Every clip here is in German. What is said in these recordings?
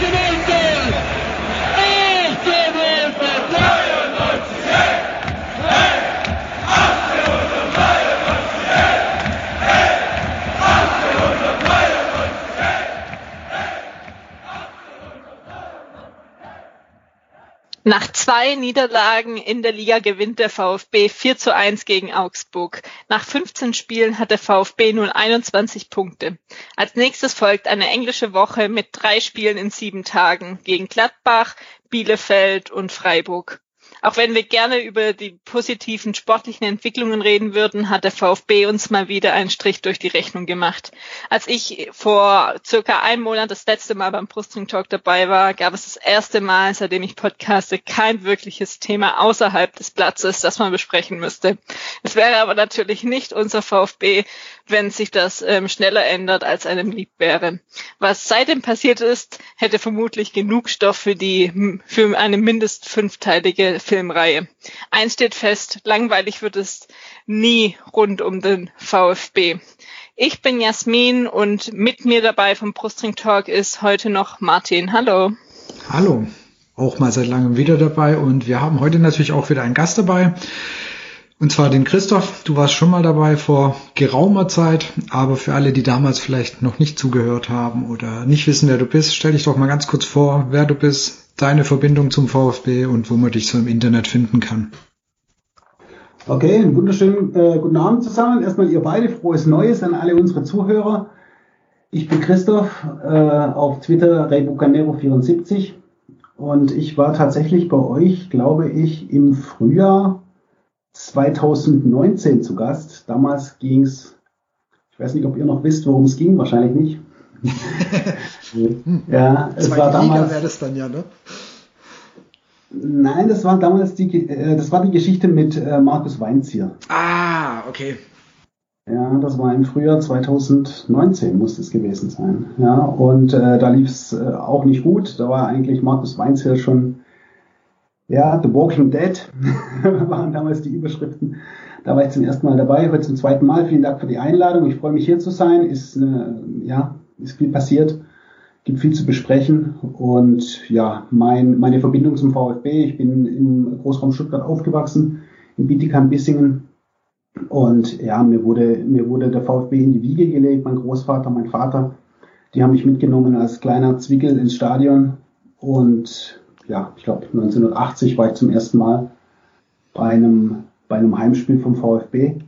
Nach zwei Niederlagen in der Liga gewinnt der VfB 4 zu 1 gegen Augsburg. Nach 15 Spielen hat der VfB nun 21 Punkte. Als nächstes folgt eine englische Woche mit drei Spielen in sieben Tagen gegen Gladbach, Bielefeld und Freiburg. Auch wenn wir gerne über die positiven sportlichen Entwicklungen reden würden, hat der VfB uns mal wieder einen Strich durch die Rechnung gemacht. Als ich vor circa einem Monat das letzte Mal beim Brustring Talk dabei war, gab es das erste Mal, seitdem ich podcaste, kein wirkliches Thema außerhalb des Platzes, das man besprechen müsste. Es wäre aber natürlich nicht unser VfB, wenn sich das ähm, schneller ändert, als einem lieb wäre. Was seitdem passiert ist, hätte vermutlich genug Stoff für die, für eine mindest fünfteilige Filmreihe. Eins steht fest, langweilig wird es nie rund um den VfB. Ich bin Jasmin und mit mir dabei vom Brustring Talk ist heute noch Martin. Hallo. Hallo. Auch mal seit langem wieder dabei und wir haben heute natürlich auch wieder einen Gast dabei. Und zwar den Christoph. Du warst schon mal dabei vor geraumer Zeit, aber für alle, die damals vielleicht noch nicht zugehört haben oder nicht wissen, wer du bist, stell dich doch mal ganz kurz vor, wer du bist, deine Verbindung zum VfB und wo man dich so im Internet finden kann. Okay, einen wunderschönen äh, guten Abend zusammen. Erstmal ihr beide frohes Neues an alle unsere Zuhörer. Ich bin Christoph, äh, auf Twitter Reybucanero74 und ich war tatsächlich bei euch, glaube ich, im Frühjahr 2019 zu Gast. Damals ging es, ich weiß nicht, ob ihr noch wisst, worum es ging, wahrscheinlich nicht. ja, es war damals. wäre das dann ja, ne? Nein, das war damals die, äh, das war die Geschichte mit äh, Markus Weinzier. Ah, okay. Ja, das war im Frühjahr 2019 muss es gewesen sein. Ja, und äh, da lief es äh, auch nicht gut. Da war eigentlich Markus Weinzier schon ja, The Walking Dead waren damals die Überschriften. Da war ich zum ersten Mal dabei, heute zum zweiten Mal. Vielen Dank für die Einladung. Ich freue mich hier zu sein. Ist eine, ja, ist viel passiert, gibt viel zu besprechen und ja, mein, meine Verbindung zum VfB. Ich bin im Großraum Stuttgart aufgewachsen, in Bietigheim-Bissingen und ja, mir wurde mir wurde der VfB in die Wiege gelegt. Mein Großvater, mein Vater, die haben mich mitgenommen als kleiner Zwickel ins Stadion und ja, ich glaube 1980 war ich zum ersten Mal bei einem, bei einem Heimspiel vom VfB.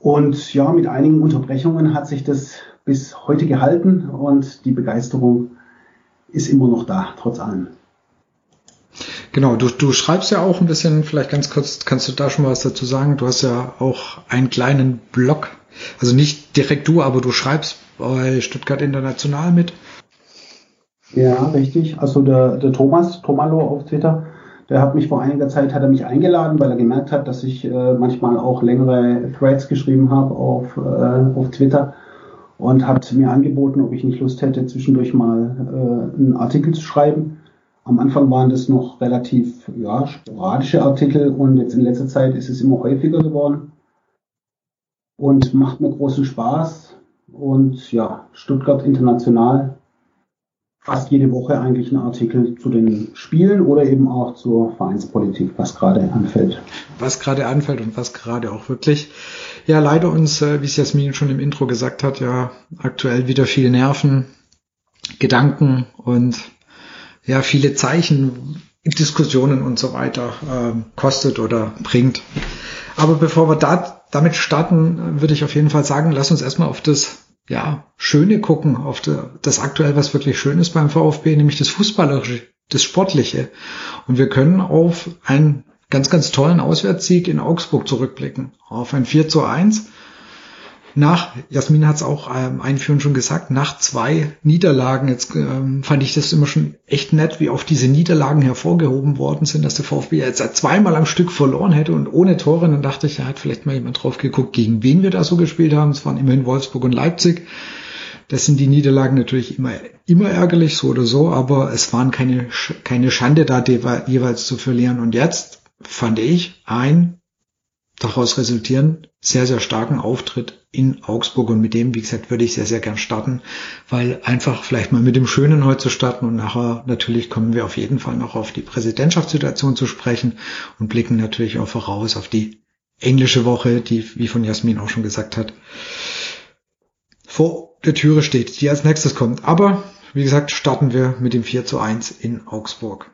Und ja, mit einigen Unterbrechungen hat sich das bis heute gehalten und die Begeisterung ist immer noch da, trotz allem. Genau, du, du schreibst ja auch ein bisschen, vielleicht ganz kurz, kannst du da schon mal was dazu sagen? Du hast ja auch einen kleinen Blog, also nicht direkt du, aber du schreibst bei Stuttgart International mit. Ja, richtig. Also der, der Thomas, Tomalo auf Twitter, der hat mich vor einiger Zeit, hat er mich eingeladen, weil er gemerkt hat, dass ich äh, manchmal auch längere Threads geschrieben habe auf, äh, auf Twitter und hat mir angeboten, ob ich nicht Lust hätte, zwischendurch mal äh, einen Artikel zu schreiben. Am Anfang waren das noch relativ ja, sporadische Artikel und jetzt in letzter Zeit ist es immer häufiger geworden und macht mir großen Spaß. Und ja, Stuttgart International fast jede Woche eigentlich einen Artikel zu den Spielen oder eben auch zur Vereinspolitik, was gerade anfällt. Was gerade anfällt und was gerade auch wirklich, ja, leider uns, äh, wie es Jasmin schon im Intro gesagt hat, ja, aktuell wieder viel Nerven, Gedanken und ja, viele Zeichen, Diskussionen und so weiter äh, kostet oder bringt. Aber bevor wir da, damit starten, würde ich auf jeden Fall sagen, lass uns erstmal auf das ja, Schöne gucken, auf das aktuell, was wirklich schön ist beim VfB, nämlich das Fußballerische, das Sportliche. Und wir können auf einen ganz, ganz tollen Auswärtssieg in Augsburg zurückblicken. Auf ein 4 zu 1 nach, Jasmin hat es auch ähm, einführend schon gesagt, nach zwei Niederlagen, jetzt ähm, fand ich das immer schon echt nett, wie oft diese Niederlagen hervorgehoben worden sind, dass der VfB jetzt zweimal am Stück verloren hätte und ohne Tore. Dann dachte ich, da hat vielleicht mal jemand drauf geguckt, gegen wen wir da so gespielt haben. Es waren immerhin Wolfsburg und Leipzig. Das sind die Niederlagen natürlich immer, immer ärgerlich, so oder so, aber es waren keine, keine Schande da jeweils zu verlieren. Und jetzt fand ich ein daraus resultieren, sehr, sehr starken Auftritt in Augsburg und mit dem, wie gesagt, würde ich sehr, sehr gern starten, weil einfach vielleicht mal mit dem Schönen heute zu starten und nachher natürlich kommen wir auf jeden Fall noch auf die Präsidentschaftssituation zu sprechen und blicken natürlich auch voraus auf die englische Woche, die, wie von Jasmin auch schon gesagt hat, vor der Türe steht, die als nächstes kommt. Aber, wie gesagt, starten wir mit dem 4 zu 1 in Augsburg.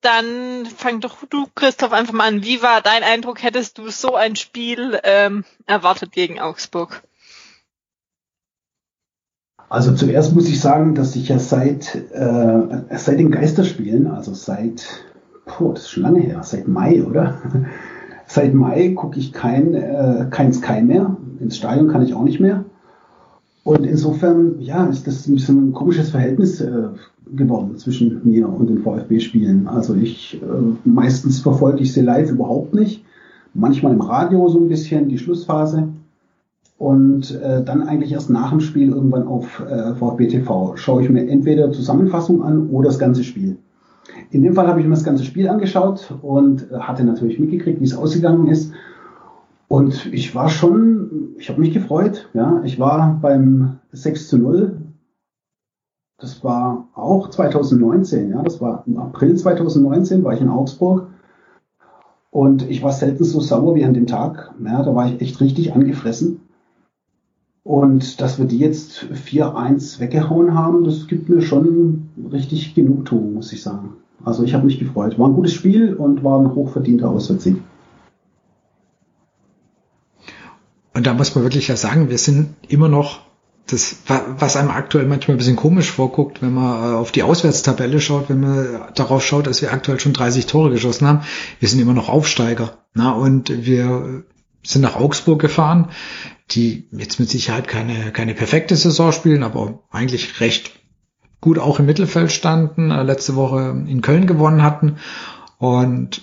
Dann fang doch du, Christoph, einfach mal an. Wie war dein Eindruck? Hättest du so ein Spiel ähm, erwartet gegen Augsburg? Also zuerst muss ich sagen, dass ich ja seit, äh, seit den Geisterspielen, also seit, puh, das ist schon lange her, seit Mai, oder? seit Mai gucke ich kein, äh, kein Sky mehr. Ins Stadion kann ich auch nicht mehr. Und insofern, ja, ist das ein bisschen ein komisches Verhältnis äh, geworden zwischen mir und den VfB-Spielen. Also ich, äh, meistens verfolge ich sie live überhaupt nicht. Manchmal im Radio so ein bisschen, die Schlussphase. Und äh, dann eigentlich erst nach dem Spiel irgendwann auf äh, VfB TV schaue ich mir entweder Zusammenfassung an oder das ganze Spiel. In dem Fall habe ich mir das ganze Spiel angeschaut und hatte natürlich mitgekriegt, wie es ausgegangen ist. Und ich war schon, ich habe mich gefreut. Ja, ich war beim 6 zu 0. Das war auch 2019. Ja, das war im April 2019 war ich in Augsburg. Und ich war selten so sauer wie an dem Tag. Ja, da war ich echt richtig angefressen. Und dass wir die jetzt 4-1 weggehauen haben, das gibt mir schon richtig Genugtuung, muss ich sagen. Also ich habe mich gefreut. War ein gutes Spiel und war ein hochverdienter Auswärtssieg. Und da muss man wirklich ja sagen, wir sind immer noch das, was einem aktuell manchmal ein bisschen komisch vorguckt, wenn man äh, auf die Auswärtstabelle schaut, wenn man darauf schaut, dass wir aktuell schon 30 Tore geschossen haben. Wir sind immer noch Aufsteiger. Na, und wir sind nach Augsburg gefahren, die jetzt mit Sicherheit keine, keine perfekte Saison spielen, aber eigentlich recht gut auch im Mittelfeld standen, äh, letzte Woche in Köln gewonnen hatten. Und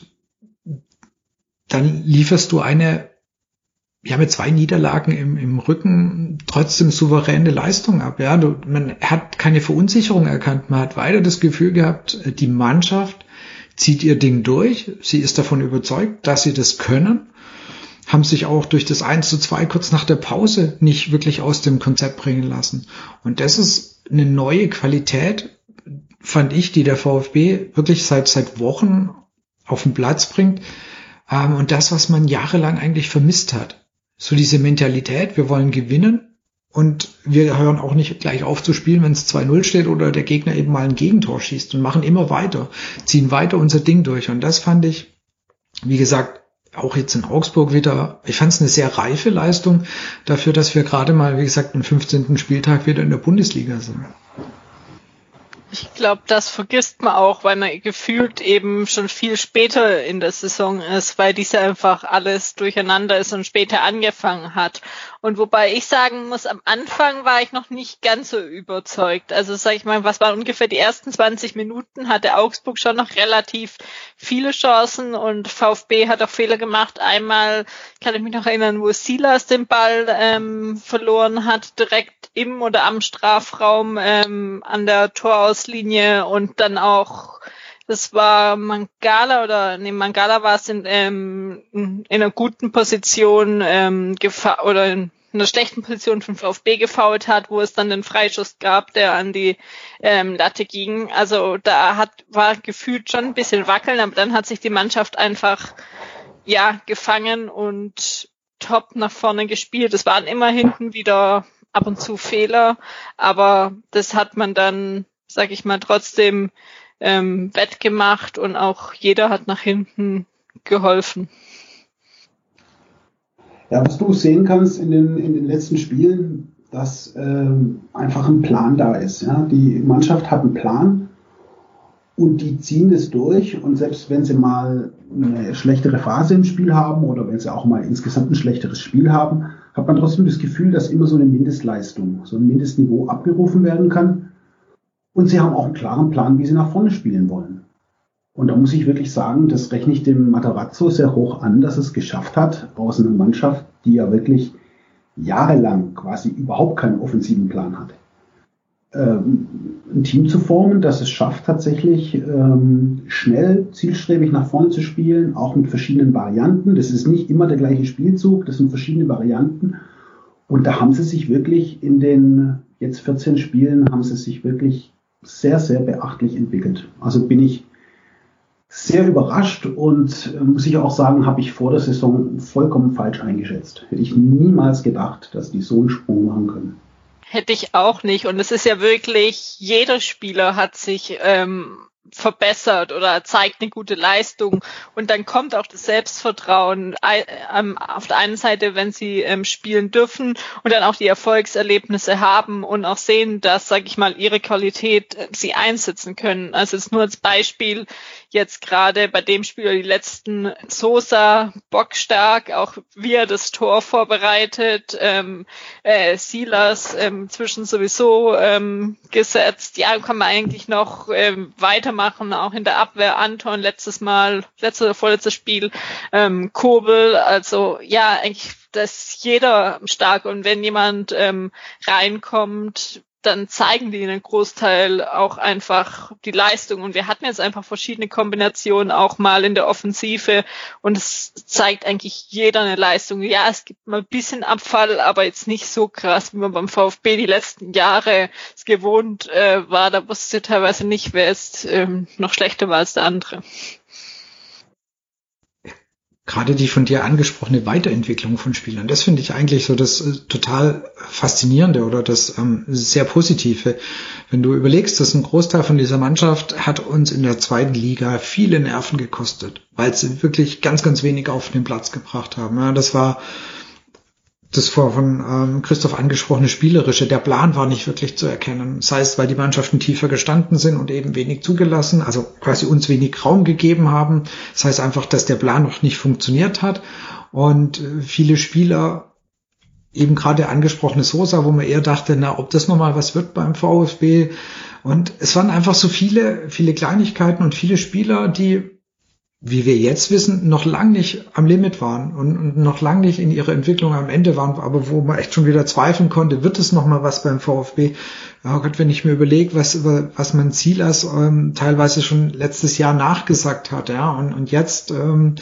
dann lieferst du eine ja mit zwei Niederlagen im, im Rücken trotzdem souveräne Leistung ab. Ja, du, man hat keine Verunsicherung erkannt. Man hat weiter das Gefühl gehabt, die Mannschaft zieht ihr Ding durch. Sie ist davon überzeugt, dass sie das können. Haben sich auch durch das 1 zu 2 kurz nach der Pause nicht wirklich aus dem Konzept bringen lassen. Und das ist eine neue Qualität, fand ich, die der VfB wirklich seit, seit Wochen auf den Platz bringt. Ähm, und das, was man jahrelang eigentlich vermisst hat so diese Mentalität, wir wollen gewinnen und wir hören auch nicht gleich auf zu spielen, wenn es 2-0 steht oder der Gegner eben mal ein Gegentor schießt und machen immer weiter, ziehen weiter unser Ding durch. Und das fand ich, wie gesagt, auch jetzt in Augsburg wieder, ich fand es eine sehr reife Leistung dafür, dass wir gerade mal, wie gesagt, am 15. Spieltag wieder in der Bundesliga sind. Ich glaube, das vergisst man auch, weil man gefühlt eben schon viel später in der Saison ist, weil diese einfach alles durcheinander ist und später angefangen hat. Und wobei ich sagen muss, am Anfang war ich noch nicht ganz so überzeugt. Also sag ich mal, was waren ungefähr die ersten 20 Minuten, hatte Augsburg schon noch relativ viele Chancen und VfB hat auch Fehler gemacht. Einmal kann ich mich noch erinnern, wo Silas den Ball ähm, verloren hat, direkt im oder am Strafraum ähm, an der Torauslinie und dann auch das war Mangala oder nee, Mangala war es in, ähm, in einer guten Position ähm, gefa oder in einer schlechten Position von VfB gefault hat, wo es dann den Freischuss gab, der an die ähm, Latte ging. Also da hat war gefühlt schon ein bisschen wackeln, aber dann hat sich die Mannschaft einfach ja gefangen und top nach vorne gespielt. Es waren immer hinten wieder ab und zu Fehler, aber das hat man dann, sag ich mal, trotzdem ähm, wettgemacht und auch jeder hat nach hinten geholfen. Ja, was du sehen kannst in den, in den letzten Spielen, dass ähm, einfach ein Plan da ist. Ja? Die Mannschaft hat einen Plan und die ziehen es durch und selbst wenn sie mal eine schlechtere Phase im Spiel haben oder wenn sie auch mal insgesamt ein schlechteres Spiel haben, hat man trotzdem das Gefühl, dass immer so eine Mindestleistung, so ein Mindestniveau abgerufen werden kann. Und sie haben auch einen klaren Plan, wie sie nach vorne spielen wollen. Und da muss ich wirklich sagen, das rechne ich dem Matarazzo sehr hoch an, dass es geschafft hat, aus einer Mannschaft, die ja wirklich jahrelang quasi überhaupt keinen offensiven Plan hatte, ähm, ein Team zu formen, das es schafft, tatsächlich ähm, schnell, zielstrebig nach vorne zu spielen, auch mit verschiedenen Varianten. Das ist nicht immer der gleiche Spielzug, das sind verschiedene Varianten. Und da haben sie sich wirklich in den jetzt 14 Spielen, haben sie sich wirklich sehr, sehr beachtlich entwickelt. Also bin ich sehr überrascht und äh, muss ich auch sagen, habe ich vor der Saison vollkommen falsch eingeschätzt. Hätte ich niemals gedacht, dass die so einen Sprung machen können. Hätte ich auch nicht. Und es ist ja wirklich, jeder Spieler hat sich ähm, verbessert oder zeigt eine gute Leistung und dann kommt auch das Selbstvertrauen ähm, auf der einen Seite, wenn sie ähm, spielen dürfen und dann auch die Erfolgserlebnisse haben und auch sehen, dass, sage ich mal, ihre Qualität äh, sie einsetzen können. Also jetzt nur als Beispiel jetzt gerade bei dem Spieler die letzten Sosa bockstark, auch wie er das Tor vorbereitet, ähm, äh, Silas ähm, zwischen sowieso ähm, gesetzt. Ja, kann man eigentlich noch ähm, weiter machen, auch in der Abwehr. Anton letztes Mal, letztes oder vorletztes Spiel, ähm, Kobel, also ja, eigentlich das jeder stark und wenn jemand ähm, reinkommt, dann zeigen die einen Großteil auch einfach die Leistung. Und wir hatten jetzt einfach verschiedene Kombinationen auch mal in der Offensive und es zeigt eigentlich jeder eine Leistung. Ja, es gibt mal ein bisschen Abfall, aber jetzt nicht so krass, wie man beim VfB die letzten Jahre es gewohnt äh, war. Da wusste teilweise nicht, wer jetzt ähm, noch schlechter war als der andere gerade die von dir angesprochene Weiterentwicklung von Spielern, das finde ich eigentlich so das äh, total faszinierende oder das ähm, sehr positive. Wenn du überlegst, dass ein Großteil von dieser Mannschaft hat uns in der zweiten Liga viele Nerven gekostet, weil sie wirklich ganz, ganz wenig auf den Platz gebracht haben. Ja, das war das vor von ähm, Christoph angesprochene Spielerische, der Plan war nicht wirklich zu erkennen. Das heißt, weil die Mannschaften tiefer gestanden sind und eben wenig zugelassen, also quasi uns wenig Raum gegeben haben. Das heißt einfach, dass der Plan noch nicht funktioniert hat und äh, viele Spieler eben gerade angesprochene Sosa, wo man eher dachte, na, ob das nochmal was wird beim VfB. Und es waren einfach so viele, viele Kleinigkeiten und viele Spieler, die wie wir jetzt wissen, noch lang nicht am Limit waren und, und noch lang nicht in ihrer Entwicklung am Ende waren, aber wo man echt schon wieder zweifeln konnte, wird es noch mal was beim VfB? Oh Gott, wenn ich mir überlege, was, was man Silas ähm, teilweise schon letztes Jahr nachgesagt hat, ja, und, und jetzt ähm,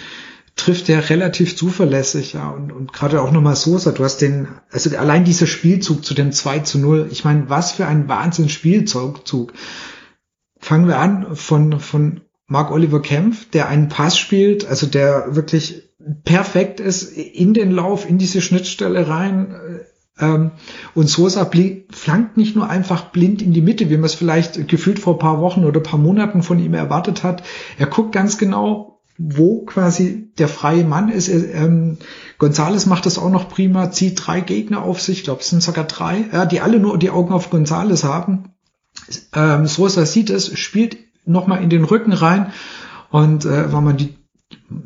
trifft er relativ zuverlässig, ja, und, und gerade auch nochmal Sosa, du hast den, also allein dieser Spielzug zu dem 2 zu 0, ich meine, was für ein Wahnsinn Spielzug. Fangen wir an von, von Mark Oliver Kempf, der einen Pass spielt, also der wirklich perfekt ist in den Lauf, in diese Schnittstelle rein. Ähm, und Sosa flankt nicht nur einfach blind in die Mitte, wie man es vielleicht gefühlt vor paar Wochen oder paar Monaten von ihm erwartet hat. Er guckt ganz genau, wo quasi der freie Mann ist. Ähm, Gonzales macht das auch noch prima, zieht drei Gegner auf sich, ich glaube, es sind sogar drei, ja, die alle nur die Augen auf Gonzales haben. Ähm, Sosa sieht es, spielt nochmal in den Rücken rein. Und äh, wenn man die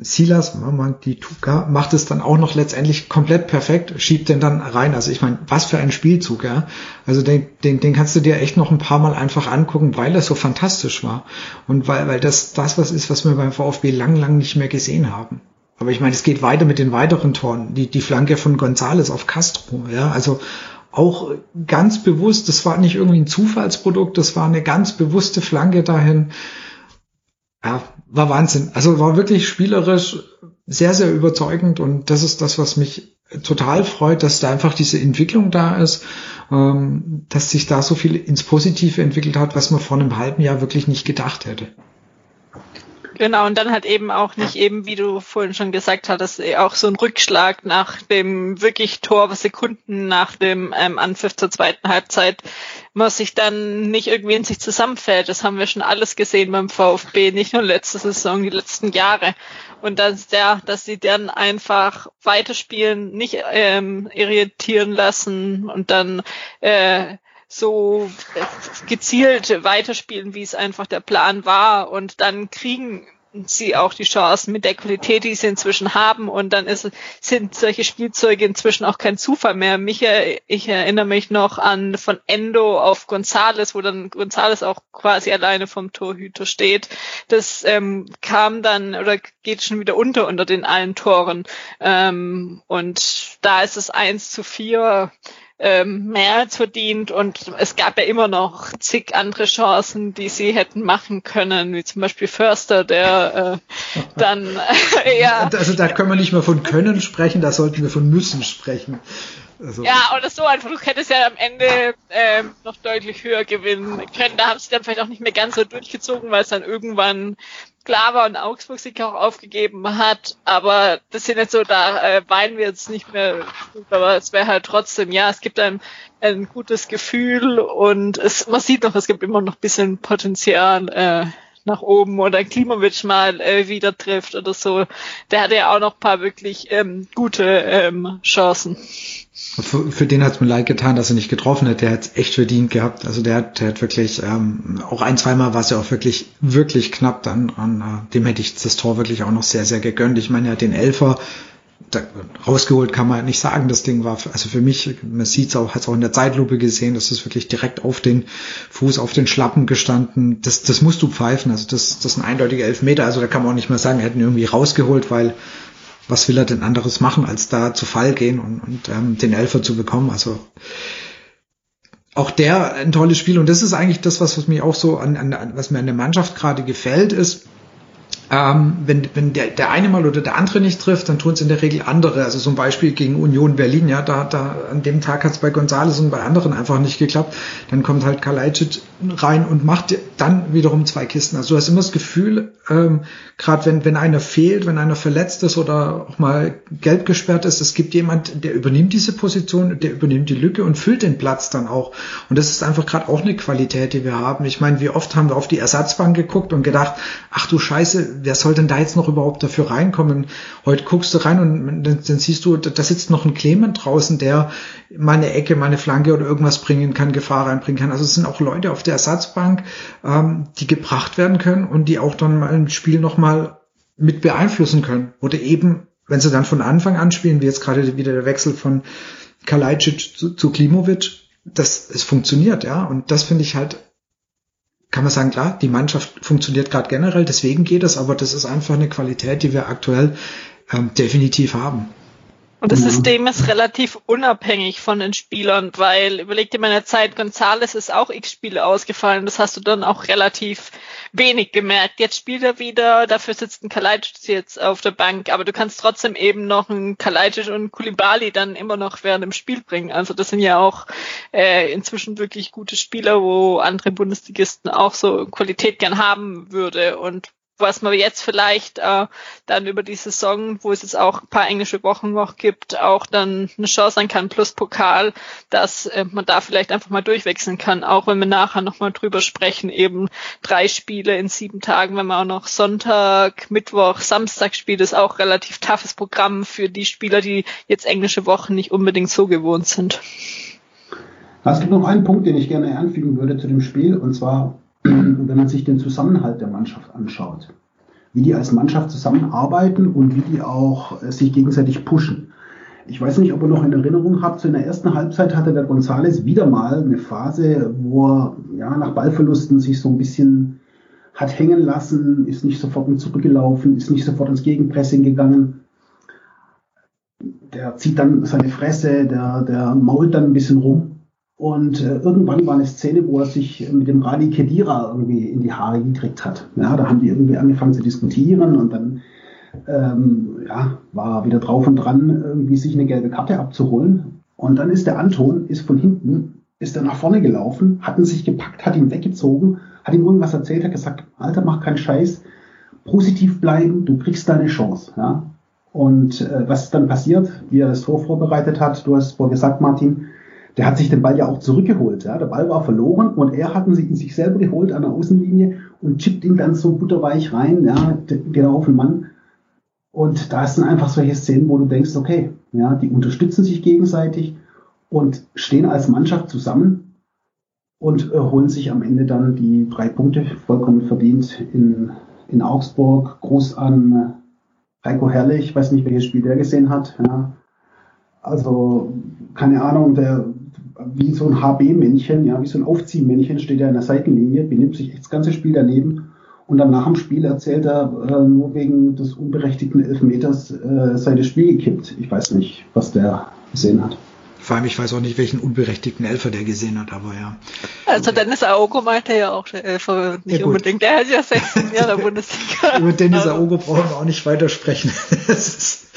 Silas, wenn man die Tuka, macht es dann auch noch letztendlich komplett perfekt, schiebt den dann rein. Also ich meine, was für ein Spielzug, ja. Also den, den, den kannst du dir echt noch ein paar Mal einfach angucken, weil er so fantastisch war. Und weil, weil das das was ist, was wir beim VfB lang, lang nicht mehr gesehen haben. Aber ich meine, es geht weiter mit den weiteren Toren. Die, die Flanke von Gonzales auf Castro, ja. Also auch ganz bewusst, das war nicht irgendwie ein Zufallsprodukt, das war eine ganz bewusste Flanke dahin. Ja, war Wahnsinn. Also war wirklich spielerisch sehr, sehr überzeugend und das ist das, was mich total freut, dass da einfach diese Entwicklung da ist, ähm, dass sich da so viel ins Positive entwickelt hat, was man vor einem halben Jahr wirklich nicht gedacht hätte. Genau, und dann hat eben auch nicht eben, wie du vorhin schon gesagt hattest, eh auch so ein Rückschlag nach dem wirklich Tor, was Sekunden nach dem ähm, Anpfiff zur zweiten Halbzeit, was sich dann nicht irgendwie in sich zusammenfällt. Das haben wir schon alles gesehen beim VfB, nicht nur letzte Saison, die letzten Jahre. Und dass der, dass sie dann einfach weiterspielen, nicht ähm, irritieren lassen und dann äh, so gezielt weiterspielen, wie es einfach der Plan war. Und dann kriegen sie auch die Chancen mit der Qualität, die sie inzwischen haben. Und dann ist, sind solche Spielzeuge inzwischen auch kein Zufall mehr. Mich, ich erinnere mich noch an von Endo auf Gonzales, wo dann Gonzales auch quasi alleine vom Torhüter steht. Das ähm, kam dann oder geht schon wieder unter unter den allen Toren. Ähm, und da ist es eins zu vier ähm, mehr verdient und es gab ja immer noch zig andere Chancen, die sie hätten machen können, wie zum Beispiel Förster, der äh, dann äh, ja. Also da können wir nicht mehr von können sprechen, da sollten wir von müssen sprechen. Also, ja, oder so einfach. Du hättest ja am Ende ähm, noch deutlich höher gewinnen können. Da haben sie dann vielleicht auch nicht mehr ganz so durchgezogen, weil es dann irgendwann klar war und Augsburg sich auch aufgegeben hat. Aber das sind jetzt so, da äh, weinen wir jetzt nicht mehr. Aber es wäre halt trotzdem, ja, es gibt ein, ein gutes Gefühl und es, man sieht noch, es gibt immer noch bisschen Potenzial. Äh, nach oben oder Klimowitsch mal äh, wieder trifft oder so. Der hatte ja auch noch paar wirklich ähm, gute ähm, Chancen. Für, für den hat es mir leid getan, dass er nicht getroffen hat. Der hat echt verdient gehabt. Also der hat, der hat wirklich, ähm, auch ein, zweimal war es ja auch wirklich, wirklich knapp dann. Und, äh, dem hätte ich das Tor wirklich auch noch sehr, sehr gegönnt. Ich meine, er hat den Elfer da, rausgeholt kann man nicht sagen. Das Ding war, also für mich, man sieht es auch, hat es auch in der Zeitlupe gesehen, das ist wirklich direkt auf den Fuß, auf den Schlappen gestanden. Das, das musst du pfeifen. Also das, das sind eindeutige Elfmeter. Also da kann man auch nicht mehr sagen, er hätten irgendwie rausgeholt, weil was will er denn anderes machen, als da zu Fall gehen und, und ähm, den Elfer zu bekommen? Also auch der ein tolles Spiel und das ist eigentlich das, was, was mir auch so an, an was mir an der Mannschaft gerade gefällt, ist, ähm, wenn, wenn der, der eine mal oder der andere nicht trifft, dann tun es in der Regel andere. Also zum Beispiel gegen Union Berlin, ja, da, da an dem Tag hat es bei Gonzales und bei anderen einfach nicht geklappt. Dann kommt halt Kalajdzic rein und macht dann wiederum zwei Kisten. Also du hast immer das Gefühl, ähm, gerade wenn, wenn einer fehlt, wenn einer verletzt ist oder auch mal gelb gesperrt ist, es gibt jemand, der übernimmt diese Position, der übernimmt die Lücke und füllt den Platz dann auch. Und das ist einfach gerade auch eine Qualität, die wir haben. Ich meine, wie oft haben wir auf die Ersatzbank geguckt und gedacht, ach du Scheiße, wer soll denn da jetzt noch überhaupt dafür reinkommen? Heute guckst du rein und dann, dann siehst du, da sitzt noch ein Clement draußen, der mal eine Ecke, mal eine Flanke oder irgendwas bringen kann, Gefahr reinbringen kann. Also es sind auch Leute auf der Ersatzbank, ähm, die gebracht werden können und die auch dann mal ein Spiel nochmal mit beeinflussen können. Oder eben, wenn sie dann von Anfang an spielen, wie jetzt gerade wieder der Wechsel von Kalajdzic zu, zu Klimovic, das es funktioniert, ja. Und das finde ich halt kann man sagen, klar, die Mannschaft funktioniert gerade generell, deswegen geht es, aber das ist einfach eine Qualität, die wir aktuell ähm, definitiv haben. Und das System ist relativ unabhängig von den Spielern, weil überleg dir mal in der Zeit, Gonzales ist auch x Spiele ausgefallen. Das hast du dann auch relativ wenig gemerkt. Jetzt spielt er wieder, dafür sitzt ein Kalajdzic jetzt auf der Bank, aber du kannst trotzdem eben noch ein Kalajdzic und Kulibali dann immer noch während dem Spiel bringen. Also das sind ja auch äh, inzwischen wirklich gute Spieler, wo andere Bundesligisten auch so Qualität gern haben würde. Und was man jetzt vielleicht äh, dann über die Saison, wo es jetzt auch ein paar englische Wochen noch gibt, auch dann eine Chance sein kann, plus Pokal, dass äh, man da vielleicht einfach mal durchwechseln kann, auch wenn wir nachher nochmal drüber sprechen, eben drei Spiele in sieben Tagen, wenn man auch noch Sonntag, Mittwoch, Samstag spielt, ist auch relativ toughes Programm für die Spieler, die jetzt englische Wochen nicht unbedingt so gewohnt sind. Es gibt noch einen Punkt, den ich gerne anfügen würde zu dem Spiel, und zwar wenn man sich den Zusammenhalt der Mannschaft anschaut, wie die als Mannschaft zusammenarbeiten und wie die auch äh, sich gegenseitig pushen. Ich weiß nicht, ob ihr noch in Erinnerung habt, so in der ersten Halbzeit hatte der Gonzales wieder mal eine Phase, wo er ja, nach Ballverlusten sich so ein bisschen hat hängen lassen, ist nicht sofort mit zurückgelaufen, ist nicht sofort ins Gegenpressing gegangen. Der zieht dann seine Fresse, der, der mault dann ein bisschen rum. Und äh, irgendwann war eine Szene, wo er sich mit dem Radi Kedira irgendwie in die Haare gekriegt hat. Ja, da haben die irgendwie angefangen zu diskutieren und dann ähm, ja, war er wieder drauf und dran, irgendwie sich eine gelbe Karte abzuholen. Und dann ist der Anton, ist von hinten, ist er nach vorne gelaufen, hat ihn sich gepackt, hat ihn weggezogen, hat ihm irgendwas erzählt, hat gesagt, Alter, mach keinen Scheiß, positiv bleiben, du kriegst deine Chance. Ja? Und äh, was ist dann passiert, wie er das Tor vorbereitet hat, du hast vorher gesagt, Martin, der hat sich den Ball ja auch zurückgeholt. Ja? Der Ball war verloren und er hat ihn sich selber geholt an der Außenlinie und chippt ihn dann so butterweich rein, ja, geht auf den Mann. Und da sind einfach solche Szenen, wo du denkst, okay, ja, die unterstützen sich gegenseitig und stehen als Mannschaft zusammen und äh, holen sich am Ende dann die drei Punkte vollkommen verdient in, in Augsburg. Gruß an Heiko Herrlich, weiß nicht, welches Spiel der gesehen hat. Ja. Also, keine Ahnung, der wie so ein HB-Männchen, ja, wie so ein Aufziehmännchen steht er in der Seitenlinie, benimmt sich das ganze Spiel daneben und dann nach dem Spiel erzählt er, äh, nur wegen des unberechtigten Elfmeters äh, sei das Spiel gekippt. Ich weiß nicht, was der gesehen hat. vor allem, ich weiß auch nicht, welchen unberechtigten Elfer der gesehen hat, aber ja. Also Dennis Aogo meinte ja auch der Elfer nicht ja, unbedingt. Der hat ja 16 Jahre Bundesliga. Über Dennis Aogo brauchen wir auch nicht weiter sprechen. das ist,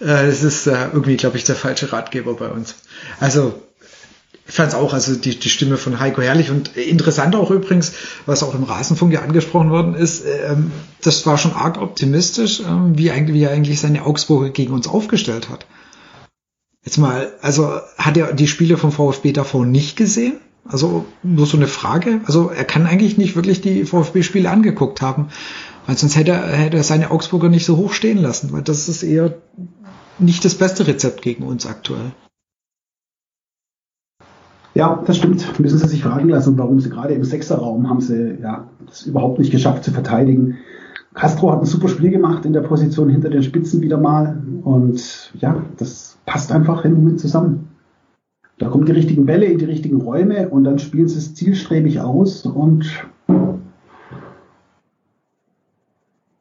äh, das ist äh, irgendwie, glaube ich, der falsche Ratgeber bei uns. Also ich fand es auch, also die, die Stimme von Heiko Herrlich und interessant auch übrigens, was auch im Rasenfunk ja angesprochen worden ist, ähm, das war schon arg optimistisch, ähm, wie, eigentlich, wie er eigentlich seine Augsburger gegen uns aufgestellt hat. Jetzt mal, also hat er die Spiele vom VfB davor nicht gesehen? Also nur so eine Frage. Also er kann eigentlich nicht wirklich die VfB-Spiele angeguckt haben, weil sonst hätte er, hätte er seine Augsburger nicht so hoch stehen lassen, weil das ist eher nicht das beste Rezept gegen uns aktuell. Ja, das stimmt. Müssen Sie sich fragen lassen, warum Sie gerade im Sechserraum haben Sie ja das überhaupt nicht geschafft zu verteidigen. Castro hat ein super Spiel gemacht in der Position hinter den Spitzen wieder mal und ja, das passt einfach im Moment zusammen. Da kommen die richtigen Bälle in die richtigen Räume und dann spielen sie es zielstrebig aus und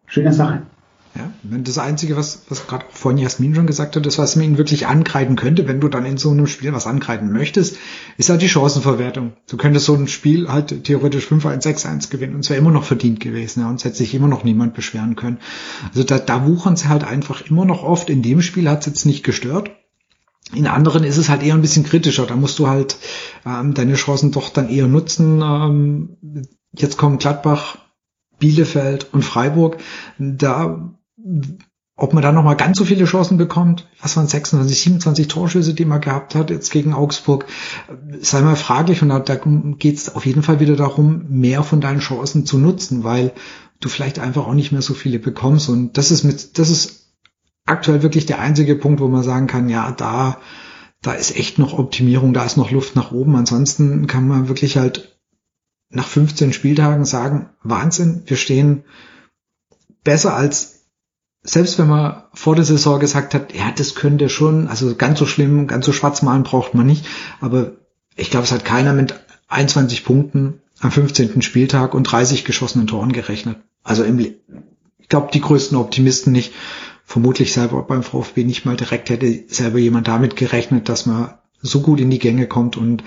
schöne Sache. Ja, das Einzige, was, was gerade vorhin Jasmin schon gesagt hat, das, was man ihnen wirklich ankreiden könnte, wenn du dann in so einem Spiel was ankreiden möchtest, ist halt die Chancenverwertung. Du könntest so ein Spiel halt theoretisch 5-1, 6-1 gewinnen und es wäre immer noch verdient gewesen, ja, und es hätte sich immer noch niemand beschweren können. Also da, da wuchern sie halt einfach immer noch oft. In dem Spiel hat es jetzt nicht gestört. In anderen ist es halt eher ein bisschen kritischer. Da musst du halt ähm, deine Chancen doch dann eher nutzen. Ähm, jetzt kommen Gladbach, Bielefeld und Freiburg. Da ob man da nochmal ganz so viele Chancen bekommt, was waren 26, 27 Torschüsse, die man gehabt hat jetzt gegen Augsburg, sei mal fraglich und da, da geht es auf jeden Fall wieder darum, mehr von deinen Chancen zu nutzen, weil du vielleicht einfach auch nicht mehr so viele bekommst und das ist mit, das ist aktuell wirklich der einzige Punkt, wo man sagen kann, ja, da, da ist echt noch Optimierung, da ist noch Luft nach oben. Ansonsten kann man wirklich halt nach 15 Spieltagen sagen, Wahnsinn, wir stehen besser als selbst wenn man vor der Saison gesagt hat, ja, das könnte schon, also ganz so schlimm, ganz so schwarz malen braucht man nicht, aber ich glaube, es hat keiner mit 21 Punkten am 15. Spieltag und 30 geschossenen Toren gerechnet. Also im, ich glaube, die größten Optimisten nicht, vermutlich selber beim VfB nicht mal direkt hätte selber jemand damit gerechnet, dass man so gut in die Gänge kommt und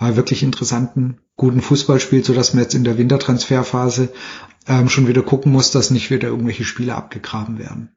äh, wirklich interessanten, guten Fußball spielt, so dass man jetzt in der Wintertransferphase ähm, schon wieder gucken muss, dass nicht wieder irgendwelche Spiele abgegraben werden.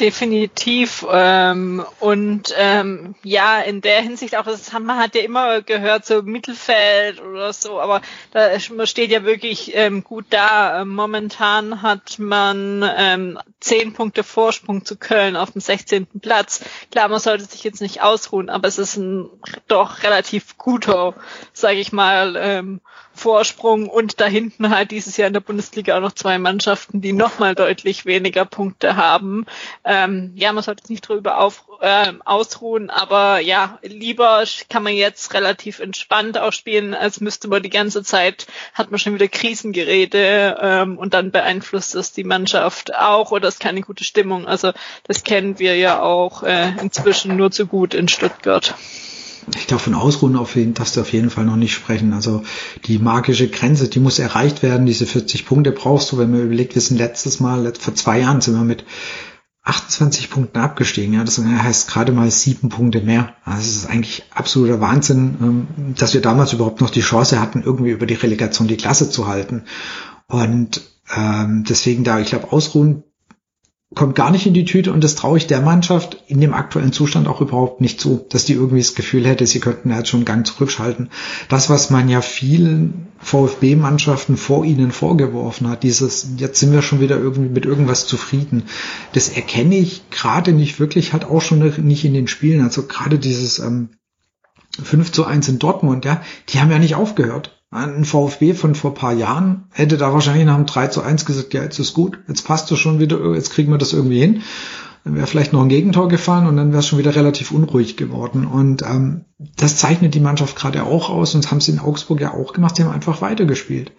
Definitiv. Ähm, und ähm, ja, in der Hinsicht auch, das man hat ja immer gehört, so Mittelfeld oder so, aber da steht ja wirklich ähm, gut da. Ähm, momentan hat man ähm, zehn Punkte Vorsprung zu Köln auf dem 16. Platz. Klar, man sollte sich jetzt nicht ausruhen, aber es ist ein doch relativ guter, sage ich mal, ähm, Vorsprung und da hinten halt dieses Jahr in der Bundesliga auch noch zwei Mannschaften, die nochmal deutlich weniger Punkte haben. Ähm, ja, man sollte es nicht drüber auf, äh, ausruhen, aber ja, lieber kann man jetzt relativ entspannt auch spielen, als müsste man die ganze Zeit, hat man schon wieder Krisengeräte ähm, und dann beeinflusst das die Mannschaft auch oder ist keine gute Stimmung. Also das kennen wir ja auch äh, inzwischen nur zu gut in Stuttgart ich glaube, von Ausruhen auf jeden, darfst du auf jeden Fall noch nicht sprechen. Also die magische Grenze, die muss erreicht werden. Diese 40 Punkte brauchst du, wenn man überlegt, wir sind letztes Mal, vor zwei Jahren sind wir mit 28 Punkten abgestiegen. Ja, das heißt gerade mal sieben Punkte mehr. Also es ist eigentlich absoluter Wahnsinn, ähm, dass wir damals überhaupt noch die Chance hatten, irgendwie über die Relegation die Klasse zu halten. Und ähm, deswegen da, ich glaube, Ausruhen kommt gar nicht in die Tüte und das traue ich der Mannschaft in dem aktuellen Zustand auch überhaupt nicht zu, dass die irgendwie das Gefühl hätte, sie könnten jetzt schon einen Gang zurückschalten. Das, was man ja vielen VfB-Mannschaften vor ihnen vorgeworfen hat, dieses, jetzt sind wir schon wieder irgendwie mit irgendwas zufrieden, das erkenne ich gerade nicht wirklich, halt auch schon nicht in den Spielen. Also gerade dieses ähm, 5 zu 1 in Dortmund, ja, die haben ja nicht aufgehört. Ein VfB von vor paar Jahren hätte da wahrscheinlich nach einem 3 zu 1 gesagt, ja, jetzt ist gut, jetzt passt es schon wieder, jetzt kriegen wir das irgendwie hin. Dann wäre vielleicht noch ein Gegentor gefallen und dann wäre es schon wieder relativ unruhig geworden. Und ähm, das zeichnet die Mannschaft gerade auch aus und das haben sie in Augsburg ja auch gemacht. Sie haben einfach weitergespielt.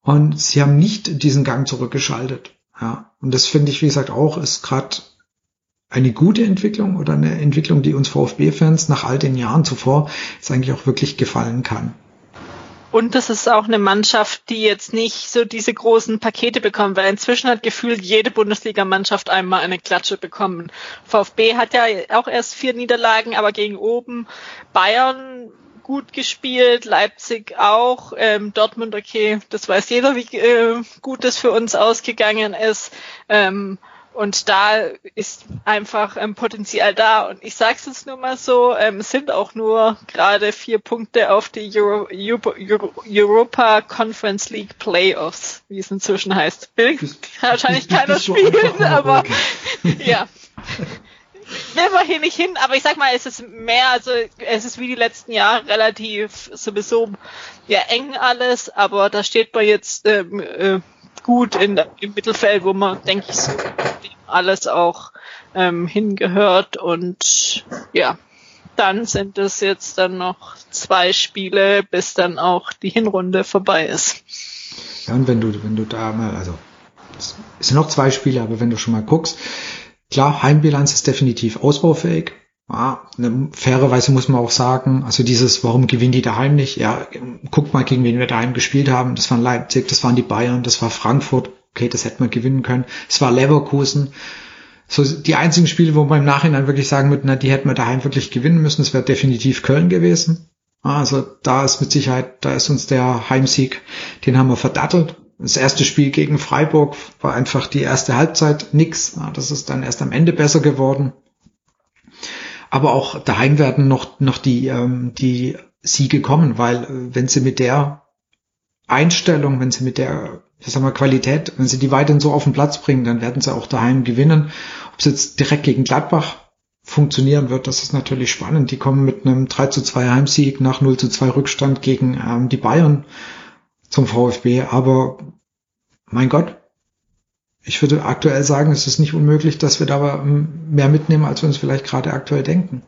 Und sie haben nicht diesen Gang zurückgeschaltet. Ja. Und das finde ich, wie gesagt, auch, ist gerade eine gute Entwicklung oder eine Entwicklung, die uns VfB-Fans nach all den Jahren zuvor jetzt eigentlich auch wirklich gefallen kann. Und das ist auch eine Mannschaft, die jetzt nicht so diese großen Pakete bekommt, weil inzwischen hat gefühlt jede Bundesligamannschaft einmal eine Klatsche bekommen. VfB hat ja auch erst vier Niederlagen, aber gegen oben Bayern gut gespielt, Leipzig auch, ähm, Dortmund okay, das weiß jeder, wie äh, gut das für uns ausgegangen ist. Ähm, und da ist einfach ähm, Potenzial da. Und ich sage es jetzt nur mal so, ähm, sind auch nur gerade vier Punkte auf die Euro, Euro, Europa Conference League Playoffs, wie es inzwischen heißt. Will wahrscheinlich keiner spielen, aber ja. will man hier nicht hin, aber ich sag mal, es ist mehr, also es ist wie die letzten Jahre relativ sowieso ja eng alles, aber da steht man jetzt ähm, äh, gut in, im Mittelfeld, wo man, denke ich, so alles auch ähm, hingehört und ja, dann sind es jetzt dann noch zwei Spiele, bis dann auch die Hinrunde vorbei ist. Ja, und wenn du, wenn du da mal, also es sind noch zwei Spiele, aber wenn du schon mal guckst, Klar, Heimbilanz ist definitiv ausbaufähig. Ja, fairerweise muss man auch sagen, also dieses, warum gewinnen die daheim nicht? Ja, guckt mal, gegen wen wir daheim gespielt haben. Das waren Leipzig, das waren die Bayern, das war Frankfurt. Okay, das hätte man gewinnen können. Es war Leverkusen. So die einzigen Spiele, wo man im Nachhinein wirklich sagen würde, na, die hätten wir daheim wirklich gewinnen müssen. Das wäre definitiv Köln gewesen. Also da ist mit Sicherheit, da ist uns der Heimsieg, den haben wir verdattelt. Das erste Spiel gegen Freiburg war einfach die erste Halbzeit nix. Das ist dann erst am Ende besser geworden. Aber auch daheim werden noch, noch die, ähm, die Siege kommen, weil äh, wenn sie mit der Einstellung, wenn sie mit der ich sag mal, Qualität, wenn sie die weiterhin so auf den Platz bringen, dann werden sie auch daheim gewinnen. Ob es jetzt direkt gegen Gladbach funktionieren wird, das ist natürlich spannend. Die kommen mit einem 3 zu 2 Heimsieg nach 0 zu 2 Rückstand gegen ähm, die Bayern zum VfB. Aber mein Gott, ich würde aktuell sagen, es ist nicht unmöglich, dass wir da mehr mitnehmen, als wir uns vielleicht gerade aktuell denken.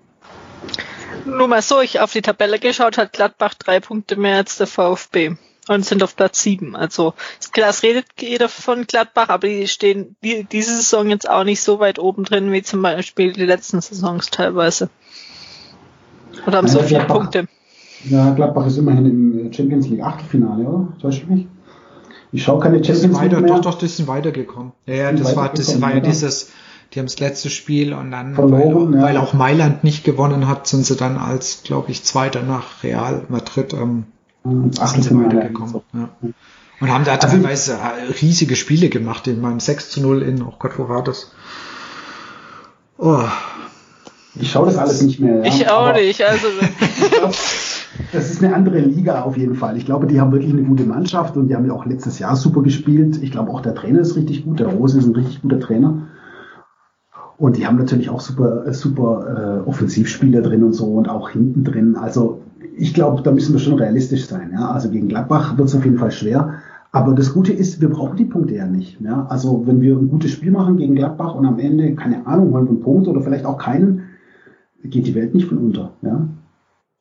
Nur mal so, ich auf die Tabelle geschaut, hat Gladbach drei Punkte mehr als der VfB und sind auf Platz sieben. Also das redet jeder von Gladbach, aber die stehen die, diese Saison jetzt auch nicht so weit oben drin wie zum Beispiel die letzten Saisons teilweise. Oder haben so viele Punkte. Ja, Gladbach ist immerhin im Champions League Achtelfinale, oder? Täusche ich mich? Ich schaue keine Champions League mehr. Doch, doch, die sind weitergekommen. Ja, ja das war, das war ja dieses, die haben das letzte Spiel und dann, Verloren, weil, ja. weil, auch Mailand nicht gewonnen hat, sind sie dann als, glaube ich, Zweiter nach Real Madrid ähm, sind sie weitergekommen. So. Ja. Und haben da also, teilweise riesige Spiele gemacht, in meinem 6 zu 0 in, oh Gott, wo war das? Oh. Ich schaue das alles nicht mehr. Ja, ich auch nicht, also. Das ist eine andere Liga auf jeden Fall. Ich glaube, die haben wirklich eine gute Mannschaft und die haben ja auch letztes Jahr super gespielt. Ich glaube auch der Trainer ist richtig gut. Der Rose ist ein richtig guter Trainer. Und die haben natürlich auch super, super äh, Offensivspieler drin und so und auch hinten drin. Also ich glaube, da müssen wir schon realistisch sein. Ja? Also gegen Gladbach wird es auf jeden Fall schwer. Aber das Gute ist, wir brauchen die Punkte ja nicht. Ja? Also wenn wir ein gutes Spiel machen gegen Gladbach und am Ende, keine Ahnung, holen wir einen Punkt oder vielleicht auch keinen, geht die Welt nicht von unter. Ja?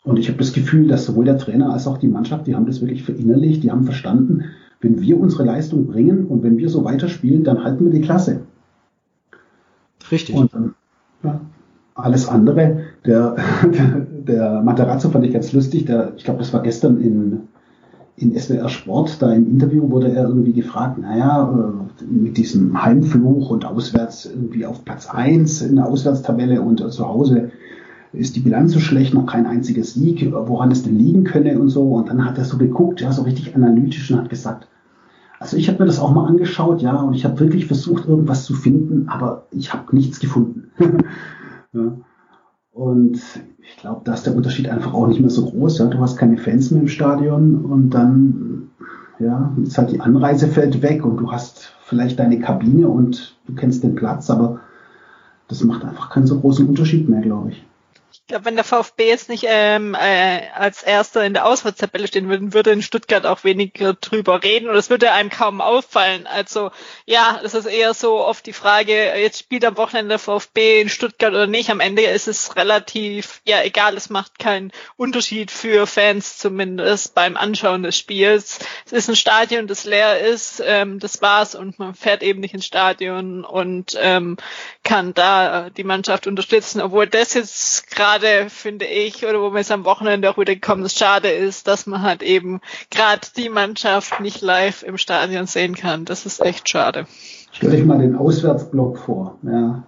Und ich habe das Gefühl, dass sowohl der Trainer als auch die Mannschaft, die haben das wirklich verinnerlicht, die haben verstanden, wenn wir unsere Leistung bringen und wenn wir so weiterspielen, dann halten wir die Klasse. Richtig. Und ja, alles andere, der, der, Materazzo fand ich ganz lustig, der, ich glaube, das war gestern in, in SWR Sport, da im Interview wurde er irgendwie gefragt, naja, äh, mit diesem Heimfluch und auswärts irgendwie auf Platz eins in der Auswärtstabelle und zu Hause ist die Bilanz so schlecht, noch kein einziger Sieg, woran es denn liegen könne und so. Und dann hat er so geguckt, ja, so richtig analytisch und hat gesagt, also ich habe mir das auch mal angeschaut, ja, und ich habe wirklich versucht, irgendwas zu finden, aber ich habe nichts gefunden. ja. Und ich glaube, da ist der Unterschied einfach auch nicht mehr so groß. Ja. Du hast keine Fans mehr im Stadion und dann ja, ist halt die Anreise fällt weg und du hast vielleicht deine Kabine und du kennst den Platz, aber das macht einfach keinen so großen Unterschied mehr, glaube ich. Ich glaube, wenn der VfB jetzt nicht ähm, äh, als erster in der Auswärtstabelle stehen würde, würde in Stuttgart auch weniger drüber reden und es würde einem kaum auffallen. Also ja, das ist eher so oft die Frage, jetzt spielt am Wochenende der VfB in Stuttgart oder nicht. Am Ende ist es relativ, ja egal, es macht keinen Unterschied für Fans zumindest beim Anschauen des Spiels. Es ist ein Stadion, das leer ist, ähm, das war's und man fährt eben nicht ins Stadion und ähm, kann da die Mannschaft unterstützen, obwohl das jetzt gerade, finde ich, oder wo mir es am Wochenende auch wieder gekommen ist, schade ist, dass man halt eben gerade die Mannschaft nicht live im Stadion sehen kann. Das ist echt schade. Stell euch mal den Auswärtsblock vor, ja,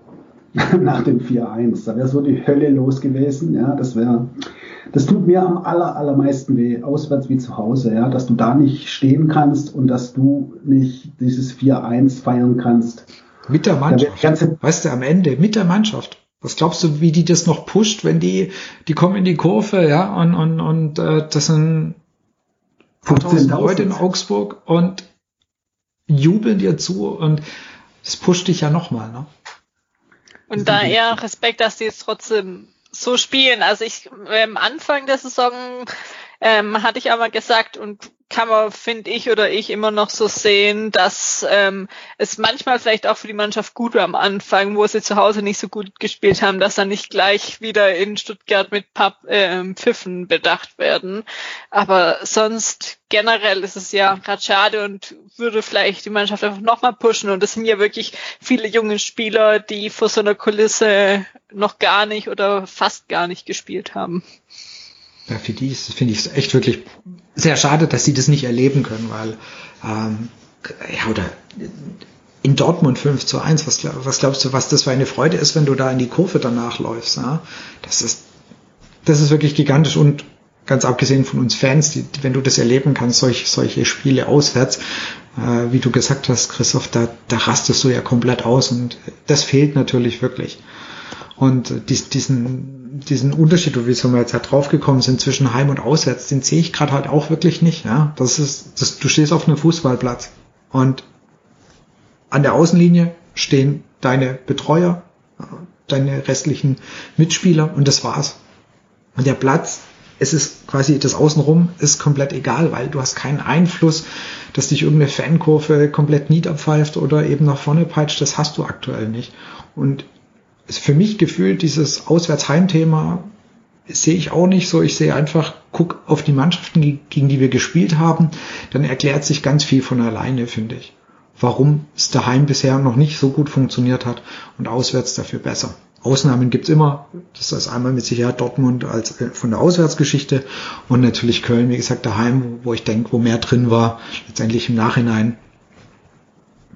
nach dem 4-1. Da wäre so die Hölle los gewesen, ja, das wäre, das tut mir am aller, allermeisten weh, auswärts wie zu Hause, ja, dass du da nicht stehen kannst und dass du nicht dieses 4-1 feiern kannst. Mit der Mannschaft. Ja, weißt du, am Ende, mit der Mannschaft. Was glaubst du, wie die das noch pusht, wenn die, die kommen in die Kurve, ja, und, und, und äh, das sind 15 Leute in Augsburg und jubeln dir zu und das pusht dich ja nochmal, ne? Und da eher Respekt, dass die jetzt trotzdem so spielen. Also ich am Anfang der Saison ähm, hatte ich aber gesagt und kann man, finde ich oder ich, immer noch so sehen, dass ähm, es manchmal vielleicht auch für die Mannschaft gut war am Anfang, wo sie zu Hause nicht so gut gespielt haben, dass dann nicht gleich wieder in Stuttgart mit Pub, äh, Pfiffen bedacht werden. Aber sonst generell ist es ja gerade schade und würde vielleicht die Mannschaft einfach nochmal pushen. Und es sind ja wirklich viele junge Spieler, die vor so einer Kulisse noch gar nicht oder fast gar nicht gespielt haben ja, für die finde ich es echt wirklich sehr schade, dass sie das nicht erleben können, weil ähm, ja oder in Dortmund 5 zu 1, was, was glaubst du, was das für eine Freude ist, wenn du da in die Kurve danach läufst? Ja? Das ist das ist wirklich gigantisch und ganz abgesehen von uns Fans, die, wenn du das erleben kannst, solch, solche Spiele auswärts, äh, wie du gesagt hast, Christoph, da, da rastest du ja komplett aus und das fehlt natürlich wirklich. Und dies, diesen, diesen Unterschied, wie wir jetzt halt draufgekommen sind zwischen Heim und Auswärts, den sehe ich gerade halt auch wirklich nicht. Ja, das ist, das, du stehst auf einem Fußballplatz und an der Außenlinie stehen deine Betreuer, deine restlichen Mitspieler und das war's. Und der Platz, es ist quasi das Außenrum ist komplett egal, weil du hast keinen Einfluss, dass dich irgendeine Fankurve komplett niederpfeift oder eben nach vorne peitscht. Das hast du aktuell nicht. Und ist für mich gefühlt dieses Auswärtsheimthema sehe ich auch nicht so. Ich sehe einfach, guck auf die Mannschaften, gegen die wir gespielt haben, dann erklärt sich ganz viel von alleine, finde ich. Warum es daheim bisher noch nicht so gut funktioniert hat und auswärts dafür besser. Ausnahmen gibt's immer. Das ist einmal mit Sicherheit Dortmund als äh, von der Auswärtsgeschichte und natürlich Köln, wie gesagt, daheim, wo ich denke, wo mehr drin war, letztendlich im Nachhinein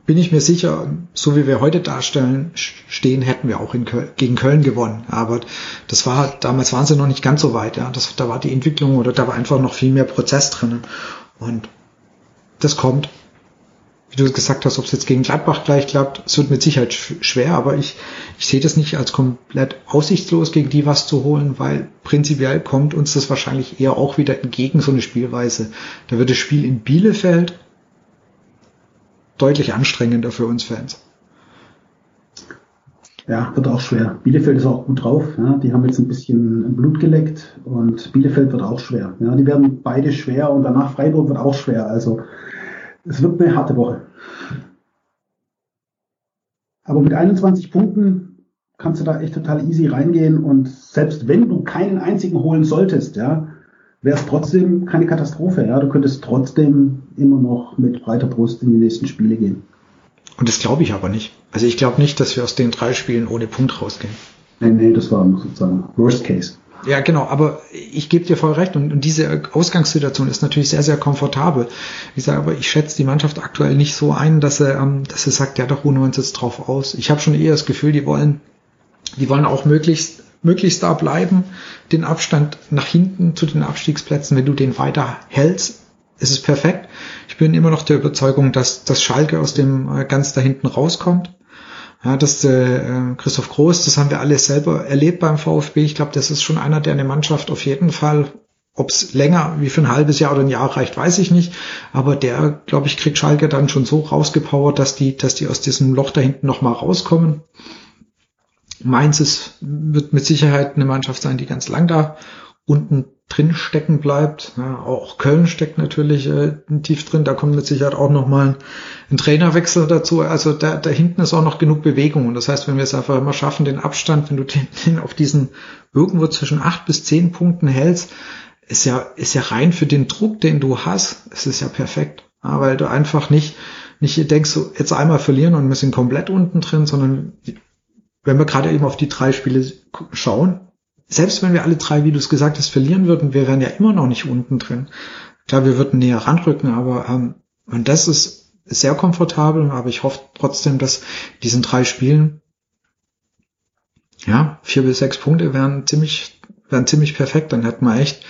bin ich mir sicher, so wie wir heute darstellen, stehen, hätten wir auch Köln, gegen Köln gewonnen. Aber das war, damals waren sie noch nicht ganz so weit, ja. Das, da war die Entwicklung oder da war einfach noch viel mehr Prozess drinnen. Und das kommt. Wie du gesagt hast, ob es jetzt gegen Gladbach gleich klappt, es wird mit Sicherheit schwer, aber ich, ich sehe das nicht als komplett aussichtslos, gegen die was zu holen, weil prinzipiell kommt uns das wahrscheinlich eher auch wieder entgegen, so eine Spielweise. Da wird das Spiel in Bielefeld deutlich anstrengender für uns Fans. Ja, wird auch schwer. Bielefeld ist auch gut drauf. Ja. Die haben jetzt ein bisschen Blut geleckt und Bielefeld wird auch schwer. Ja, die werden beide schwer und danach Freiburg wird auch schwer. Also es wird eine harte Woche. Aber mit 21 Punkten kannst du da echt total easy reingehen und selbst wenn du keinen einzigen holen solltest, ja, wäre es trotzdem keine Katastrophe. Ja, du könntest trotzdem immer noch mit breiter Brust in die nächsten Spiele gehen. Und das glaube ich aber nicht. Also ich glaube nicht, dass wir aus den drei Spielen ohne Punkt rausgehen. Nee, nee, das war sozusagen Worst Case. Ja, genau, aber ich gebe dir voll recht und, und, diese Ausgangssituation ist natürlich sehr, sehr komfortabel. Ich sage aber, ich schätze die Mannschaft aktuell nicht so ein, dass er, ähm, dass er sagt, ja doch, ruhen wir uns jetzt drauf aus. Ich habe schon eher das Gefühl, die wollen, die wollen auch möglichst möglichst da bleiben, den Abstand nach hinten zu den Abstiegsplätzen, wenn du den weiter hältst, ist es perfekt. Ich bin immer noch der Überzeugung, dass das Schalke aus dem äh, ganz da hinten rauskommt. Ja, das äh, Christoph Groß, das haben wir alle selber erlebt beim VfB. Ich glaube, das ist schon einer, der eine Mannschaft auf jeden Fall, ob es länger wie für ein halbes Jahr oder ein Jahr reicht, weiß ich nicht. Aber der, glaube ich, kriegt Schalke dann schon so rausgepowert, dass die, dass die aus diesem Loch da hinten nochmal rauskommen. Mainz ist, wird mit Sicherheit eine Mannschaft sein, die ganz lang da unten drin stecken bleibt. Ja, auch Köln steckt natürlich äh, tief drin. Da kommt mit Sicherheit auch nochmal ein, ein Trainerwechsel dazu. Also da, da hinten ist auch noch genug Bewegung. Und das heißt, wenn wir es einfach immer schaffen, den Abstand, wenn du den, den auf diesen irgendwo zwischen acht bis zehn Punkten hältst, ist ja, ist ja rein für den Druck, den du hast, es ist ja perfekt. Ja, weil du einfach nicht, nicht denkst, so jetzt einmal verlieren und wir sind komplett unten drin, sondern wenn wir gerade eben auf die drei Spiele schauen, selbst wenn wir alle drei, wie du es gesagt hast, verlieren würden, wir wären ja immer noch nicht unten drin. Klar, wir würden näher ranrücken, aber ähm, und das ist sehr komfortabel, aber ich hoffe trotzdem, dass diesen drei Spielen ja, vier bis sechs Punkte wären ziemlich, wären ziemlich perfekt. Dann hätten wir echt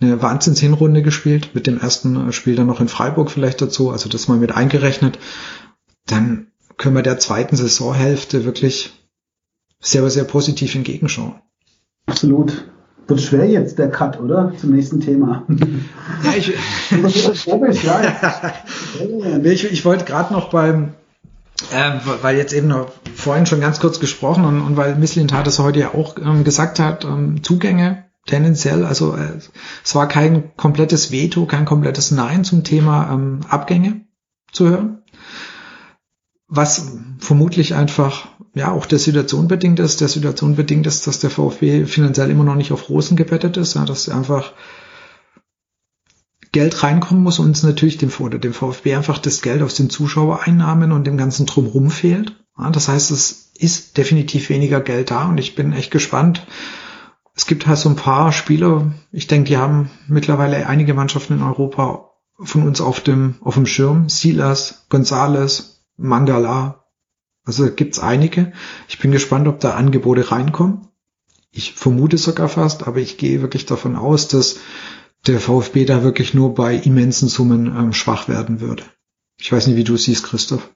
eine Wahnsinns-Hinrunde gespielt, mit dem ersten Spiel dann noch in Freiburg vielleicht dazu, also das mal mit eingerechnet. Dann können wir der zweiten Saisonhälfte wirklich sehr, sehr positiv entgegenschauen. Absolut. Wird schwer jetzt der Cut, oder? Zum nächsten Thema. Ja, ich, ich, ich wollte gerade noch beim, äh, weil jetzt eben noch vorhin schon ganz kurz gesprochen und, und weil Misslintat es heute ja auch ähm, gesagt hat, ähm, Zugänge tendenziell, also äh, es war kein komplettes Veto, kein komplettes Nein zum Thema ähm, Abgänge zu hören, was vermutlich einfach ja auch der Situation bedingt ist. Der Situation bedingt ist, dass der VfB finanziell immer noch nicht auf Rosen gebettet ist, ja, dass einfach Geld reinkommen muss und uns natürlich dem, oder dem VfB einfach das Geld aus den Zuschauereinnahmen und dem ganzen Drumherum fehlt. Ja, das heißt, es ist definitiv weniger Geld da und ich bin echt gespannt. Es gibt halt so ein paar Spieler, ich denke, die haben mittlerweile einige Mannschaften in Europa von uns auf dem, auf dem Schirm. Silas, Gonzales, Mangala. Also gibt's einige. Ich bin gespannt, ob da Angebote reinkommen. Ich vermute sogar fast, aber ich gehe wirklich davon aus, dass der VfB da wirklich nur bei immensen Summen ähm, schwach werden würde. Ich weiß nicht, wie du siehst, Christoph.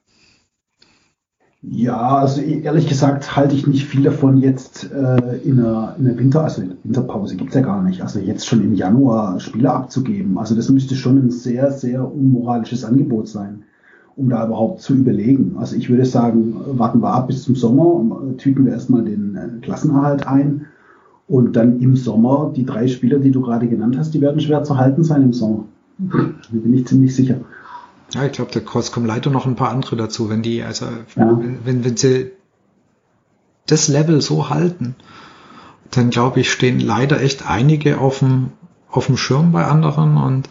Ja, also ehrlich gesagt halte ich nicht viel davon, jetzt äh, in, der, in der Winter, also Winterpause gibt's ja gar nicht, also jetzt schon im Januar Spieler abzugeben. Also das müsste schon ein sehr, sehr unmoralisches Angebot sein, um da überhaupt zu überlegen. Also ich würde sagen, warten wir ab bis zum Sommer, tüten wir erstmal den äh, Klassenerhalt ein und dann im Sommer, die drei Spieler, die du gerade genannt hast, die werden schwer zu halten sein im Sommer. Da bin ich ziemlich sicher. Ja, ich glaube, da kommen leider noch ein paar andere dazu, wenn die, also ja. wenn, wenn sie das Level so halten, dann glaube ich, stehen leider echt einige auf dem, auf dem Schirm bei anderen und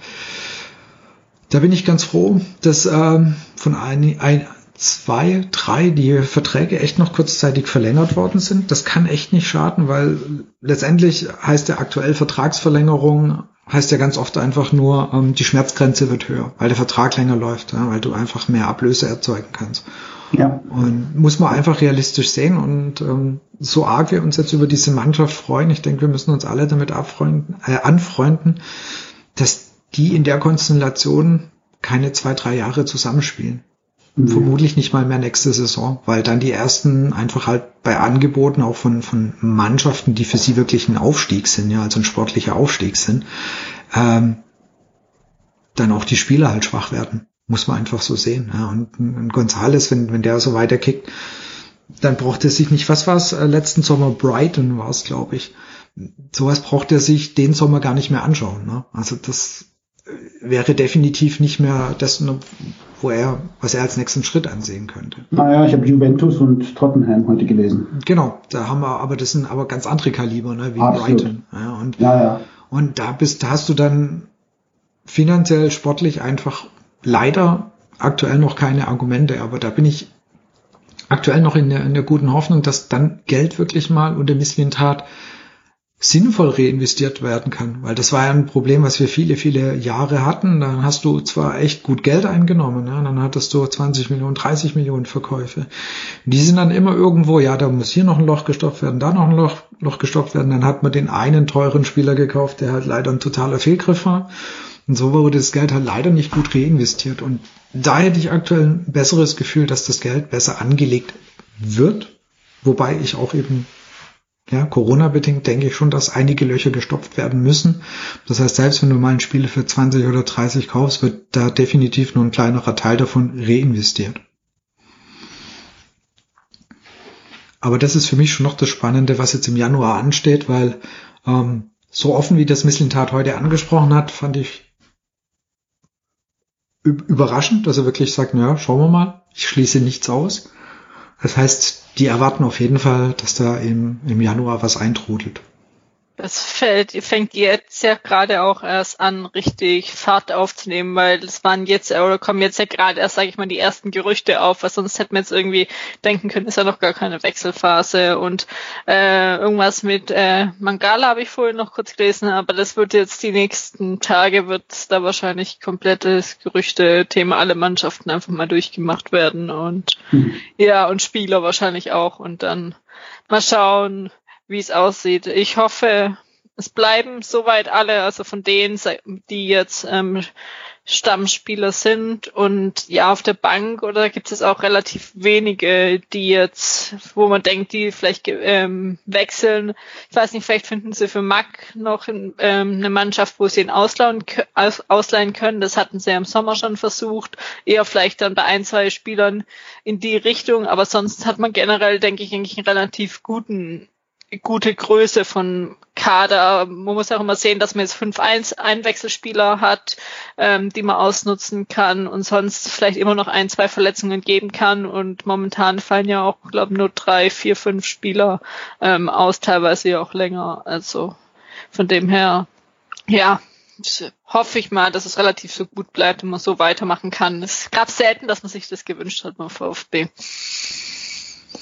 da bin ich ganz froh, dass ähm, von ein, ein, zwei, drei die Verträge echt noch kurzzeitig verlängert worden sind. Das kann echt nicht schaden, weil letztendlich heißt der aktuell Vertragsverlängerung heißt ja ganz oft einfach nur, ähm, die Schmerzgrenze wird höher, weil der Vertrag länger läuft, ja, weil du einfach mehr Ablöse erzeugen kannst. Ja. Und muss man einfach realistisch sehen und ähm, so arg wir uns jetzt über diese Mannschaft freuen, ich denke, wir müssen uns alle damit abfreunden, äh, anfreunden, dass die in der Konstellation keine zwei, drei Jahre zusammenspielen. Mhm. Vermutlich nicht mal mehr nächste Saison, weil dann die ersten einfach halt bei Angeboten auch von, von Mannschaften, die für sie wirklich ein Aufstieg sind, ja, also ein sportlicher Aufstieg sind, ähm, dann auch die Spieler halt schwach werden. Muss man einfach so sehen. Ja. Und, und Gonzales, wenn, wenn der so weiterkickt, dann braucht er sich nicht, was war's, äh, letzten Sommer Brighton war es, glaube ich. Sowas braucht er sich den Sommer gar nicht mehr anschauen. Ne? Also das wäre definitiv nicht mehr das, wo er, was er als nächsten Schritt ansehen könnte. Naja, ich habe Juventus und Tottenham heute gelesen. Genau, da haben wir, aber das sind aber ganz andere Kaliber, ne, wie Absolut. Brighton. Ja, und, ja, ja. und da bist, da hast du dann finanziell, sportlich einfach leider aktuell noch keine Argumente, aber da bin ich aktuell noch in der, in der guten Hoffnung, dass dann Geld wirklich mal unter Misslintat sinnvoll reinvestiert werden kann. Weil das war ja ein Problem, was wir viele, viele Jahre hatten. Dann hast du zwar echt gut Geld eingenommen, ja, dann hattest du 20 Millionen, 30 Millionen Verkäufe. Die sind dann immer irgendwo, ja, da muss hier noch ein Loch gestopft werden, da noch ein Loch, Loch gestopft werden. Dann hat man den einen teuren Spieler gekauft, der halt leider ein totaler Fehlgriff war. Und so wurde das Geld halt leider nicht gut reinvestiert. Und da hätte ich aktuell ein besseres Gefühl, dass das Geld besser angelegt wird. Wobei ich auch eben ja, Corona-bedingt denke ich schon, dass einige Löcher gestopft werden müssen. Das heißt, selbst wenn du mal ein Spiel für 20 oder 30 kaufst, wird da definitiv nur ein kleinerer Teil davon reinvestiert. Aber das ist für mich schon noch das Spannende, was jetzt im Januar ansteht, weil ähm, so offen wie das Misslintat heute angesprochen hat, fand ich überraschend, dass er wirklich sagt, ja, schauen wir mal, ich schließe nichts aus. Das heißt, die erwarten auf jeden Fall, dass da im, im Januar was eintrudelt. Es fällt, fängt jetzt ja gerade auch erst an, richtig Fahrt aufzunehmen, weil es waren jetzt oder kommen jetzt ja gerade erst, sage ich mal, die ersten Gerüchte auf, weil sonst hätten wir jetzt irgendwie denken können, ist ja noch gar keine Wechselphase und äh, irgendwas mit äh, Mangala habe ich vorhin noch kurz gelesen, aber das wird jetzt die nächsten Tage wird da wahrscheinlich komplettes Gerüchte-Thema alle Mannschaften einfach mal durchgemacht werden und mhm. ja und Spieler wahrscheinlich auch und dann mal schauen wie es aussieht. Ich hoffe, es bleiben soweit alle, also von denen, die jetzt ähm, Stammspieler sind und ja auf der Bank oder gibt es auch relativ wenige, die jetzt, wo man denkt, die vielleicht ähm, wechseln. Ich weiß nicht, vielleicht finden sie für Mack noch ähm, eine Mannschaft, wo sie ihn ausleihen, aus, ausleihen können. Das hatten sie ja im Sommer schon versucht. Eher vielleicht dann bei ein, zwei Spielern in die Richtung, aber sonst hat man generell, denke ich, eigentlich einen relativ guten gute Größe von Kader. Man muss auch immer sehen, dass man jetzt fünf Einwechselspieler hat, ähm, die man ausnutzen kann und sonst vielleicht immer noch ein, zwei Verletzungen geben kann. Und momentan fallen ja auch, glaube nur drei, vier, fünf Spieler ähm, aus, teilweise ja auch länger. Also von dem her, ja, hoffe ich mal, dass es relativ so gut bleibt und man so weitermachen kann. Es gab selten, dass man sich das gewünscht hat beim VfB.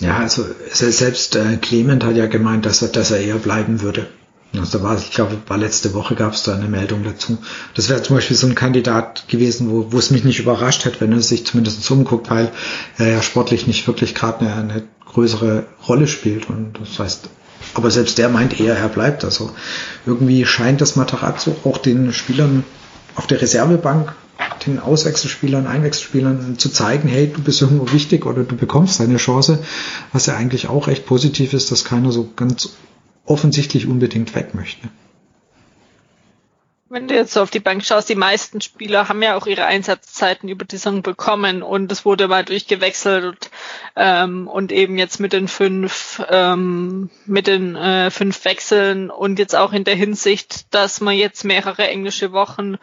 Ja, also selbst äh, Clement hat ja gemeint, dass er, dass er eher bleiben würde. Also war, ich glaube, war letzte Woche gab es da eine Meldung dazu. Das wäre zum Beispiel so ein Kandidat gewesen, wo, wo es mich nicht überrascht hätte, wenn er sich zumindest umguckt, weil er ja sportlich nicht wirklich gerade eine, eine größere Rolle spielt. Und das heißt, aber selbst der meint eher, er bleibt. Also irgendwie scheint das Matarazzo auch den Spielern auf der Reservebank den Auswechselspielern, Einwechselspielern zu zeigen, hey, du bist irgendwo wichtig oder du bekommst deine Chance, was ja eigentlich auch recht positiv ist, dass keiner so ganz offensichtlich unbedingt weg möchte. Wenn du jetzt so auf die Bank schaust, die meisten Spieler haben ja auch ihre Einsatzzeiten über die Saison bekommen und es wurde mal durchgewechselt und, ähm, und eben jetzt mit den fünf ähm, mit den äh, fünf Wechseln und jetzt auch in der Hinsicht, dass man jetzt mehrere englische Wochen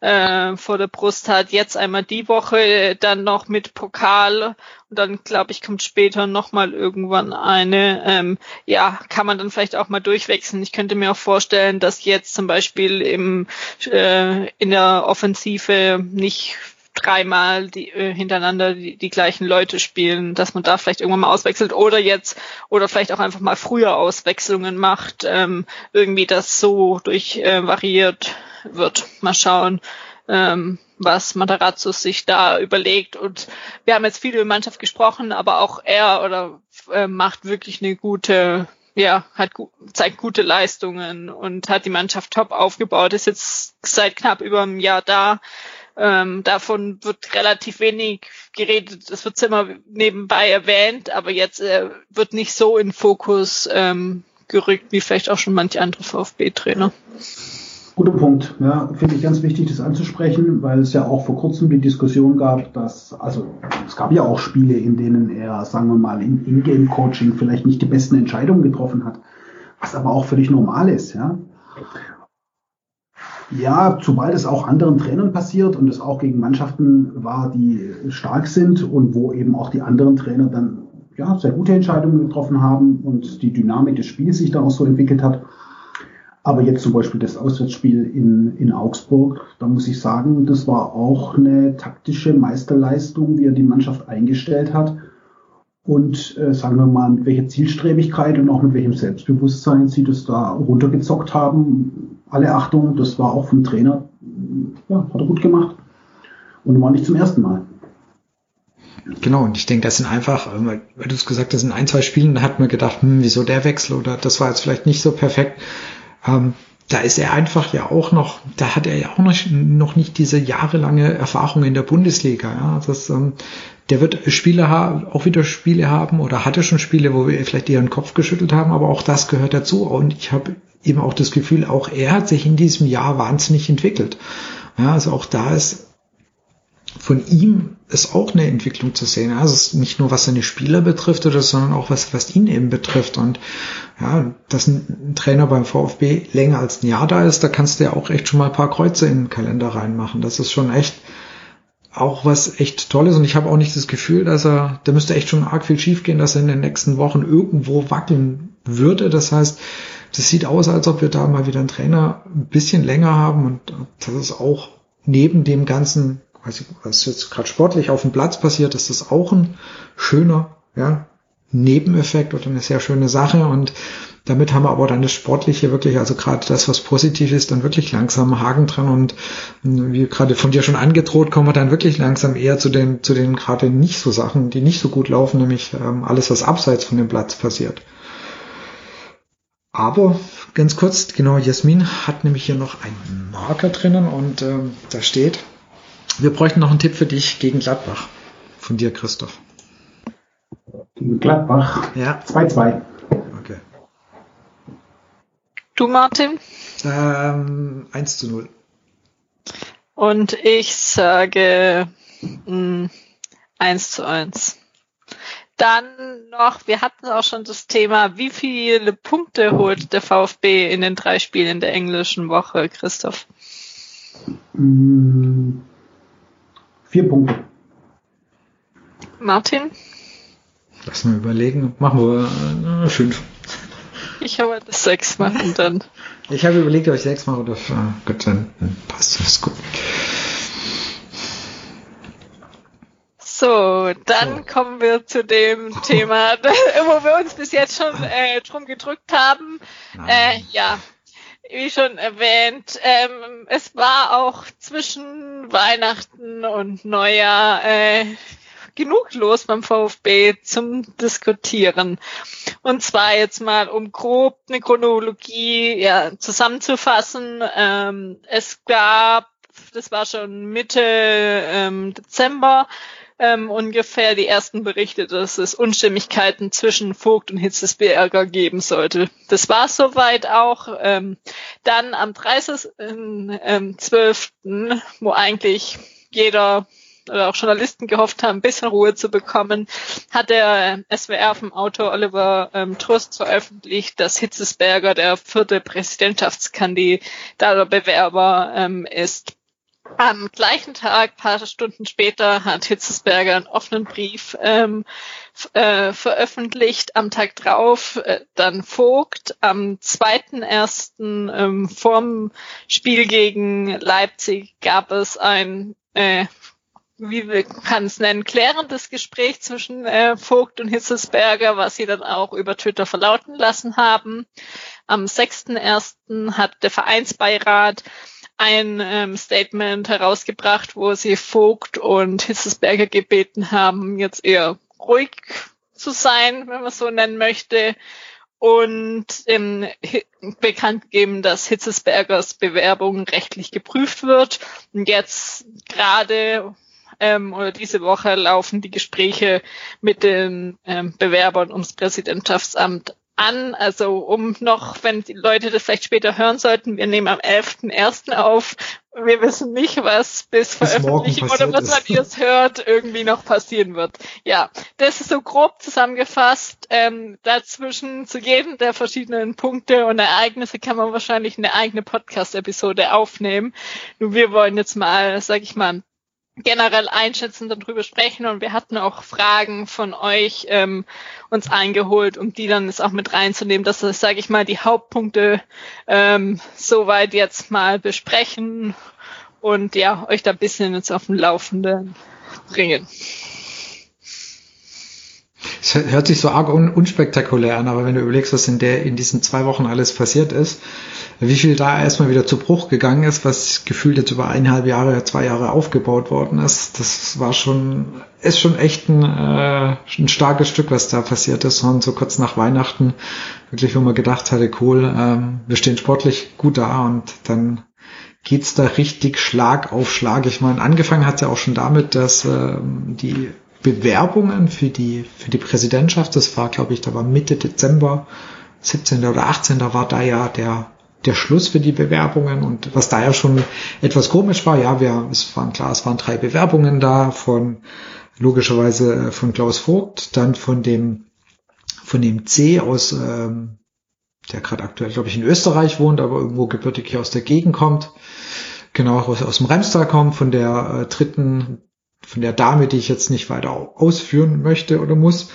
äh, vor der Brust hat. Jetzt einmal die Woche, dann noch mit Pokal und dann glaube ich kommt später noch mal irgendwann eine. Ähm, ja, kann man dann vielleicht auch mal durchwechseln. Ich könnte mir auch vorstellen, dass jetzt zum Beispiel im äh, in der Offensive nicht dreimal die, äh, hintereinander die, die gleichen Leute spielen, dass man da vielleicht irgendwann mal auswechselt oder jetzt oder vielleicht auch einfach mal früher Auswechslungen macht, ähm, irgendwie das so durch äh, variiert wird. Mal schauen, ähm, was Matarazzo sich da überlegt. Und wir haben jetzt viel über Mannschaft gesprochen, aber auch er oder äh, macht wirklich eine gute, ja, hat zeigt gute Leistungen und hat die Mannschaft top aufgebaut. Ist jetzt seit knapp über einem Jahr da. Ähm, davon wird relativ wenig geredet. Es wird immer nebenbei erwähnt, aber jetzt äh, wird nicht so in Fokus ähm, gerückt wie vielleicht auch schon manche andere VfB-Trainer. Guter Punkt. Ja, finde ich ganz wichtig, das anzusprechen, weil es ja auch vor kurzem die Diskussion gab, dass, also es gab ja auch Spiele, in denen er, sagen wir mal, im Ingame-Coaching vielleicht nicht die besten Entscheidungen getroffen hat, was aber auch völlig normal ist, ja. Ja, sobald es auch anderen Trainern passiert und es auch gegen Mannschaften war, die stark sind und wo eben auch die anderen Trainer dann ja, sehr gute Entscheidungen getroffen haben und die Dynamik des Spiels sich dann auch so entwickelt hat, aber jetzt zum Beispiel das Auswärtsspiel in, in Augsburg, da muss ich sagen, das war auch eine taktische Meisterleistung, wie er die Mannschaft eingestellt hat. Und äh, sagen wir mal, mit welcher Zielstrebigkeit und auch mit welchem Selbstbewusstsein sie das da runtergezockt haben. Alle Achtung, das war auch vom Trainer, ja, hat er gut gemacht. Und war nicht zum ersten Mal. Genau, und ich denke, das sind einfach, äh, weil du es gesagt hast, in ein, zwei Spielen, hat man gedacht, hm, wieso der Wechsel oder das war jetzt vielleicht nicht so perfekt. Ähm, da ist er einfach ja auch noch, da hat er ja auch noch, noch nicht diese jahrelange Erfahrung in der Bundesliga. Ja. Das, ähm, der wird Spiele haben, auch wieder Spiele haben oder hatte schon Spiele, wo wir vielleicht eher den Kopf geschüttelt haben, aber auch das gehört dazu. Und ich habe eben auch das Gefühl, auch er hat sich in diesem Jahr wahnsinnig entwickelt. Ja, also auch da ist von ihm ist auch eine Entwicklung zu sehen. Also nicht nur was seine Spieler betrifft oder sondern auch was, was ihn eben betrifft. Und ja, dass ein Trainer beim VfB länger als ein Jahr da ist, da kannst du ja auch echt schon mal ein paar Kreuze in den Kalender reinmachen. Das ist schon echt auch was echt Tolles. Und ich habe auch nicht das Gefühl, dass er, da müsste echt schon arg viel schiefgehen, dass er in den nächsten Wochen irgendwo wackeln würde. Das heißt, das sieht aus, als ob wir da mal wieder einen Trainer ein bisschen länger haben und das ist auch neben dem ganzen, was jetzt gerade sportlich auf dem Platz passiert, ist das auch ein schöner ja, Nebeneffekt oder eine sehr schöne Sache und damit haben wir aber dann das Sportliche wirklich, also gerade das, was positiv ist, dann wirklich langsam Haken dran und wie gerade von dir schon angedroht, kommen wir dann wirklich langsam eher zu den, zu den gerade nicht so Sachen, die nicht so gut laufen, nämlich ähm, alles, was abseits von dem Platz passiert. Aber ganz kurz, genau, Jasmin hat nämlich hier noch einen Marker drinnen und ähm, da steht, wir bräuchten noch einen Tipp für dich gegen Gladbach. Von dir, Christoph. Gegen Gladbach? Ja. 2-2. Du, Martin? Ähm, 1 zu 0. Und ich sage mh, 1 zu 1. Dann noch, wir hatten auch schon das Thema, wie viele Punkte holt der VfB in den drei Spielen in der englischen Woche, Christoph? Mm, vier Punkte. Martin? Lass mal überlegen. Machen wir äh, fünf. Ich habe das sechs machen dann. Ich habe überlegt, ob ich sechs mache oder äh, Gott, dann passt das gut. So, dann so. kommen wir zu dem Thema, wo wir uns bis jetzt schon äh, drum gedrückt haben. Äh, ja, wie schon erwähnt, ähm, es war auch zwischen Weihnachten und Neujahr äh, genug los beim VfB zum Diskutieren. Und zwar jetzt mal, um grob eine Chronologie ja, zusammenzufassen. Ähm, es gab, das war schon Mitte ähm, Dezember, ähm, ungefähr die ersten Berichte, dass es Unstimmigkeiten zwischen Vogt und Hitzesberger geben sollte. Das war soweit auch. Ähm, dann am 30.12., ähm, wo eigentlich jeder oder auch Journalisten gehofft haben, ein bisschen Ruhe zu bekommen, hat der SWR vom Autor Oliver ähm, Trust veröffentlicht, dass Hitzesberger der vierte Präsidentschaftskandidat oder Bewerber ähm, ist. Am gleichen Tag, paar Stunden später, hat Hitzesberger einen offenen Brief ähm, äh, veröffentlicht. Am Tag drauf äh, dann Vogt. Am 2.1. Ähm, vorm Spiel gegen Leipzig gab es ein äh, wie wir kann es nennen, klärendes Gespräch zwischen äh, Vogt und Hitzesberger, was sie dann auch über Twitter verlauten lassen haben. Am 6.1. hat der Vereinsbeirat ein ähm, Statement herausgebracht, wo sie Vogt und Hitzesberger gebeten haben, jetzt eher ruhig zu sein, wenn man so nennen möchte, und ähm, bekannt geben, dass Hitzesbergers Bewerbung rechtlich geprüft wird. Und jetzt gerade ähm, oder diese Woche laufen die Gespräche mit den ähm, Bewerbern ums Präsidentschaftsamt an. Also um noch, wenn die Leute das vielleicht später hören sollten, wir nehmen am 11.01. auf. Wir wissen nicht, was bis, bis Veröffentlichung oder was man jetzt hört, irgendwie noch passieren wird. Ja, das ist so grob zusammengefasst. Ähm, dazwischen zu jedem der verschiedenen Punkte und Ereignisse kann man wahrscheinlich eine eigene Podcast-Episode aufnehmen. Nur wir wollen jetzt mal, sag ich mal, generell einschätzen, darüber sprechen und wir hatten auch Fragen von euch ähm, uns eingeholt, um die dann jetzt auch mit reinzunehmen, dass wir, sage ich mal, die Hauptpunkte ähm, soweit jetzt mal besprechen und ja, euch da ein bisschen jetzt auf dem Laufenden bringen. Es hört sich so arg un unspektakulär an, aber wenn du überlegst, was in der in diesen zwei Wochen alles passiert ist, wie viel da erstmal wieder zu Bruch gegangen ist, was gefühlt jetzt über eineinhalb Jahre, zwei Jahre aufgebaut worden ist, das war schon, ist schon echt ein, äh, ein starkes Stück, was da passiert ist. Und so kurz nach Weihnachten, wirklich, wo man gedacht hatte, cool, ähm, wir stehen sportlich gut da und dann geht's da richtig Schlag auf Schlag. Ich meine, angefangen hat ja auch schon damit, dass ähm, die Bewerbungen für die, für die Präsidentschaft, das war, glaube ich, da war Mitte Dezember, 17. oder 18. Da war da ja der der Schluss für die Bewerbungen und was da ja schon etwas komisch war, ja, wir, es waren klar, es waren drei Bewerbungen da von logischerweise äh, von Klaus Vogt, dann von dem von dem C aus, ähm, der gerade aktuell, glaube ich, in Österreich wohnt, aber irgendwo gebürtig hier aus der Gegend kommt, genau aus, aus dem Remstal kommt, von der äh, dritten, von der Dame, die ich jetzt nicht weiter ausführen möchte oder muss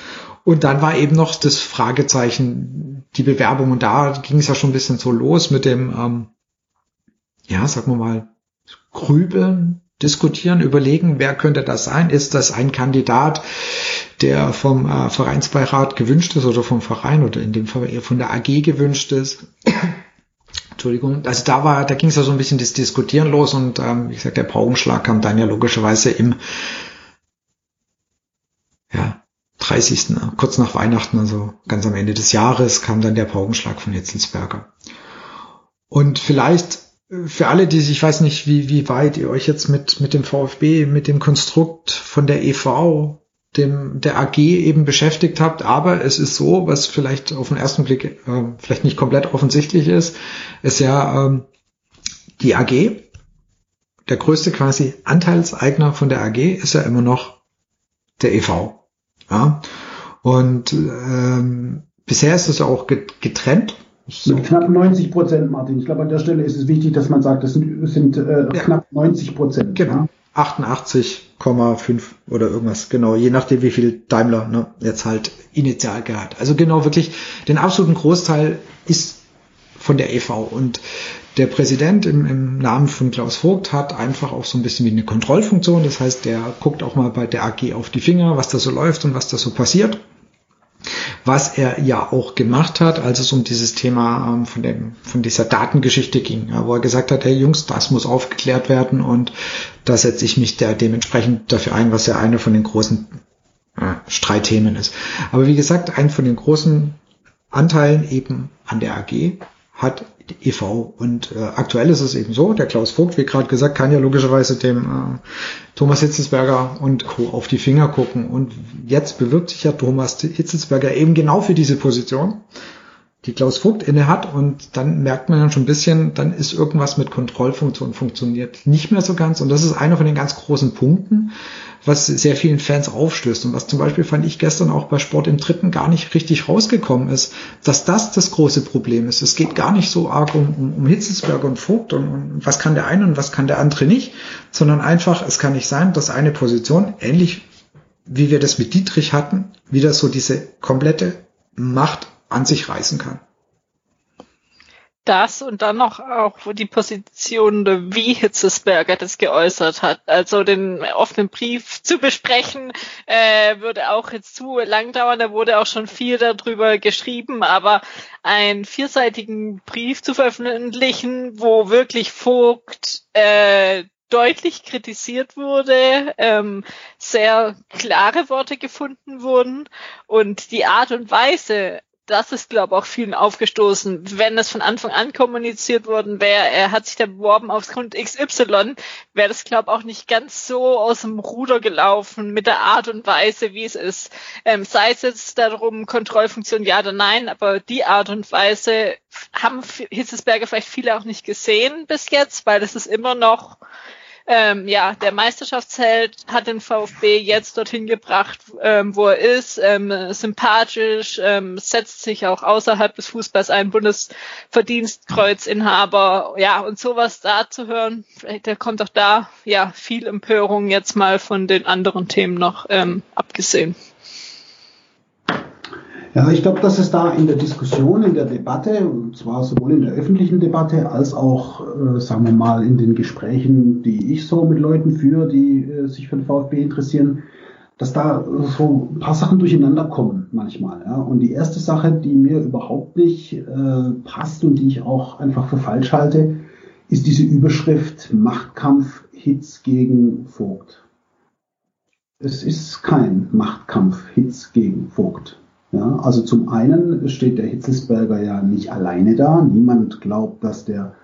und dann war eben noch das Fragezeichen, die Bewerbung. Und da ging es ja schon ein bisschen so los mit dem, ähm, ja, sagen wir mal, grübeln, diskutieren, überlegen, wer könnte das sein? Ist das ein Kandidat, der vom äh, Vereinsbeirat gewünscht ist oder vom Verein oder in dem Fall eher von der AG gewünscht ist? Entschuldigung, also da war, da ging es ja so ein bisschen das Diskutieren los und ähm, wie gesagt, der Paukenschlag kam dann ja logischerweise im ja, 30. kurz nach Weihnachten, also ganz am Ende des Jahres, kam dann der Paukenschlag von Hitzelsberger. Und vielleicht äh, für alle, die sich, ich weiß nicht, wie, wie weit ihr euch jetzt mit, mit dem VfB, mit dem Konstrukt von der EV, dem, der AG eben beschäftigt habt, aber es ist so, was vielleicht auf den ersten Blick äh, vielleicht nicht komplett offensichtlich ist, ist ja ähm, die AG, der größte quasi Anteilseigner von der AG ist ja immer noch der EV. Ja? Und ähm, bisher ist es auch getrennt. So. Mit knapp 90 Prozent, Martin. Ich glaube, an der Stelle ist es wichtig, dass man sagt, das sind, sind äh, ja. knapp 90 Prozent. Genau. Ja? 88,5 oder irgendwas, genau, je nachdem, wie viel Daimler ne, jetzt halt initial gehabt. Also genau wirklich, den absoluten Großteil ist von der EV und der Präsident im, im, Namen von Klaus Vogt hat einfach auch so ein bisschen wie eine Kontrollfunktion. Das heißt, der guckt auch mal bei der AG auf die Finger, was da so läuft und was da so passiert. Was er ja auch gemacht hat, als es um dieses Thema ähm, von, dem, von dieser Datengeschichte ging, ja, wo er gesagt hat, hey Jungs, das muss aufgeklärt werden und da setze ich mich da dementsprechend dafür ein, was ja eine von den großen äh, Streitthemen ist. Aber wie gesagt, ein von den großen Anteilen eben an der AG hat e.V. Und äh, aktuell ist es eben so, der Klaus Vogt, wie gerade gesagt, kann ja logischerweise dem äh, Thomas Hitzelsberger und Co. auf die Finger gucken. Und jetzt bewirbt sich ja Thomas Hitzelsberger eben genau für diese Position die Klaus Vogt inne hat und dann merkt man dann schon ein bisschen, dann ist irgendwas mit Kontrollfunktion funktioniert nicht mehr so ganz und das ist einer von den ganz großen Punkten, was sehr vielen Fans aufstößt und was zum Beispiel fand ich gestern auch bei Sport im Dritten gar nicht richtig rausgekommen ist, dass das das große Problem ist. Es geht gar nicht so arg um, um, um Hitzelsberger und Vogt und, und was kann der eine und was kann der andere nicht, sondern einfach, es kann nicht sein, dass eine Position, ähnlich wie wir das mit Dietrich hatten, wieder so diese komplette Macht an sich reißen kann. Das und dann noch auch die Position, wie Hitzesberger das geäußert hat. Also den offenen Brief zu besprechen, äh, würde auch jetzt zu lang dauern. Da wurde auch schon viel darüber geschrieben, aber einen vierseitigen Brief zu veröffentlichen, wo wirklich Vogt äh, deutlich kritisiert wurde, ähm, sehr klare Worte gefunden wurden und die Art und Weise, das ist, glaube ich, auch vielen aufgestoßen. Wenn es von Anfang an kommuniziert worden wäre, er hat sich da beworben aufs Grund XY, wäre das, glaube ich, auch nicht ganz so aus dem Ruder gelaufen mit der Art und Weise, wie es ist. Ähm, sei es jetzt darum, Kontrollfunktion ja oder nein, aber die Art und Weise haben Hitzesberger vielleicht viele auch nicht gesehen bis jetzt, weil es ist immer noch ähm, ja, der Meisterschaftsheld hat den VfB jetzt dorthin gebracht, ähm, wo er ist, ähm, sympathisch, ähm, setzt sich auch außerhalb des Fußballs ein, Bundesverdienstkreuzinhaber, ja, und sowas da zu hören, da kommt auch da, ja, viel Empörung jetzt mal von den anderen Themen noch ähm, abgesehen. Ja, ich glaube, dass es da in der Diskussion, in der Debatte, und zwar sowohl in der öffentlichen Debatte als auch, äh, sagen wir mal, in den Gesprächen, die ich so mit Leuten führe, die äh, sich für den VfB interessieren, dass da so ein paar Sachen durcheinander kommen manchmal. Ja. Und die erste Sache, die mir überhaupt nicht äh, passt und die ich auch einfach für falsch halte, ist diese Überschrift Machtkampf Hitz gegen Vogt. Es ist kein Machtkampf Hitz gegen Vogt. Ja, also zum einen steht der Hitzelsberger ja nicht alleine da. Niemand glaubt, dass der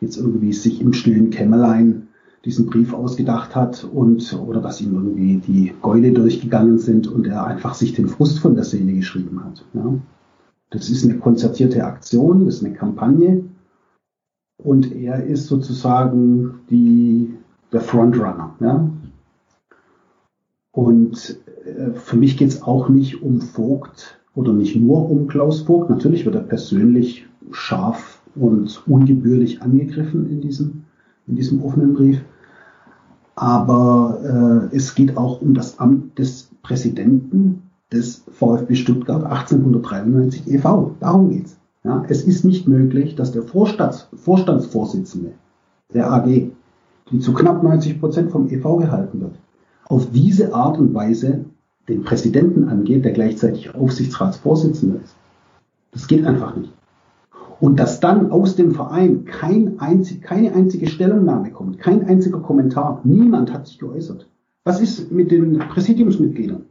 jetzt irgendwie sich im stillen Kämmerlein diesen Brief ausgedacht hat und oder dass ihm irgendwie die Gäule durchgegangen sind und er einfach sich den Frust von der Seele geschrieben hat. Ja. Das ist eine konzertierte Aktion, das ist eine Kampagne und er ist sozusagen die, der Frontrunner. Ja. Und für mich geht es auch nicht um Vogt oder nicht nur um Klaus Vogt. Natürlich wird er persönlich scharf und ungebührlich angegriffen in diesem, in diesem offenen Brief. Aber äh, es geht auch um das Amt des Präsidenten des VfB Stuttgart 1893 e.V. Darum geht's. Ja, es ist nicht möglich, dass der Vorstands Vorstandsvorsitzende der AG, die zu knapp 90 Prozent vom e.V. gehalten wird, auf diese Art und Weise den Präsidenten angeht, der gleichzeitig Aufsichtsratsvorsitzender ist. Das geht einfach nicht. Und dass dann aus dem Verein kein einzig, keine einzige Stellungnahme kommt, kein einziger Kommentar, niemand hat sich geäußert. Was ist mit den Präsidiumsmitgliedern?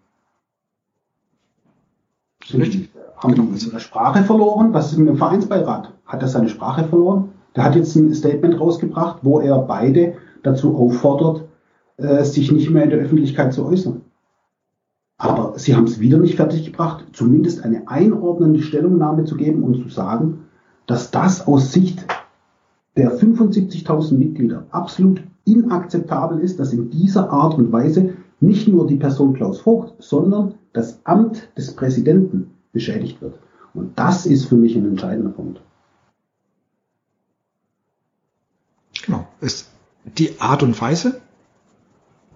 Richtig. Haben die seine Sprache verloren? Was ist mit dem Vereinsbeirat? Hat er seine Sprache verloren? Der hat jetzt ein Statement rausgebracht, wo er beide dazu auffordert, äh, sich nicht mehr in der Öffentlichkeit zu äußern. Aber sie haben es wieder nicht fertiggebracht, zumindest eine einordnende Stellungnahme zu geben und zu sagen, dass das aus Sicht der 75.000 Mitglieder absolut inakzeptabel ist, dass in dieser Art und Weise nicht nur die Person Klaus Vogt, sondern das Amt des Präsidenten beschädigt wird. Und das ist für mich ein entscheidender Punkt. Genau. Ist die Art und Weise,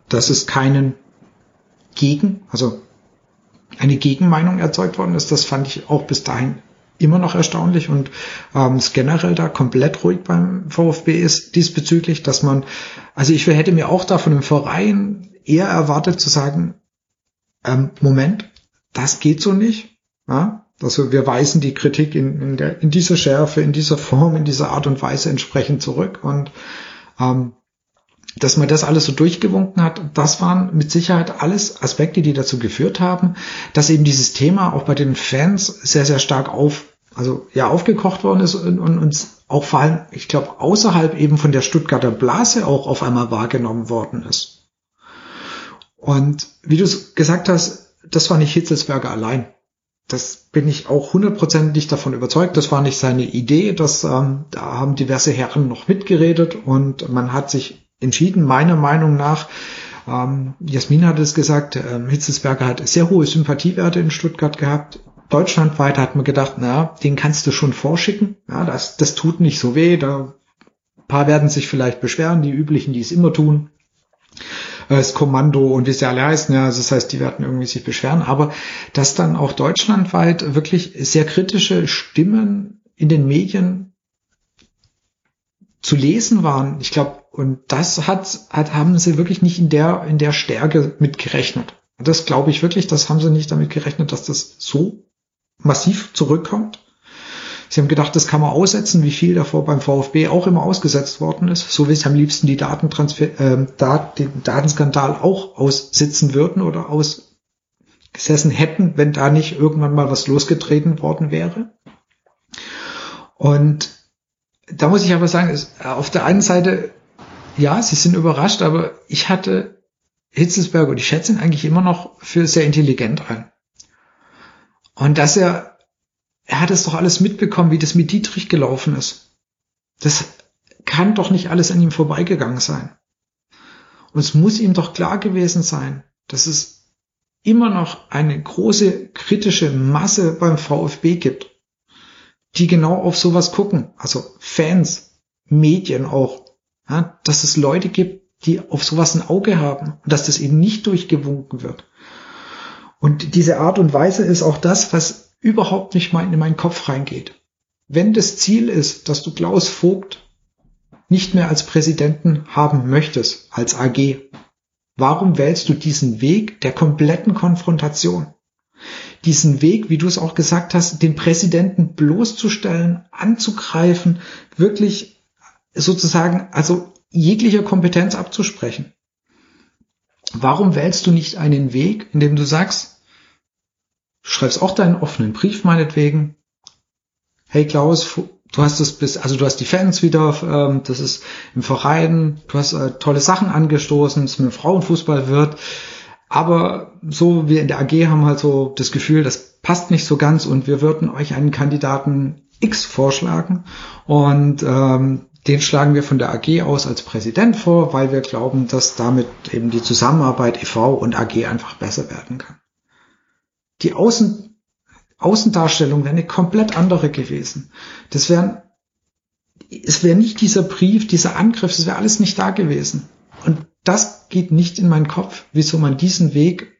dass es keinen Gegen, also eine Gegenmeinung erzeugt worden ist, das fand ich auch bis dahin immer noch erstaunlich und ähm, es generell da komplett ruhig beim VfB ist diesbezüglich, dass man, also ich hätte mir auch da von dem Verein eher erwartet zu sagen, ähm, Moment, das geht so nicht. Ja? Also wir weisen die Kritik in, in, der, in dieser Schärfe, in dieser Form, in dieser Art und Weise entsprechend zurück und ähm, dass man das alles so durchgewunken hat, das waren mit Sicherheit alles Aspekte, die dazu geführt haben, dass eben dieses Thema auch bei den Fans sehr, sehr stark auf, also ja, aufgekocht worden ist und, und uns auch vor allem, ich glaube, außerhalb eben von der Stuttgarter Blase auch auf einmal wahrgenommen worden ist. Und wie du es gesagt hast, das war nicht Hitzelsberger allein. Das bin ich auch hundertprozentig davon überzeugt. Das war nicht seine Idee. Das, ähm, da haben diverse Herren noch mitgeredet und man hat sich entschieden, meiner Meinung nach, ähm, Jasmin hat es gesagt, ähm, Hitzelsberger hat sehr hohe Sympathiewerte in Stuttgart gehabt. Deutschlandweit hat man gedacht, na, den kannst du schon vorschicken. Ja, das, das tut nicht so weh. Da paar werden sich vielleicht beschweren, die üblichen, die es immer tun. Äh, das Kommando und wie sie alle heißen, ja, das heißt, die werden irgendwie sich beschweren, aber dass dann auch deutschlandweit wirklich sehr kritische Stimmen in den Medien zu lesen waren. Ich glaube, und das hat, hat, haben sie wirklich nicht in der, in der Stärke mitgerechnet. Und das glaube ich wirklich, das haben sie nicht damit gerechnet, dass das so massiv zurückkommt. Sie haben gedacht, das kann man aussetzen, wie viel davor beim VfB auch immer ausgesetzt worden ist, so wie sie am liebsten die Datentransfer, äh, Dat, den Datenskandal auch aussitzen würden oder ausgesessen hätten, wenn da nicht irgendwann mal was losgetreten worden wäre. Und da muss ich aber sagen, ist, auf der einen Seite, ja, sie sind überrascht, aber ich hatte Hitzelsberger und ich schätze ihn eigentlich immer noch für sehr intelligent ein. Und dass er, er hat es doch alles mitbekommen, wie das mit Dietrich gelaufen ist. Das kann doch nicht alles an ihm vorbeigegangen sein. Und es muss ihm doch klar gewesen sein, dass es immer noch eine große kritische Masse beim VfB gibt die genau auf sowas gucken. Also Fans, Medien auch. Ja, dass es Leute gibt, die auf sowas ein Auge haben und dass das eben nicht durchgewunken wird. Und diese Art und Weise ist auch das, was überhaupt nicht mal in meinen Kopf reingeht. Wenn das Ziel ist, dass du Klaus Vogt nicht mehr als Präsidenten haben möchtest, als AG, warum wählst du diesen Weg der kompletten Konfrontation? diesen Weg, wie du es auch gesagt hast, den Präsidenten bloßzustellen, anzugreifen, wirklich sozusagen, also jeglicher Kompetenz abzusprechen. Warum wählst du nicht einen Weg, in dem du sagst, schreibst auch deinen offenen Brief meinetwegen, hey Klaus, du hast das bis, also du hast die Fans wieder, ähm, das ist im Verein, du hast äh, tolle Sachen angestoßen, es mit dem Frauenfußball wird, aber so, wir in der AG haben halt so das Gefühl, das passt nicht so ganz und wir würden euch einen Kandidaten X vorschlagen und ähm, den schlagen wir von der AG aus als Präsident vor, weil wir glauben, dass damit eben die Zusammenarbeit EV und AG einfach besser werden kann. Die Außen, Außendarstellung wäre eine komplett andere gewesen. Das wären, es wäre nicht dieser Brief, dieser Angriff, es wäre alles nicht da gewesen. Und das geht nicht in meinen Kopf, wieso man diesen Weg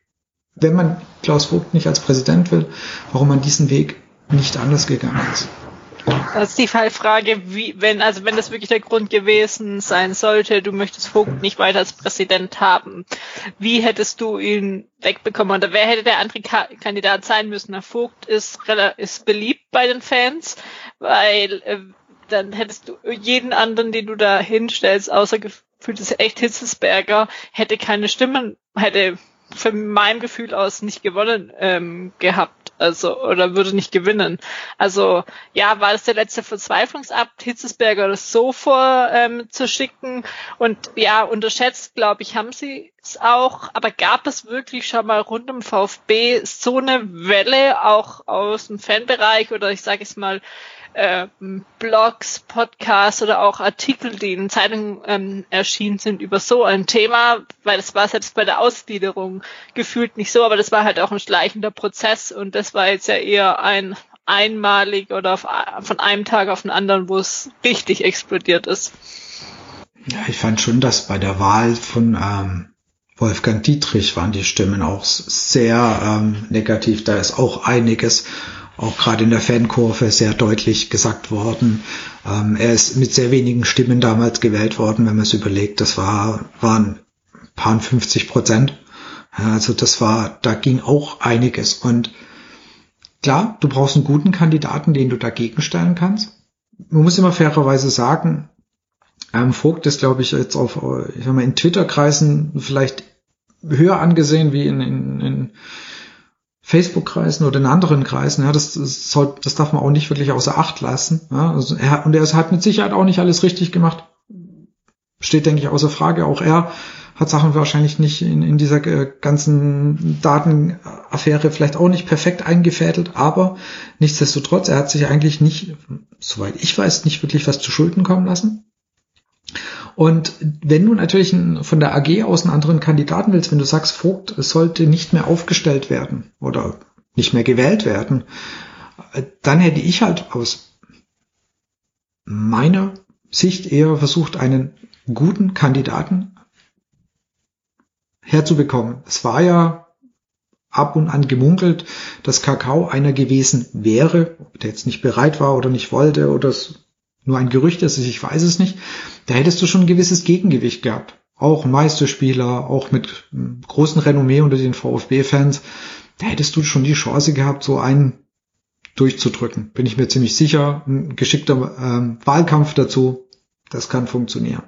wenn man Klaus Vogt nicht als Präsident will, warum man diesen Weg nicht anders gegangen ist. Das ist die Fallfrage, wie, wenn, also wenn das wirklich der Grund gewesen sein sollte, du möchtest Vogt nicht weiter als Präsident haben, wie hättest du ihn wegbekommen oder wer hätte der andere Kandidat sein müssen? Der Vogt ist, ist beliebt bei den Fans, weil äh, dann hättest du jeden anderen, den du da hinstellst, außer gefühltes echt Hitzesberger, hätte keine Stimmen, hätte von meinem Gefühl aus nicht gewonnen ähm, gehabt, also oder würde nicht gewinnen. Also ja, war das der letzte Verzweiflungsakt, Hitzesberger das so vor ähm, zu schicken und ja, unterschätzt, glaube ich, haben sie es auch, aber gab es wirklich schon mal rund um VfB so eine Welle auch aus dem Fanbereich oder ich sage es mal äh, Blogs, Podcasts oder auch Artikel, die in Zeitungen ähm, erschienen sind über so ein Thema, weil es war selbst bei der Ausgliederung gefühlt nicht so, aber das war halt auch ein schleichender Prozess und das war jetzt ja eher ein einmalig oder auf, von einem Tag auf den anderen, wo es richtig explodiert ist. Ja, ich fand schon, dass bei der Wahl von ähm, Wolfgang Dietrich waren die Stimmen auch sehr ähm, negativ. Da ist auch einiges auch gerade in der Fankurve sehr deutlich gesagt worden. Ähm, er ist mit sehr wenigen Stimmen damals gewählt worden, wenn man es überlegt. Das war, waren paar 50 Prozent. Also das war, da ging auch einiges. Und klar, du brauchst einen guten Kandidaten, den du dagegen stellen kannst. Man muss immer fairerweise sagen, ähm, Vogt ist, glaube ich, jetzt auf, ich sag mal, in Twitter-Kreisen vielleicht höher angesehen wie in, in, in Facebook-Kreisen oder in anderen Kreisen, ja, das, das, soll, das darf man auch nicht wirklich außer Acht lassen. Ja, also er, und er hat mit Sicherheit auch nicht alles richtig gemacht. Steht, denke ich, außer Frage. Auch er hat Sachen wahrscheinlich nicht in, in dieser äh, ganzen Datenaffäre vielleicht auch nicht perfekt eingefädelt, aber nichtsdestotrotz, er hat sich eigentlich nicht, soweit ich weiß, nicht wirklich was zu Schulden kommen lassen. Und wenn du natürlich von der AG aus einen anderen Kandidaten willst, wenn du sagst, Vogt sollte nicht mehr aufgestellt werden oder nicht mehr gewählt werden, dann hätte ich halt aus meiner Sicht eher versucht, einen guten Kandidaten herzubekommen. Es war ja ab und an gemunkelt, dass Kakao einer gewesen wäre, ob der jetzt nicht bereit war oder nicht wollte oder es nur ein Gerücht ist, ich weiß es nicht, da hättest du schon ein gewisses Gegengewicht gehabt. Auch Meisterspieler, auch mit großen Renommee unter den VfB-Fans. Da hättest du schon die Chance gehabt, so einen durchzudrücken. Bin ich mir ziemlich sicher. Ein geschickter ähm, Wahlkampf dazu, das kann funktionieren.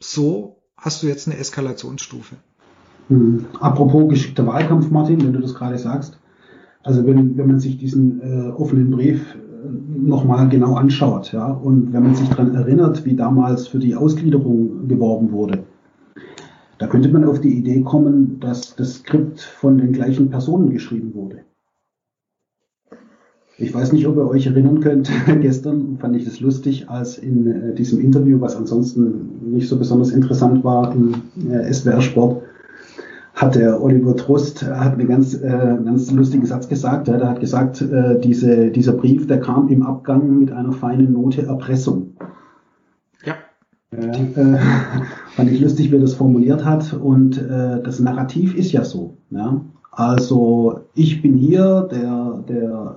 So hast du jetzt eine Eskalationsstufe. Hm. Apropos geschickter Wahlkampf, Martin, wenn du das gerade sagst. Also wenn, wenn man sich diesen äh, offenen Brief nochmal genau anschaut. Ja? Und wenn man sich daran erinnert, wie damals für die Ausgliederung geworben wurde, da könnte man auf die Idee kommen, dass das Skript von den gleichen Personen geschrieben wurde. Ich weiß nicht, ob ihr euch erinnern könnt, gestern fand ich das lustig, als in äh, diesem Interview, was ansonsten nicht so besonders interessant war, im äh, SWR Sport, hat der Oliver Trust hat einen ganz, äh, ganz lustigen Satz gesagt. Ja, der hat gesagt, äh, diese, dieser Brief, der kam im Abgang mit einer feinen Note Erpressung. Ja. Äh, fand ich lustig, wie er das formuliert hat. Und äh, das Narrativ ist ja so. Ja? Also ich bin hier, der, der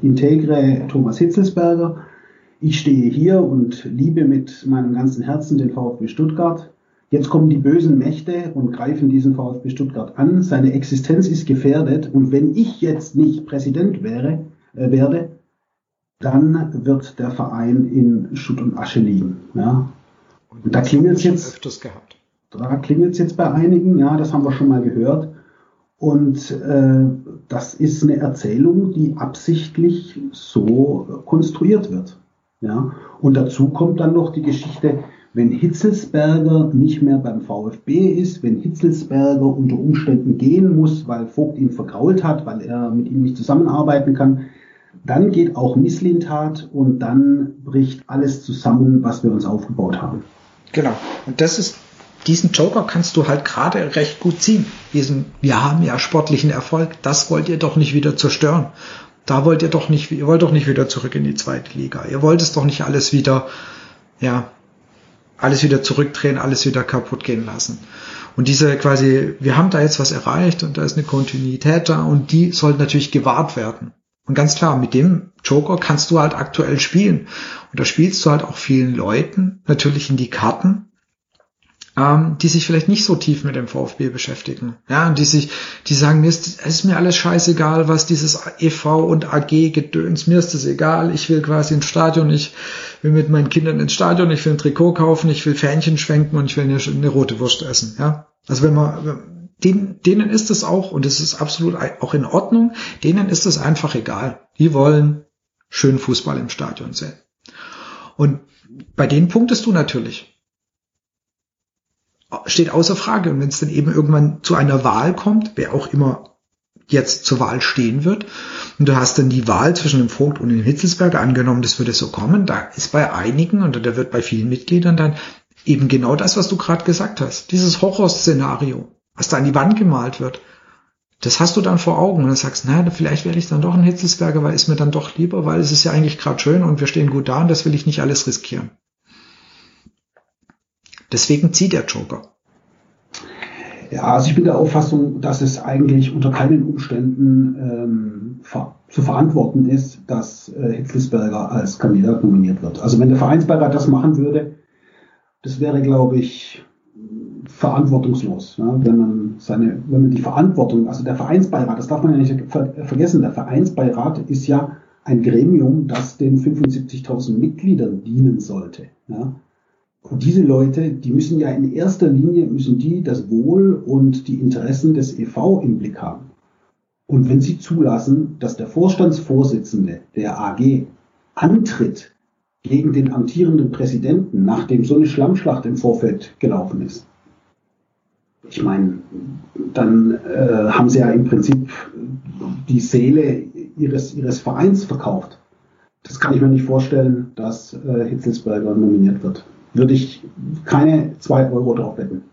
äh, integre Thomas Hitzelsberger. Ich stehe hier und liebe mit meinem ganzen Herzen den VfB Stuttgart. Jetzt kommen die bösen Mächte und greifen diesen VfB Stuttgart an. Seine Existenz ist gefährdet. Und wenn ich jetzt nicht Präsident wäre, äh, werde, dann wird der Verein in Schutt und Asche liegen. Ja. Und da klingelt es jetzt. Da klingelt es jetzt bei einigen. Ja, das haben wir schon mal gehört. Und äh, das ist eine Erzählung, die absichtlich so konstruiert wird. Ja. Und dazu kommt dann noch die Geschichte, wenn Hitzelsberger nicht mehr beim VfB ist, wenn Hitzelsberger unter Umständen gehen muss, weil Vogt ihn vergrault hat, weil er mit ihm nicht zusammenarbeiten kann, dann geht auch Misslintat und dann bricht alles zusammen, was wir uns aufgebaut haben. Genau. Und das ist, diesen Joker kannst du halt gerade recht gut ziehen. Diesen, wir haben ja sportlichen Erfolg, das wollt ihr doch nicht wieder zerstören. Da wollt ihr doch nicht, ihr wollt doch nicht wieder zurück in die zweite Liga. Ihr wollt es doch nicht alles wieder, ja, alles wieder zurückdrehen, alles wieder kaputt gehen lassen. Und diese quasi, wir haben da jetzt was erreicht und da ist eine Kontinuität da und die soll natürlich gewahrt werden. Und ganz klar, mit dem Joker kannst du halt aktuell spielen. Und da spielst du halt auch vielen Leuten natürlich in die Karten, ähm, die sich vielleicht nicht so tief mit dem VfB beschäftigen. Ja, und die sich, die sagen, mir ist, es ist mir alles scheißegal, was dieses EV und AG gedöns, mir ist das egal, ich will quasi ins Stadion, ich will mit meinen Kindern ins Stadion, ich will ein Trikot kaufen, ich will Fähnchen schwenken und ich will eine, eine rote Wurst essen. Ja, also wenn man, denen, denen ist es auch, und es ist absolut auch in Ordnung, denen ist es einfach egal. Die wollen schön Fußball im Stadion sehen. Und bei denen punktest du natürlich steht außer Frage. Und wenn es dann eben irgendwann zu einer Wahl kommt, wer auch immer jetzt zur Wahl stehen wird, und du hast dann die Wahl zwischen dem Vogt und dem Hitzelsberger angenommen, das würde so kommen, da ist bei einigen und da wird bei vielen Mitgliedern dann eben genau das, was du gerade gesagt hast, dieses Horrorszenario, was da an die Wand gemalt wird. Das hast du dann vor Augen und dann sagst, na, vielleicht werde ich dann doch ein Hitzelsberger, weil ist mir dann doch lieber, weil es ist ja eigentlich gerade schön und wir stehen gut da und das will ich nicht alles riskieren. Deswegen zieht der Joker. Ja, also ich bin der Auffassung, dass es eigentlich unter keinen Umständen ähm, ver zu verantworten ist, dass äh, Hitzelsberger als Kandidat nominiert wird. Also wenn der Vereinsbeirat das machen würde, das wäre, glaube ich, verantwortungslos. Ja, wenn man seine, wenn man die Verantwortung, also der Vereinsbeirat, das darf man ja nicht ver vergessen, der Vereinsbeirat ist ja ein Gremium, das den 75.000 Mitgliedern dienen sollte. Ja. Und diese Leute, die müssen ja in erster Linie, müssen die das Wohl und die Interessen des EV im Blick haben. Und wenn sie zulassen, dass der Vorstandsvorsitzende der AG antritt gegen den amtierenden Präsidenten, nachdem so eine Schlammschlacht im Vorfeld gelaufen ist, ich meine, dann äh, haben sie ja im Prinzip die Seele ihres, ihres Vereins verkauft. Das kann ich mir nicht vorstellen, dass äh, Hitzelsberger nominiert wird würde ich keine zwei Euro drauf wetten.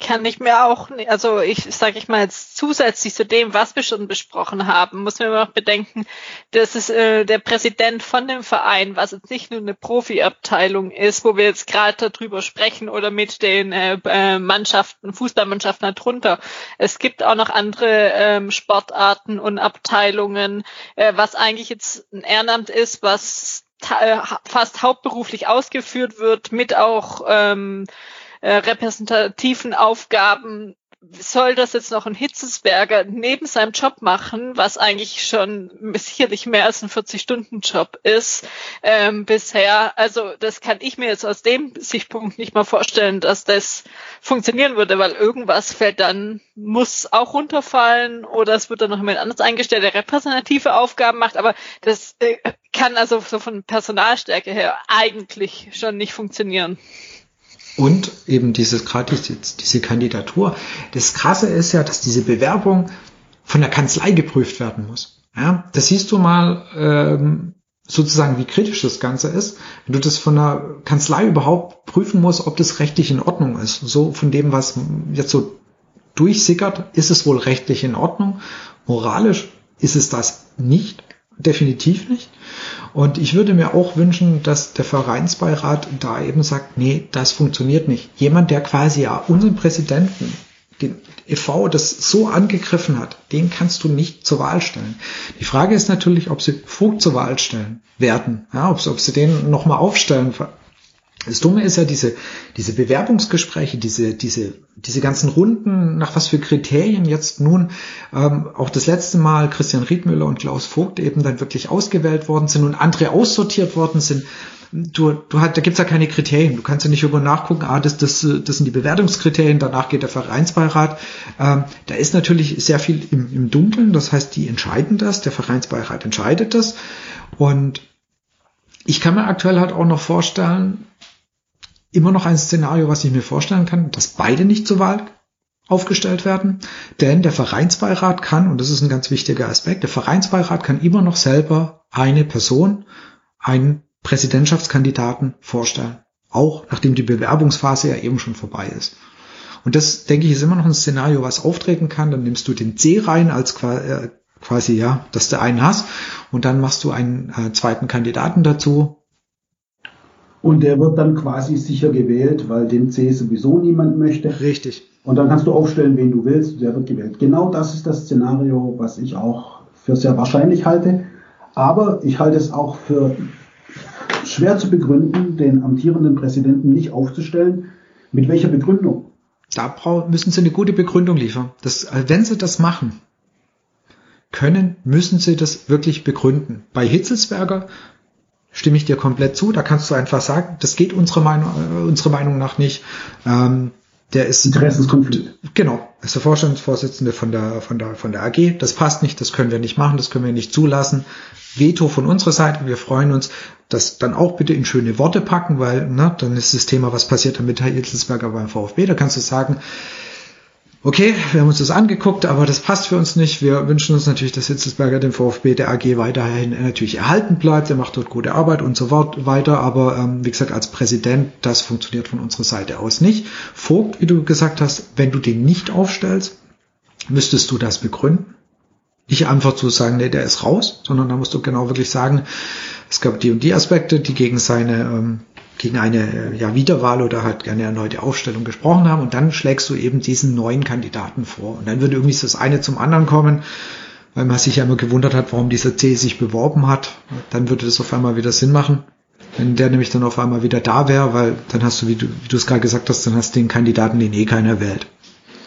Kann ich mir auch, also ich sage ich mal jetzt zusätzlich zu dem, was wir schon besprochen haben, muss man noch bedenken, dass es äh, der Präsident von dem Verein, was jetzt nicht nur eine Profiabteilung ist, wo wir jetzt gerade darüber sprechen oder mit den äh, äh, Mannschaften, Fußballmannschaften darunter. Es gibt auch noch andere ähm, Sportarten und Abteilungen, äh, was eigentlich jetzt ein Ehrenamt ist, was fast hauptberuflich ausgeführt wird, mit auch ähm, äh, repräsentativen Aufgaben soll das jetzt noch ein Hitzesberger neben seinem Job machen, was eigentlich schon sicherlich mehr als ein 40-Stunden-Job ist ähm, bisher. Also das kann ich mir jetzt aus dem Sichtpunkt nicht mal vorstellen, dass das funktionieren würde, weil irgendwas fällt dann, muss auch runterfallen oder es wird dann noch jemand anders eingestellt, der repräsentative Aufgaben macht, aber das äh, kann also so von Personalstärke her eigentlich schon nicht funktionieren. Und eben dieses gerade diese, Kandidatur. Das Krasse ist ja, dass diese Bewerbung von der Kanzlei geprüft werden muss. Ja, das siehst du mal ähm, sozusagen, wie kritisch das Ganze ist, wenn du das von der Kanzlei überhaupt prüfen musst, ob das rechtlich in Ordnung ist. So von dem, was jetzt so durchsickert, ist es wohl rechtlich in Ordnung. Moralisch ist es das nicht definitiv nicht. Und ich würde mir auch wünschen, dass der Vereinsbeirat da eben sagt, nee, das funktioniert nicht. Jemand, der quasi ja unseren Präsidenten, den e.V., das so angegriffen hat, den kannst du nicht zur Wahl stellen. Die Frage ist natürlich, ob sie Vogt zur Wahl stellen werden, ja, ob, ob sie den nochmal aufstellen das Dumme ist ja diese, diese Bewerbungsgespräche, diese, diese, diese ganzen Runden, nach was für Kriterien jetzt nun ähm, auch das letzte Mal Christian Riedmüller und Klaus Vogt eben dann wirklich ausgewählt worden sind und andere aussortiert worden sind. Du, du hat, da gibt's ja keine Kriterien. Du kannst ja nicht über nachgucken, ah, das, das, das sind die Bewertungskriterien, danach geht der Vereinsbeirat. Ähm, da ist natürlich sehr viel im, im Dunkeln, das heißt, die entscheiden das, der Vereinsbeirat entscheidet das. Und ich kann mir aktuell halt auch noch vorstellen, immer noch ein Szenario, was ich mir vorstellen kann, dass beide nicht zur Wahl aufgestellt werden. Denn der Vereinsbeirat kann, und das ist ein ganz wichtiger Aspekt, der Vereinsbeirat kann immer noch selber eine Person, einen Präsidentschaftskandidaten vorstellen. Auch nachdem die Bewerbungsphase ja eben schon vorbei ist. Und das, denke ich, ist immer noch ein Szenario, was auftreten kann. Dann nimmst du den C rein als äh, quasi, ja, dass du einen hast. Und dann machst du einen äh, zweiten Kandidaten dazu, Und der wird dann quasi sicher gewählt, weil den C sowieso niemand möchte. Richtig. Und dann kannst du aufstellen, wen du willst, der wird gewählt. Genau das ist das Szenario, was ich auch für sehr wahrscheinlich halte. Aber ich halte es auch für schwer zu begründen, den amtierenden Präsidenten nicht aufzustellen. Mit welcher Begründung? Da müssen Sie eine gute Begründung liefern. Das, wenn Sie das machen können, müssen Sie das wirklich begründen. Bei Hitzelsberger stimme ich dir komplett zu. Da kannst du einfach sagen, das geht unserer Meinung, äh, unserer Meinung nach nicht. Ähm, der ist Interessenskonflikt. Genau, ist der Vorstandsvorsitzende von der von der von der AG. Das passt nicht, das können wir nicht machen, das können wir nicht zulassen. Veto von unserer Seite. Wir freuen uns, das dann auch bitte in schöne Worte packen, weil ne, dann ist das Thema, was passiert dann mit Herr Itzelsberger beim VfB. Da kannst du sagen, okay, wir haben uns das angeguckt, aber das passt für uns nicht. Wir wünschen uns natürlich, dass Hitzelsberger den VfB der AG weiterhin natürlich erhalten bleibt. Er macht dort gute Arbeit und so weiter. Aber ähm, wie gesagt, als Präsident, das funktioniert von unserer Seite aus nicht. Vogt, wie du gesagt hast, wenn du den nicht aufstellst, müsstest du das begründen. Nicht einfach zu sagen, nee, der ist raus, sondern da musst du genau wirklich sagen, es gab die und die Aspekte, die gegen seine ähm, gegen eine ja, Wiederwahl oder halt eine erneute Aufstellung gesprochen haben und dann schlägst du eben diesen neuen Kandidaten vor. Und dann würde irgendwie das eine zum anderen kommen, weil man sich ja immer gewundert hat, warum dieser C sich beworben hat. Dann würde das auf einmal wieder Sinn machen. Wenn der nämlich dann auf einmal wieder da wäre, weil dann hast du, wie du, wie du es gerade gesagt hast, dann hast du den Kandidaten, den eh keiner wählt.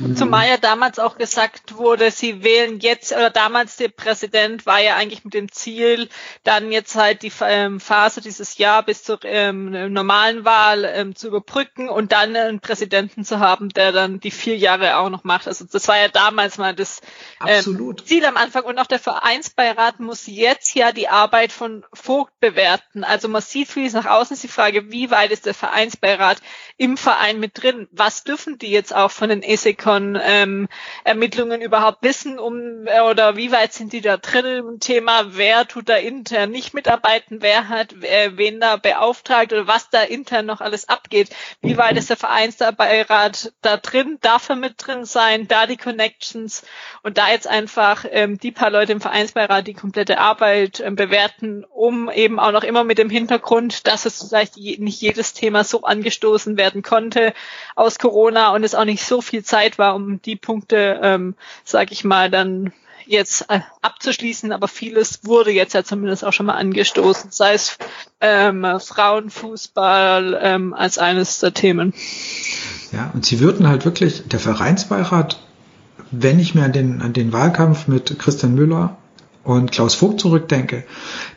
Mhm. Zumal ja damals auch gesagt wurde, sie wählen jetzt, oder damals der Präsident war ja eigentlich mit dem Ziel, dann jetzt halt die ähm, Phase dieses Jahr bis zur ähm, normalen Wahl ähm, zu überbrücken und dann einen Präsidenten zu haben, der dann die vier Jahre auch noch macht. Also das war ja damals mal das ähm, Ziel am Anfang. Und auch der Vereinsbeirat muss jetzt ja die Arbeit von Vogt bewerten. Also man sieht vieles nach außen ist die Frage, wie weit ist der Vereinsbeirat im Verein mit drin? Was dürfen die jetzt auch von den ESEK von ähm, Ermittlungen überhaupt wissen, um oder wie weit sind die da drin im Thema, wer tut da intern nicht mitarbeiten, wer hat äh, wen da beauftragt? Oder was da intern noch alles abgeht, wie weit ist der Vereinsbeirat da drin, darf er mit drin sein, da die Connections? Und da jetzt einfach ähm, die paar Leute im Vereinsbeirat die komplette Arbeit ähm, bewerten, um eben auch noch immer mit dem Hintergrund, dass es vielleicht je, nicht jedes Thema so angestoßen werden konnte aus Corona und es auch nicht so viel Zeit war, um die Punkte, ähm, sag ich mal, dann jetzt äh, abzuschließen, aber vieles wurde jetzt ja zumindest auch schon mal angestoßen, sei es ähm, Frauenfußball ähm, als eines der Themen. Ja, und sie würden halt wirklich, der Vereinsbeirat, wenn ich mir an den, an den Wahlkampf mit Christian Müller und Klaus Vogt zurückdenke,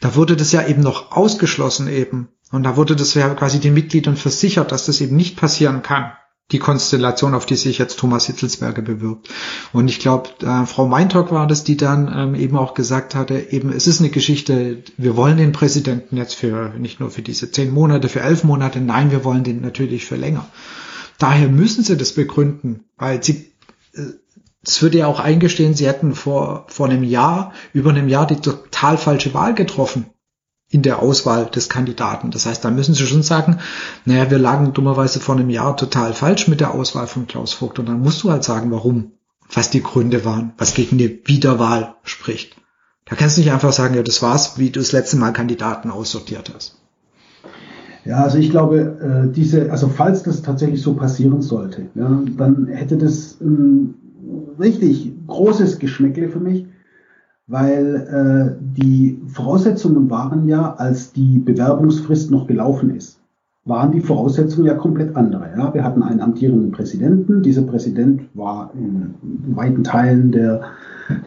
da wurde das ja eben noch ausgeschlossen eben. Und da wurde das ja quasi den Mitgliedern versichert, dass das eben nicht passieren kann die Konstellation, auf die sich jetzt Thomas Hitzelsberger bewirbt. Und ich glaube, äh, Frau Meintalk war das, die dann ähm, eben auch gesagt hatte, eben es ist eine Geschichte, wir wollen den Präsidenten jetzt für nicht nur für diese zehn Monate, für elf Monate, nein, wir wollen den natürlich für länger. Daher müssen sie das begründen, weil sie äh, es würde ja auch eingestehen, sie hätten vor, vor einem Jahr, über einem Jahr die total falsche Wahl getroffen in der Auswahl des Kandidaten. Das heißt, da müssen Sie schon sagen, naja, wir lagen dummerweise vor einem Jahr total falsch mit der Auswahl von Klaus Vogt. Und dann musst du halt sagen, warum, was die Gründe waren, was gegen die Wiederwahl spricht. Da kannst du nicht einfach sagen, ja, das war's, wie du das letzte Mal Kandidaten aussortiert hast. Ja, also ich glaube, äh, diese, also falls das tatsächlich so passieren sollte, ja, dann hätte das ein richtig großes Geschmäckle für mich, weil äh, die Voraussetzungen waren ja, als die Bewerbungsfrist noch gelaufen ist, waren die Voraussetzungen ja komplett andere. Ja? Wir hatten einen amtierenden Präsidenten. Dieser Präsident war in weiten Teilen der,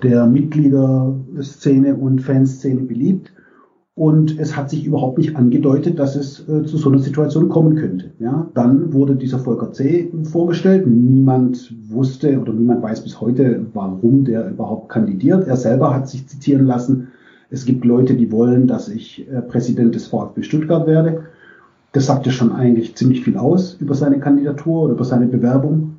der Mitgliederszene und Fanszene beliebt. Und es hat sich überhaupt nicht angedeutet, dass es äh, zu so einer Situation kommen könnte. Ja, dann wurde dieser Volker C. vorgestellt. Niemand wusste oder niemand weiß bis heute, warum der überhaupt kandidiert. Er selber hat sich zitieren lassen. Es gibt Leute, die wollen, dass ich äh, Präsident des VfB Stuttgart werde. Das sagt ja schon eigentlich ziemlich viel aus über seine Kandidatur oder über seine Bewerbung.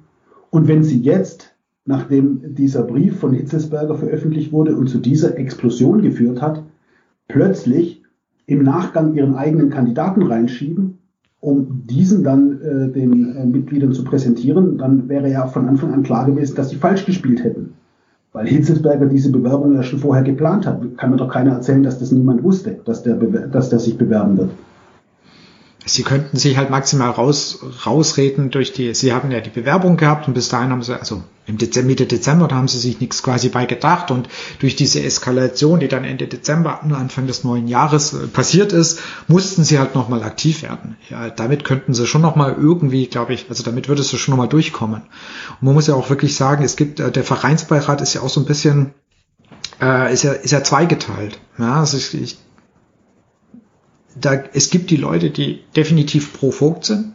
Und wenn Sie jetzt, nachdem dieser Brief von Hitzelsberger veröffentlicht wurde und zu dieser Explosion geführt hat, plötzlich im Nachgang ihren eigenen Kandidaten reinschieben, um diesen dann äh, den äh, Mitgliedern zu präsentieren, dann wäre ja von Anfang an klar gewesen, dass sie falsch gespielt hätten. Weil Hitzelsberger diese Bewerbung ja schon vorher geplant hat. Kann mir doch keiner erzählen, dass das niemand wusste, dass der, dass der sich bewerben wird. Sie könnten sich halt maximal raus, rausreden durch die, Sie haben ja die Bewerbung gehabt und bis dahin haben Sie, also im Dezember, Mitte Dezember, da haben Sie sich nichts quasi bei gedacht und durch diese Eskalation, die dann Ende Dezember, Anfang des neuen Jahres äh, passiert ist, mussten Sie halt nochmal aktiv werden. Ja, damit könnten Sie schon nochmal irgendwie, glaube ich, also damit würdest du schon nochmal durchkommen. Und man muss ja auch wirklich sagen, es gibt, äh, der Vereinsbeirat ist ja auch so ein bisschen, äh, ist ja, ist ja zweigeteilt. Ja, also ich, ich da, es gibt die Leute, die definitiv pro Vogt sind.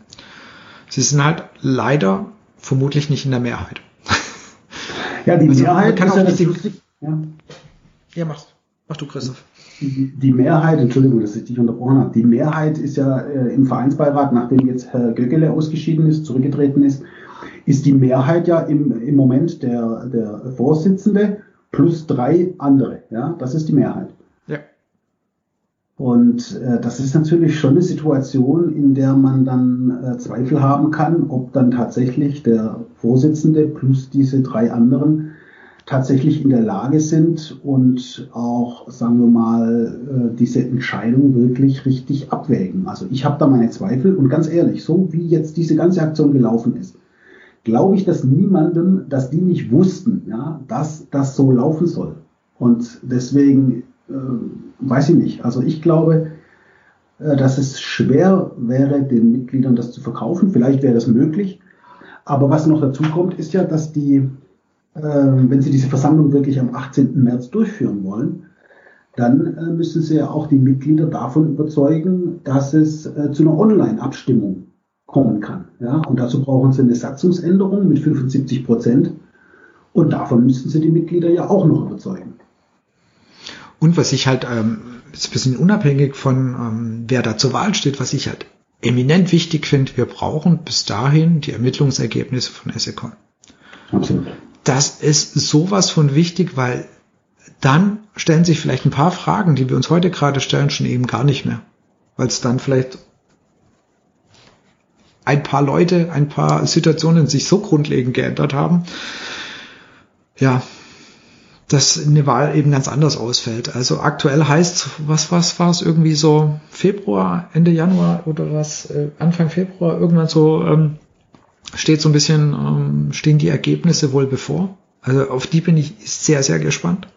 Sie sind halt leider vermutlich nicht in der Mehrheit. Ja, die also, Mehrheit kann auch ja nicht lustig. Ja. ja, mach, mach du, Christoph. Die, die, Mehrheit, Entschuldigung, dass ich dich unterbrochen habe, die Mehrheit ist ja äh, im Vereinsbeirat, nachdem jetzt Herr Gögele ausgeschieden ist, zurückgetreten ist, ist die Mehrheit ja im, im Moment der, der Vorsitzende plus drei andere. Ja, das ist die Mehrheit. Und äh, das ist natürlich schon eine Situation, in der man dann äh, Zweifel haben kann, ob dann tatsächlich der Vorsitzende plus diese drei anderen tatsächlich in der Lage sind und auch, sagen wir mal, äh, diese Entscheidung wirklich richtig abwägen. Also ich habe da meine Zweifel und ganz ehrlich, so wie jetzt diese ganze Aktion gelaufen ist, glaube ich, dass niemandem, dass die nicht wussten, ja, dass das so laufen soll. Und deswegen weiß ich nicht. Also ich glaube, äh, dass es schwer wäre, den Mitgliedern das zu verkaufen. Vielleicht wäre das möglich. Aber was noch dazu kommt, ist ja, dass die, äh, wenn sie diese Versammlung wirklich am 18. März durchführen wollen, dann äh, müssen sie ja auch die Mitglieder davon überzeugen, dass es äh, zu einer Online-Abstimmung kommen kann. Ja? Und dazu brauchen sie eine Satzungsänderung mit 75 Prozent. Und davon müssen sie die Mitglieder ja auch noch überzeugen. Und was ich halt, ähm, ist ein bisschen unabhängig von ähm, wer da zur Wahl steht, was ich halt eminent wichtig finde, wir brauchen bis dahin die Ermittlungsergebnisse von SECON. Absolut. Das ist sowas von wichtig, weil dann stellen sich vielleicht ein paar Fragen, die wir uns heute gerade stellen, schon eben gar nicht mehr. Weil es dann vielleicht ein paar Leute, ein paar Situationen sich so grundlegend geändert haben. Ja, dass eine Wahl eben ganz anders ausfällt. Also aktuell heißt, was, was war es irgendwie so Februar, Ende Januar oder was, äh, Anfang Februar, irgendwann so ähm, steht so ein bisschen, ähm, stehen die Ergebnisse wohl bevor. Also auf die bin ich sehr, sehr gespannt.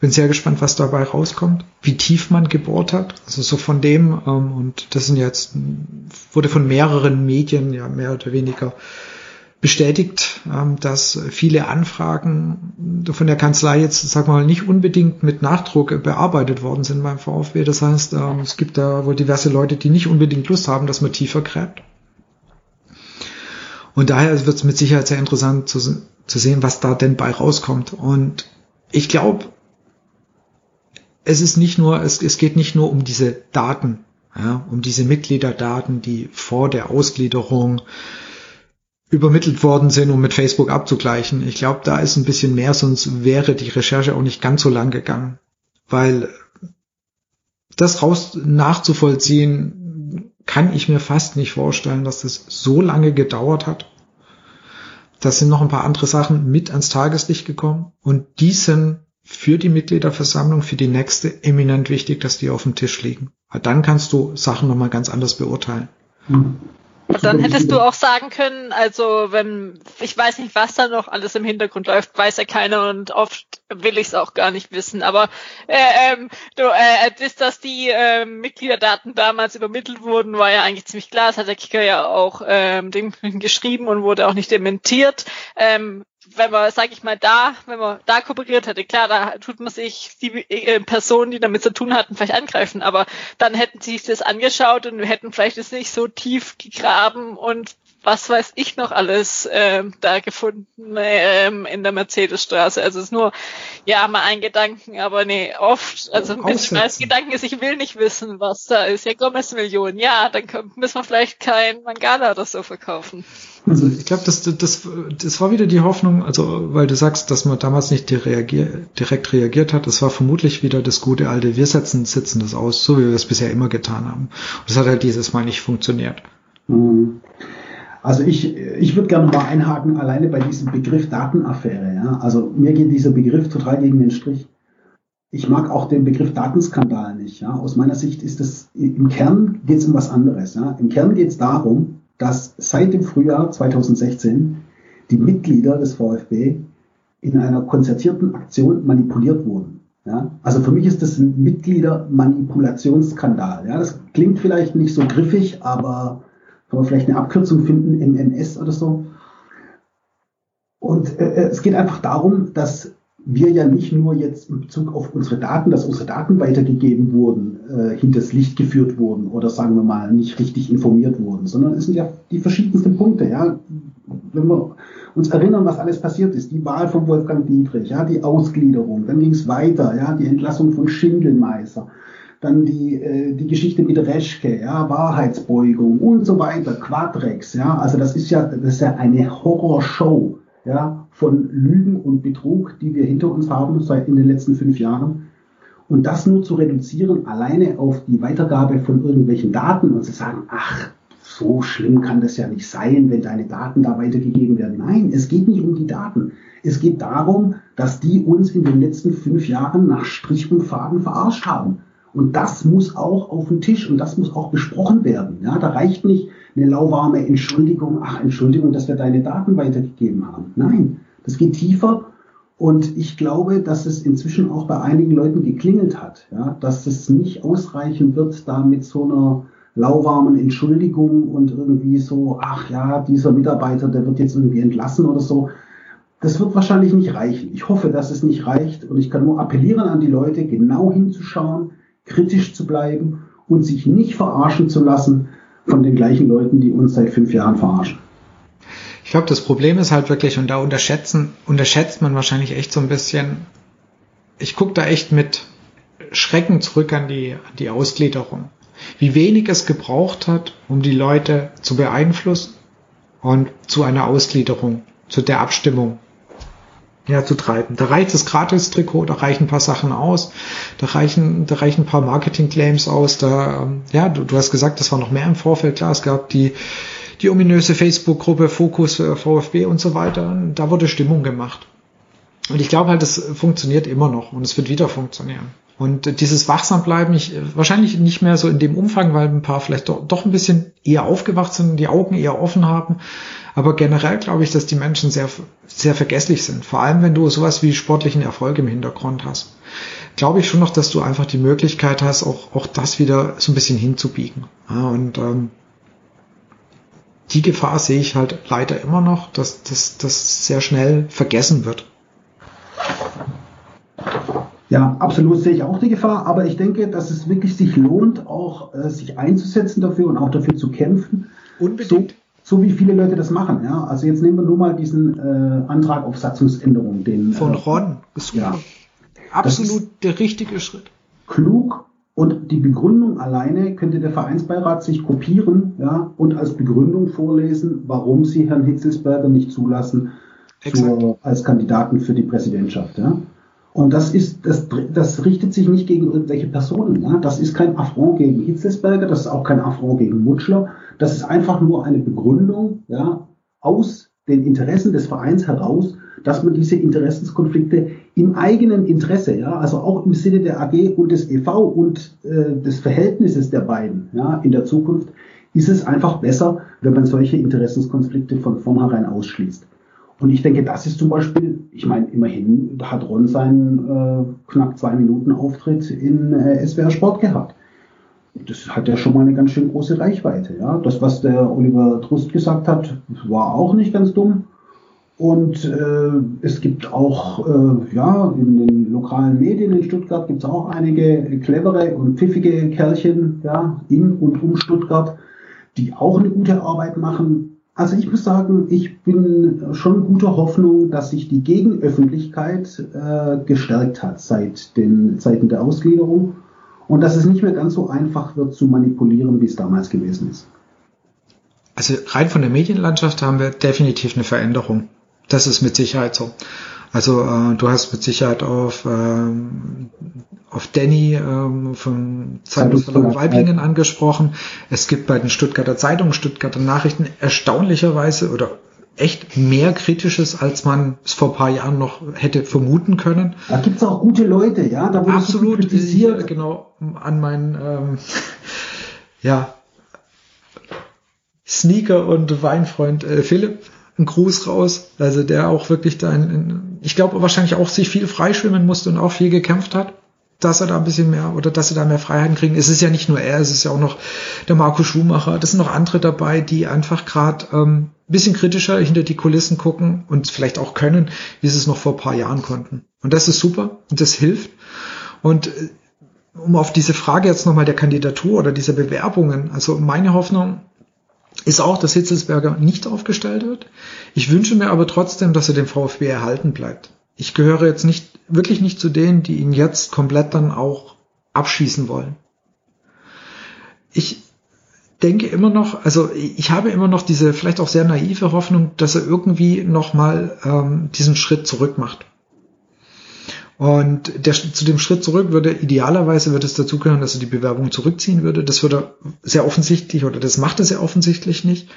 Bin sehr gespannt, was dabei rauskommt, wie tief man gebohrt hat. Also so von dem, ähm, und das sind jetzt, wurde von mehreren Medien ja mehr oder weniger bestätigt, ähm, dass viele Anfragen von der Kanzlei jetzt, sag mal, nicht unbedingt mit Nachdruck bearbeitet worden sind beim VfB. Das heißt, ähm, es gibt da wohl diverse Leute, die nicht unbedingt Lust haben, dass man tiefer gräbt. Und daher wird es mit Sicherheit sehr interessant zu, zu sehen, was da denn bei rauskommt. Und ich glaube, es ist nicht nur, es, es geht nicht nur um diese Daten, ja, um diese Mitgliederdaten, die vor der Ausgliederung übermittelt worden sind, um mit Facebook abzugleichen. Ich glaube, da ist ein bisschen mehr, sonst wäre die Recherche auch nicht ganz so lang gegangen. Weil das raus nachzuvollziehen, kann ich mir fast nicht vorstellen, dass das so lange gedauert hat. Da sind noch ein paar andere Sachen mit ans Tageslicht gekommen und die sind für die Mitgliederversammlung, für die nächste eminent wichtig, dass die auf dem Tisch liegen. Weil dann kannst du Sachen nochmal ganz anders beurteilen. Mhm. Und dann hättest du auch sagen können, also wenn, ich weiß nicht, was da noch alles im Hintergrund läuft, weiß ja keiner und oft will ich es auch gar nicht wissen. Aber äh, ähm, du, äh, das, dass die äh, Mitgliederdaten damals übermittelt wurden, war ja eigentlich ziemlich klar. Das hat der Kicker ja auch ähm, geschrieben und wurde auch nicht dementiert. Ähm, wenn man, sag ich mal, da, wenn man da kooperiert hätte, klar, da tut man sich die äh, Personen, die damit zu tun hatten, vielleicht angreifen, aber dann hätten sie sich das angeschaut und wir hätten vielleicht es nicht so tief gegraben und was weiß ich noch alles ähm, da gefunden ähm, in der Mercedesstraße. Also es ist nur, ja, mal ein Gedanken, aber nee, oft, also als Gedanken ist, ich will nicht wissen, was da ist. Ja, Gomez Millionen, ja, dann müssen wir vielleicht kein Mangala oder so verkaufen. Also ich glaube, das, das, das war wieder die Hoffnung, also weil du sagst, dass man damals nicht direkt reagiert hat, das war vermutlich wieder das gute alte, wir setzen, sitzen das aus, so wie wir es bisher immer getan haben. Und das hat halt dieses Mal nicht funktioniert. Mhm. Also ich, ich würde gerne mal einhaken, alleine bei diesem Begriff Datenaffäre. Ja? Also mir geht dieser Begriff total gegen den Strich. ich mag auch den Begriff Datenskandal nicht. Ja. Aus meiner Sicht ist es, im Kern geht es um was anderes. Ja. Im Kern geht es darum, dass seit dem Frühjahr 2016 die Mitglieder des VfB in einer konzertierten Aktion manipuliert wurden. Ja? Also für mich ist das ein Mitgliedermanipulationsskandal. Ja? Das klingt vielleicht nicht so griffig, aber kann man vielleicht eine Abkürzung finden, MMS oder so. Und äh, es geht einfach darum, dass wir ja nicht nur jetzt in Bezug auf unsere Daten, dass unsere Daten weitergegeben wurden, äh, hinters Licht geführt wurden oder sagen wir mal nicht richtig informiert wurden, sondern es sind ja die verschiedensten Punkte. Ja, wenn wir uns erinnern, was alles passiert ist, die Wahl von Wolfgang Dietrich, ja, die Ausgliederung, dann ging es weiter, ja, die Entlassung von Schindelmeister, dann die, äh, die Geschichte mit Reschke, ja, Wahrheitsbeugung und so weiter, Quadrex, ja, also das ist ja, das ist ja eine Horrorshow ja, von Lügen und Betrug, die wir hinter uns haben seit in den letzten fünf Jahren. Und das nur zu reduzieren alleine auf die Weitergabe von irgendwelchen Daten und zu sagen, ach, so schlimm kann das ja nicht sein, wenn deine Daten da weitergegeben werden. Nein, es geht nicht um die Daten. Es geht darum, dass die uns in den letzten fünf Jahren nach Strich und Faden verarscht haben. Und das muss auch auf den Tisch und das muss auch besprochen werden. Ja, da reicht nicht, eine lauwarme Entschuldigung, ach Entschuldigung, dass wir deine Daten weitergegeben haben. Nein, das geht tiefer und ich glaube, dass es inzwischen auch bei einigen Leuten geklingelt hat, ja, dass es nicht ausreichen wird, da mit so einer lauwarmen Entschuldigung und irgendwie so, ach ja, dieser Mitarbeiter, der wird jetzt irgendwie entlassen oder so. Das wird wahrscheinlich nicht reichen. Ich hoffe, dass es nicht reicht und ich kann nur appellieren an die Leute, genau hinzuschauen, kritisch zu bleiben und sich nicht verarschen zu lassen, von den gleichen Leuten, die uns seit fünf Jahren verarschen. Ich glaube, das Problem ist halt wirklich, und da unterschätzen, unterschätzt man wahrscheinlich echt so ein bisschen, ich gucke da echt mit Schrecken zurück an die, an die Ausgliederung. Wie wenig es gebraucht hat, um die Leute zu beeinflussen und zu einer Ausgliederung, zu der Abstimmung ja, zu treiben. Da reicht das Gratis-Trikot, da reichen ein paar Sachen aus, da reichen, da reichen ein paar Marketing-Claims aus, da, ähm, ja, du, du hast gesagt, das war noch mehr im Vorfeld, klar, es gab die, die ominöse Facebook-Gruppe Fokus äh, VfB und so weiter, da wurde Stimmung gemacht. Und ich glaube halt, das funktioniert immer noch und es wird wieder funktionieren. Und dieses Wachsambleiben, ich, wahrscheinlich nicht mehr so in dem Umfang, weil ein paar vielleicht doch, doch ein bisschen eher aufgewacht sind, die Augen eher offen haben. Aber generell glaube ich, dass die Menschen sehr, sehr vergesslich sind. Vor allem, wenn du sowas wie sportlichen Erfolg im Hintergrund hast. Glaube ich schon noch, dass du einfach die Möglichkeit hast, auch, auch das wieder so ein bisschen hinzubiegen. Ja, und ähm, die Gefahr sehe ich halt leider immer noch, dass das sehr schnell vergessen wird. Ja, absolut sehe ich auch die Gefahr, aber ich denke, dass es wirklich sich lohnt, auch äh, sich einzusetzen dafür und auch dafür zu kämpfen. Unbedingt. So, so wie viele Leute das machen. Ja? Also jetzt nehmen wir nur mal diesen äh, Antrag auf Satzungsänderung. Den, Von äh, Ron. Ist ja. Absolut der richtige Schritt. Klug und die Begründung alleine könnte der Vereinsbeirat sich kopieren ja, und als Begründung vorlesen, warum sie Herrn Hitzelsberger nicht zulassen zur, als Kandidaten für die Präsidentschaft. Ja. Und das ist, das, das richtet sich nicht gegen irgendwelche Personen. Ja? Das ist kein Affront gegen Hitzelsberger, das ist auch kein Affront gegen Mutschler. Das ist einfach nur eine Begründung, ja, aus den Interessen des Vereins heraus, dass man diese Interessenskonflikte im eigenen Interesse, ja, also auch im Sinne der AG und des EV und äh, des Verhältnisses der beiden, ja, in der Zukunft, ist es einfach besser, wenn man solche Interessenskonflikte von vornherein ausschließt. Und ich denke, das ist zum Beispiel, ich meine, immerhin hat Ron seinen äh, knapp zwei Minuten Auftritt in äh, SWR Sport gehabt. Das hat ja schon mal eine ganz schön große Reichweite. Ja? Das, was der Oliver Trust gesagt hat, war auch nicht ganz dumm. Und äh, es gibt auch, äh, ja, in den lokalen Medien in Stuttgart gibt es auch einige clevere und pfiffige Kerlchen, ja, in und um Stuttgart, die auch eine gute Arbeit machen. Also ich muss sagen, ich bin schon guter Hoffnung, dass sich die Gegenöffentlichkeit äh, gestärkt hat seit den Zeiten der Ausgliederung und dass es nicht mehr ganz so einfach wird zu manipulieren, wie es damals gewesen ist. Also rein von der Medienlandschaft haben wir definitiv eine Veränderung. Das ist mit Sicherheit so. Also äh, du hast mit Sicherheit auf, ähm, auf Danny ähm, vom Zeitungsverlag Weiblingen angesprochen. Es gibt bei den Stuttgarter Zeitungen, Stuttgarter Nachrichten erstaunlicherweise oder echt mehr Kritisches, als man es vor ein paar Jahren noch hätte vermuten können. Da gibt's auch gute Leute, ja. Da Absolut, kritisiert. genau, an meinen ähm, ja, Sneaker- und Weinfreund äh, Philipp ein Gruß raus. Also der auch wirklich da, in, in, ich glaube wahrscheinlich auch sich viel freischwimmen musste und auch viel gekämpft hat dass er da ein bisschen mehr oder dass sie da mehr Freiheiten kriegen. Es ist ja nicht nur er, es ist ja auch noch der Marco Schumacher. Das sind noch andere dabei, die einfach gerade ähm, bisschen kritischer hinter die Kulissen gucken und vielleicht auch können, wie sie es noch vor paar Jahren konnten. Und das ist super und das hilft. Und äh, um auf diese Frage jetzt nochmal der Kandidatur oder dieser Bewerbungen, also meine Hoffnung ist auch, dass Hitzelsberger nicht aufgestellt wird. Ich wünsche mir aber trotzdem, dass er dem VfB erhalten bleibt ich gehöre jetzt nicht, wirklich nicht zu denen, die ihn jetzt komplett dann auch abschießen wollen. Ich denke immer noch, also ich habe immer noch diese vielleicht auch sehr naive Hoffnung, dass er irgendwie nochmal ähm, diesen Schritt zurück macht. Und der, zu dem Schritt zurück würde idealerweise würde es dazu können, dass er die Bewerbung zurückziehen würde. Das würde sehr offensichtlich oder das macht er sehr offensichtlich nicht.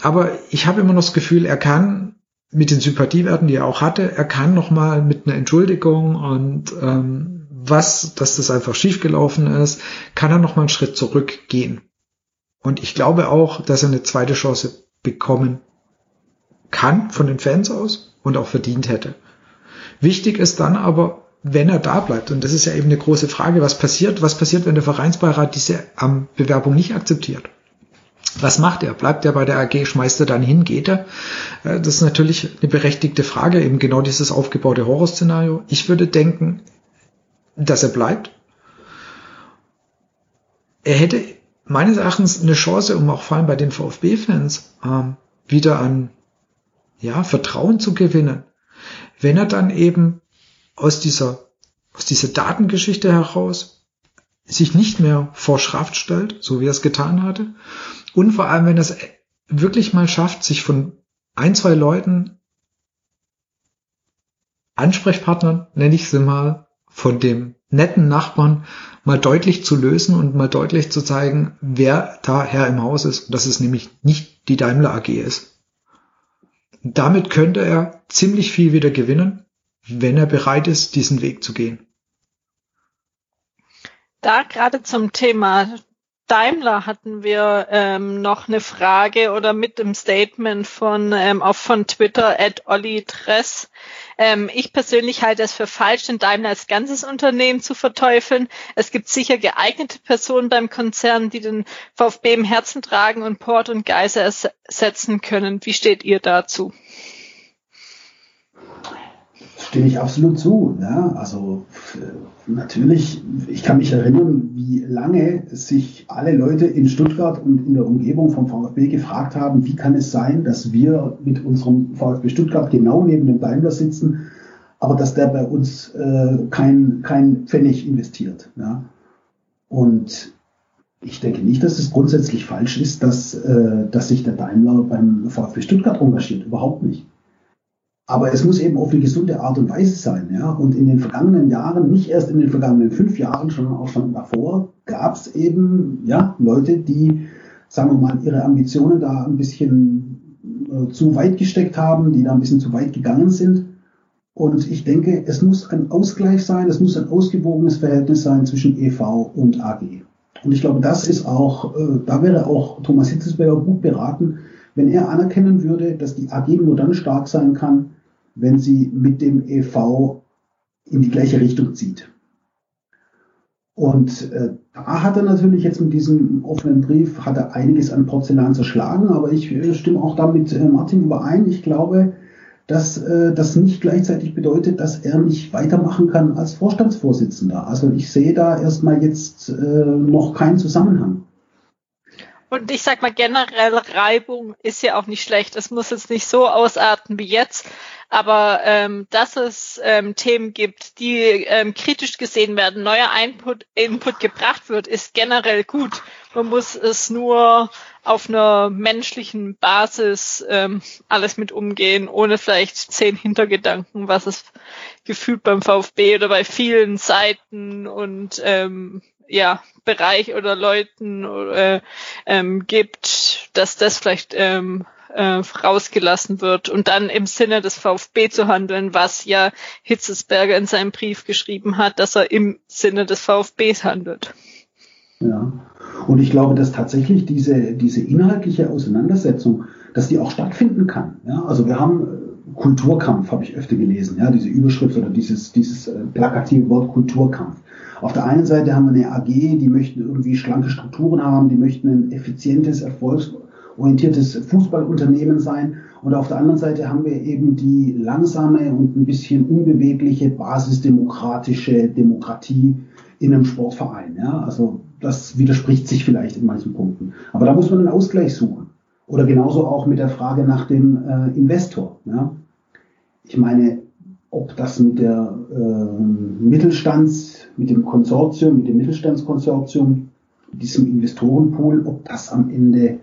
Aber ich habe immer noch das Gefühl, er kann mit den Sympathiewerten, die er auch hatte, er kann nochmal mit einer Entschuldigung und ähm, was, dass das einfach schiefgelaufen ist, kann er nochmal einen Schritt zurückgehen. Und ich glaube auch, dass er eine zweite Chance bekommen kann von den Fans aus und auch verdient hätte. Wichtig ist dann aber, wenn er da bleibt, und das ist ja eben eine große Frage, was passiert, was passiert, wenn der Vereinsbeirat diese ähm, Bewerbung nicht akzeptiert? Was macht er? Bleibt er bei der AG? Schmeißt er dann hin? Geht er? Äh, das ist natürlich eine berechtigte Frage, eben genau dieses aufgebaute Horrorszenario. Ich würde denken, dass er bleibt. Er hätte meines Erachtens eine Chance, um auch vor allem bei den VfB-Fans ähm, wieder an ja, Vertrauen zu gewinnen, wenn er dann eben aus dieser, aus dieser Datengeschichte heraus sich nicht mehr vor Schraft stellt, so wie er es getan hatte, und vor allem, wenn es wirklich mal schafft, sich von ein, zwei Leuten, Ansprechpartnern, nenne ich sie mal, von dem netten Nachbarn mal deutlich zu lösen und mal deutlich zu zeigen, wer da Herr im Haus ist, dass es nämlich nicht die Daimler AG ist. Damit könnte er ziemlich viel wieder gewinnen, wenn er bereit ist, diesen Weg zu gehen. Da gerade zum Thema Daimler hatten wir ähm, noch eine Frage oder mit dem Statement von ähm, auch von Twitter at Olli Dress. Ähm, ich persönlich halte es für falsch, den Daimler als ganzes Unternehmen zu verteufeln. Es gibt sicher geeignete Personen beim Konzern, die den VfB im Herzen tragen und Port und Geiser ersetzen können. Wie steht ihr dazu? Stimme ich absolut zu. Ja? Also natürlich, ich kann mich erinnern, wie lange sich alle Leute in Stuttgart und in der Umgebung vom VfB gefragt haben, wie kann es sein, dass wir mit unserem VfB Stuttgart genau neben dem Daimler sitzen, aber dass der bei uns äh, kein, kein Pfennig investiert. Ja? Und ich denke nicht, dass es grundsätzlich falsch ist, dass, äh, dass sich der Daimler beim VfB Stuttgart engagiert. Überhaupt nicht. Aber es muss eben auf eine gesunde Art und Weise sein. Ja? Und in den vergangenen Jahren, nicht erst in den vergangenen fünf Jahren, sondern auch schon davor, gab es eben ja, Leute, die, sagen wir mal, ihre Ambitionen da ein bisschen äh, zu weit gesteckt haben, die da ein bisschen zu weit gegangen sind. Und ich denke, es muss ein Ausgleich sein, es muss ein ausgewogenes Verhältnis sein zwischen EV und AG. Und ich glaube, das ist auch, äh, da wäre auch Thomas Hitzesberger gut beraten, wenn er anerkennen würde, dass die AG nur dann stark sein kann, wenn sie mit dem EV in die gleiche Richtung zieht. Und äh, da hat er natürlich jetzt mit diesem offenen Brief hat er einiges an Porzellan zerschlagen, aber ich äh, stimme auch damit äh, Martin überein. Ich glaube, dass äh, das nicht gleichzeitig bedeutet, dass er nicht weitermachen kann als Vorstandsvorsitzender. Also ich sehe da erstmal jetzt äh, noch keinen Zusammenhang. Und ich sag mal, generell Reibung ist ja auch nicht schlecht. Es muss jetzt nicht so ausarten wie jetzt, aber ähm, dass es ähm, Themen gibt, die ähm, kritisch gesehen werden, neuer Input, Input gebracht wird, ist generell gut. Man muss es nur auf einer menschlichen Basis ähm, alles mit umgehen, ohne vielleicht zehn Hintergedanken, was es gefühlt beim VfB oder bei vielen Seiten und ähm, ja, Bereich oder Leuten äh, ähm, gibt, dass das vielleicht ähm, äh, rausgelassen wird und dann im Sinne des VfB zu handeln, was ja Hitzesberger in seinem Brief geschrieben hat, dass er im Sinne des VfBs handelt. Ja, und ich glaube, dass tatsächlich diese, diese inhaltliche Auseinandersetzung, dass die auch stattfinden kann. Ja, also wir haben äh, Kulturkampf, habe ich öfter gelesen, ja, diese Überschrift oder dieses, dieses äh, plakative Wort Kulturkampf. Auf der einen Seite haben wir eine AG, die möchten irgendwie schlanke Strukturen haben, die möchten ein effizientes, erfolgsorientiertes Fußballunternehmen sein. Und auf der anderen Seite haben wir eben die langsame und ein bisschen unbewegliche basisdemokratische Demokratie in einem Sportverein. Ja? Also das widerspricht sich vielleicht in manchen Punkten. Aber da muss man einen Ausgleich suchen. Oder genauso auch mit der Frage nach dem äh, Investor. Ja? Ich meine, ob das mit der äh, Mittelstands, mit dem Konsortium, mit dem Mittelstandskonsortium, diesem Investorenpool, ob das am Ende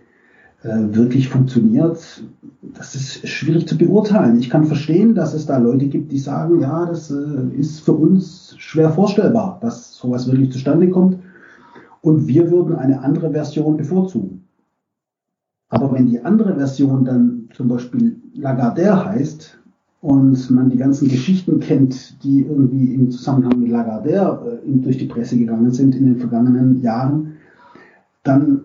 äh, wirklich funktioniert, das ist schwierig zu beurteilen. Ich kann verstehen, dass es da Leute gibt, die sagen, ja, das äh, ist für uns schwer vorstellbar, dass sowas wirklich zustande kommt. Und wir würden eine andere Version bevorzugen. Aber wenn die andere Version dann zum Beispiel Lagardère heißt, und man die ganzen Geschichten kennt, die irgendwie im Zusammenhang mit Lagardère äh, durch die Presse gegangen sind in den vergangenen Jahren, dann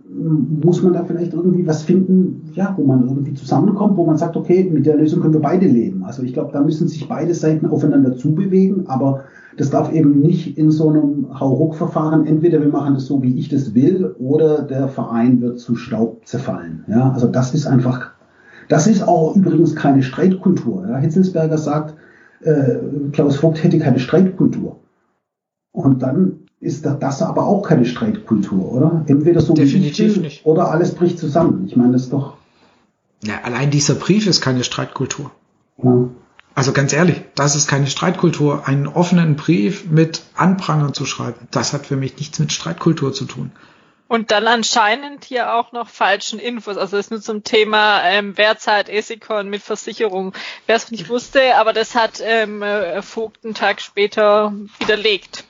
muss man da vielleicht irgendwie was finden, ja, wo man irgendwie zusammenkommt, wo man sagt, okay, mit der Lösung können wir beide leben. Also ich glaube, da müssen sich beide Seiten aufeinander zubewegen, aber das darf eben nicht in so einem Hauruck-Verfahren, entweder wir machen das so, wie ich das will, oder der Verein wird zu Staub zerfallen. Ja, also das ist einfach das ist auch übrigens keine Streitkultur. Ja. Hitzelsberger sagt, äh, Klaus Vogt hätte keine Streitkultur. Und dann ist das aber auch keine Streitkultur, oder? Entweder so Definitiv nicht. oder alles bricht zusammen. Ich meine, das ist doch. Ja, allein dieser Brief ist keine Streitkultur. Ja. Also ganz ehrlich, das ist keine Streitkultur. Einen offenen Brief mit Anprangern zu schreiben, das hat für mich nichts mit Streitkultur zu tun. Und dann anscheinend hier auch noch falschen Infos. Also das ist nur zum Thema ähm, wer Esikon mit Versicherung. Wer es nicht wusste, aber das hat ähm, äh, Vogt einen Tag später widerlegt.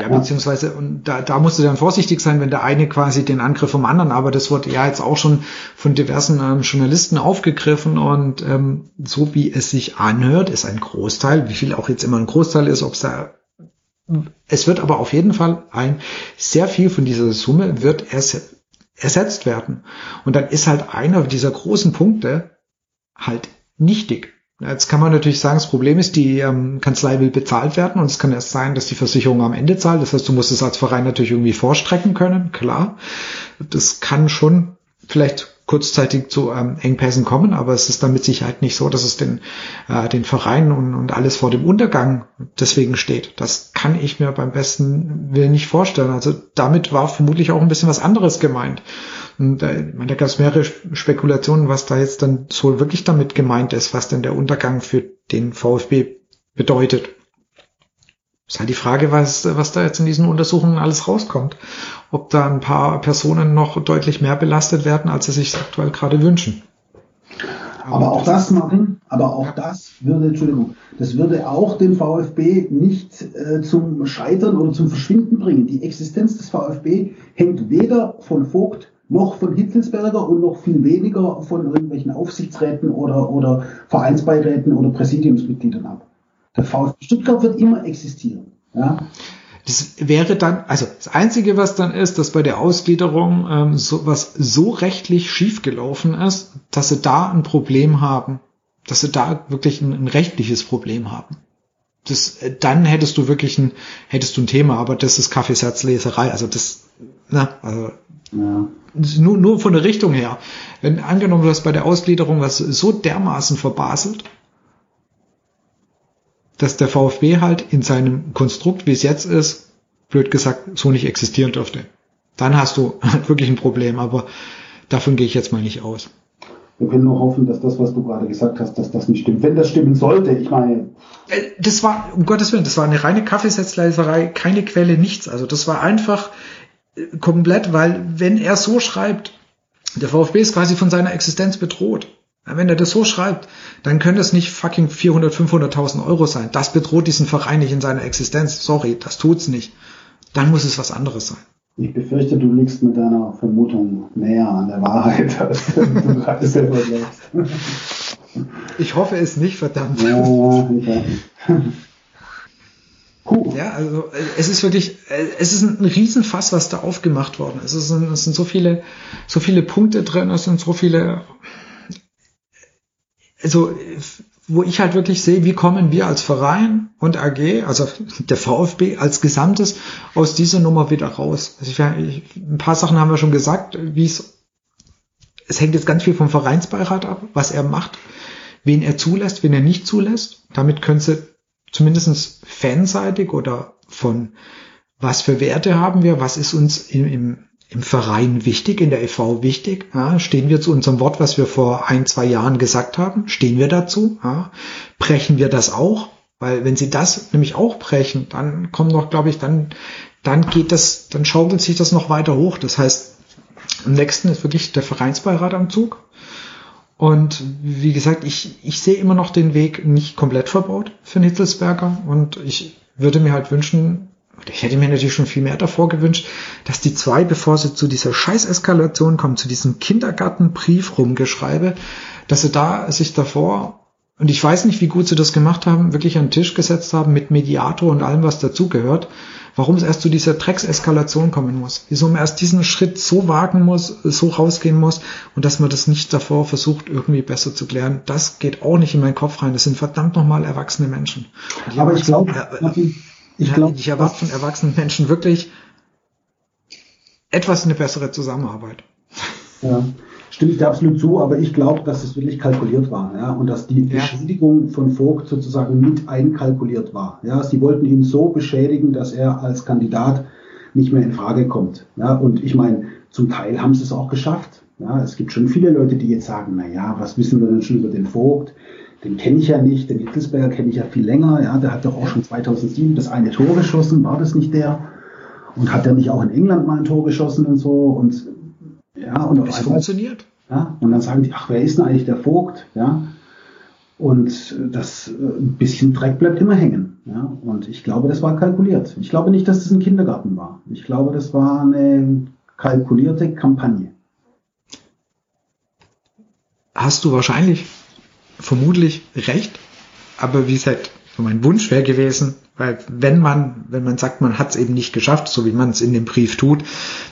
Ja, beziehungsweise, und da, da musst du dann vorsichtig sein, wenn der eine quasi den Angriff vom anderen, aber das wurde ja jetzt auch schon von diversen ähm, Journalisten aufgegriffen und ähm, so wie es sich anhört, ist ein Großteil, wie viel auch jetzt immer ein Großteil ist, ob es da es wird aber auf jeden Fall ein, sehr viel von dieser Summe wird ersetzt werden. Und dann ist halt einer dieser großen Punkte halt nichtig. Jetzt kann man natürlich sagen, das Problem ist, die ähm, Kanzlei will bezahlt werden und es kann erst sein, dass die Versicherung am Ende zahlt. Das heißt, du musst es als Verein natürlich irgendwie vorstrecken können, klar. Das kann schon vielleicht kurzzeitig zu ähm, Engpässen kommen, aber es ist dann mit Sicherheit nicht so, dass es den, äh, den Verein und, und alles vor dem Untergang deswegen steht. Das kann ich mir beim besten Willen nicht vorstellen. Also damit war vermutlich auch ein bisschen was anderes gemeint. Und äh, da gab es mehrere Spekulationen, was da jetzt dann so wirklich damit gemeint ist, was denn der Untergang für den VfB bedeutet. Ist halt die Frage, was, was da jetzt in diesen Untersuchungen alles rauskommt. Ob da ein paar Personen noch deutlich mehr belastet werden, als sie sich aktuell gerade wünschen. Aber auch das, Martin, aber auch das würde, Entschuldigung, das würde auch den VfB nicht äh, zum Scheitern oder zum Verschwinden bringen. Die Existenz des VfB hängt weder von Vogt noch von Hitzelsberger und noch viel weniger von irgendwelchen Aufsichtsräten oder, oder Vereinsbeiräten oder Präsidiumsmitgliedern ab. Der VfB Stuttgart wird immer existieren. Ja? Das wäre dann, also das Einzige, was dann ist, dass bei der Ausgliederung ähm, so, was so rechtlich schiefgelaufen ist, dass sie da ein Problem haben, dass sie da wirklich ein, ein rechtliches Problem haben. Das, äh, dann hättest du wirklich ein, hättest du ein Thema, aber das ist Kaffeesatzleserei, also das, na, also ja. nur, nur von der Richtung her. Wenn angenommen du hast bei der Ausgliederung was so dermaßen verbaselt, dass der VfB halt in seinem Konstrukt, wie es jetzt ist, blöd gesagt, so nicht existieren dürfte. Dann hast du wirklich ein Problem, aber davon gehe ich jetzt mal nicht aus. Wir können nur hoffen, dass das, was du gerade gesagt hast, dass das nicht stimmt. Wenn das stimmen sollte, ich meine. Äh, das war, um Gottes Willen, das war eine reine Kaffeesatzleiserei, keine Quelle, nichts. Also das war einfach äh, komplett, weil wenn er so schreibt, der VfB ist quasi von seiner Existenz bedroht. Wenn er das so schreibt, dann können es nicht fucking 400, 500.000 Euro sein. Das bedroht diesen Verein nicht in seiner Existenz. Sorry, das tut's nicht. Dann muss es was anderes sein. Ich befürchte, du liegst mit deiner Vermutung näher an der Wahrheit, als du gerade selber glaubst. Ich hoffe es nicht, verdammt. Ja, Puh. Ja, also es ist wirklich, es ist ein Riesenfass, was da aufgemacht worden ist. Es sind, es sind so viele, so viele Punkte drin, es sind so viele, also wo ich halt wirklich sehe, wie kommen wir als Verein und AG, also der VfB als Gesamtes, aus dieser Nummer wieder raus. Also ich, ein paar Sachen haben wir schon gesagt, wie es, es hängt jetzt ganz viel vom Vereinsbeirat ab, was er macht, wen er zulässt, wen er nicht zulässt. Damit können sie zumindestens fanseitig oder von was für Werte haben wir, was ist uns im, im, im Verein wichtig, in der EV wichtig, ja, stehen wir zu unserem Wort, was wir vor ein, zwei Jahren gesagt haben, stehen wir dazu, ja, brechen wir das auch, weil wenn sie das nämlich auch brechen, dann kommt noch, glaube ich, dann, dann geht das, dann schaukelt sich das noch weiter hoch. Das heißt, am nächsten ist wirklich der Vereinsbeirat am Zug. Und wie gesagt, ich, ich sehe immer noch den Weg nicht komplett verbaut für Nittelsberger und ich würde mir halt wünschen, ich hätte mir natürlich schon viel mehr davor gewünscht, dass die zwei, bevor sie zu dieser Scheißeskalation kommen, zu diesem Kindergartenbrief rumgeschreibe, dass sie da sich davor, und ich weiß nicht, wie gut sie das gemacht haben, wirklich an den Tisch gesetzt haben mit Mediator und allem, was dazugehört warum es erst zu dieser Dreckseskalation kommen muss. Wieso man erst diesen Schritt so wagen muss, so rausgehen muss und dass man das nicht davor versucht, irgendwie besser zu klären. Das geht auch nicht in meinen Kopf rein. Das sind verdammt nochmal erwachsene Menschen. Aber ich glaube, ich, glaub, ich erwarte von erwachsenen Menschen wirklich etwas eine bessere Zusammenarbeit. Ja stimme ich dir absolut zu, aber ich glaube, dass es wirklich kalkuliert war, ja, und dass die ja. Beschädigung von Vogt sozusagen mit einkalkuliert war. Ja, sie wollten ihn so beschädigen, dass er als Kandidat nicht mehr in Frage kommt. Ja, und ich meine, zum Teil haben sie es auch geschafft. Ja, es gibt schon viele Leute, die jetzt sagen, na ja, was wissen wir denn schon über den Vogt? Den kenne ich ja nicht, den Hittelsberger kenne ich ja viel länger. Ja, der hat doch auch schon 2007 das eine Tor geschossen, war das nicht der? Und hat er nicht auch in England mal ein Tor geschossen und so? Und ja, und es funktioniert. Ja, und dann sagen die, ach, wer ist denn eigentlich der Vogt? Ja, und das äh, ein bisschen Dreck bleibt immer hängen. Ja, und ich glaube, das war kalkuliert. Ich glaube nicht, dass es das ein Kindergarten war. Ich glaube, das war eine kalkulierte Kampagne. Hast du wahrscheinlich, vermutlich recht, aber wie gesagt, mein Wunsch wäre gewesen, weil wenn man, wenn man sagt, man hat es eben nicht geschafft, so wie man es in dem Brief tut,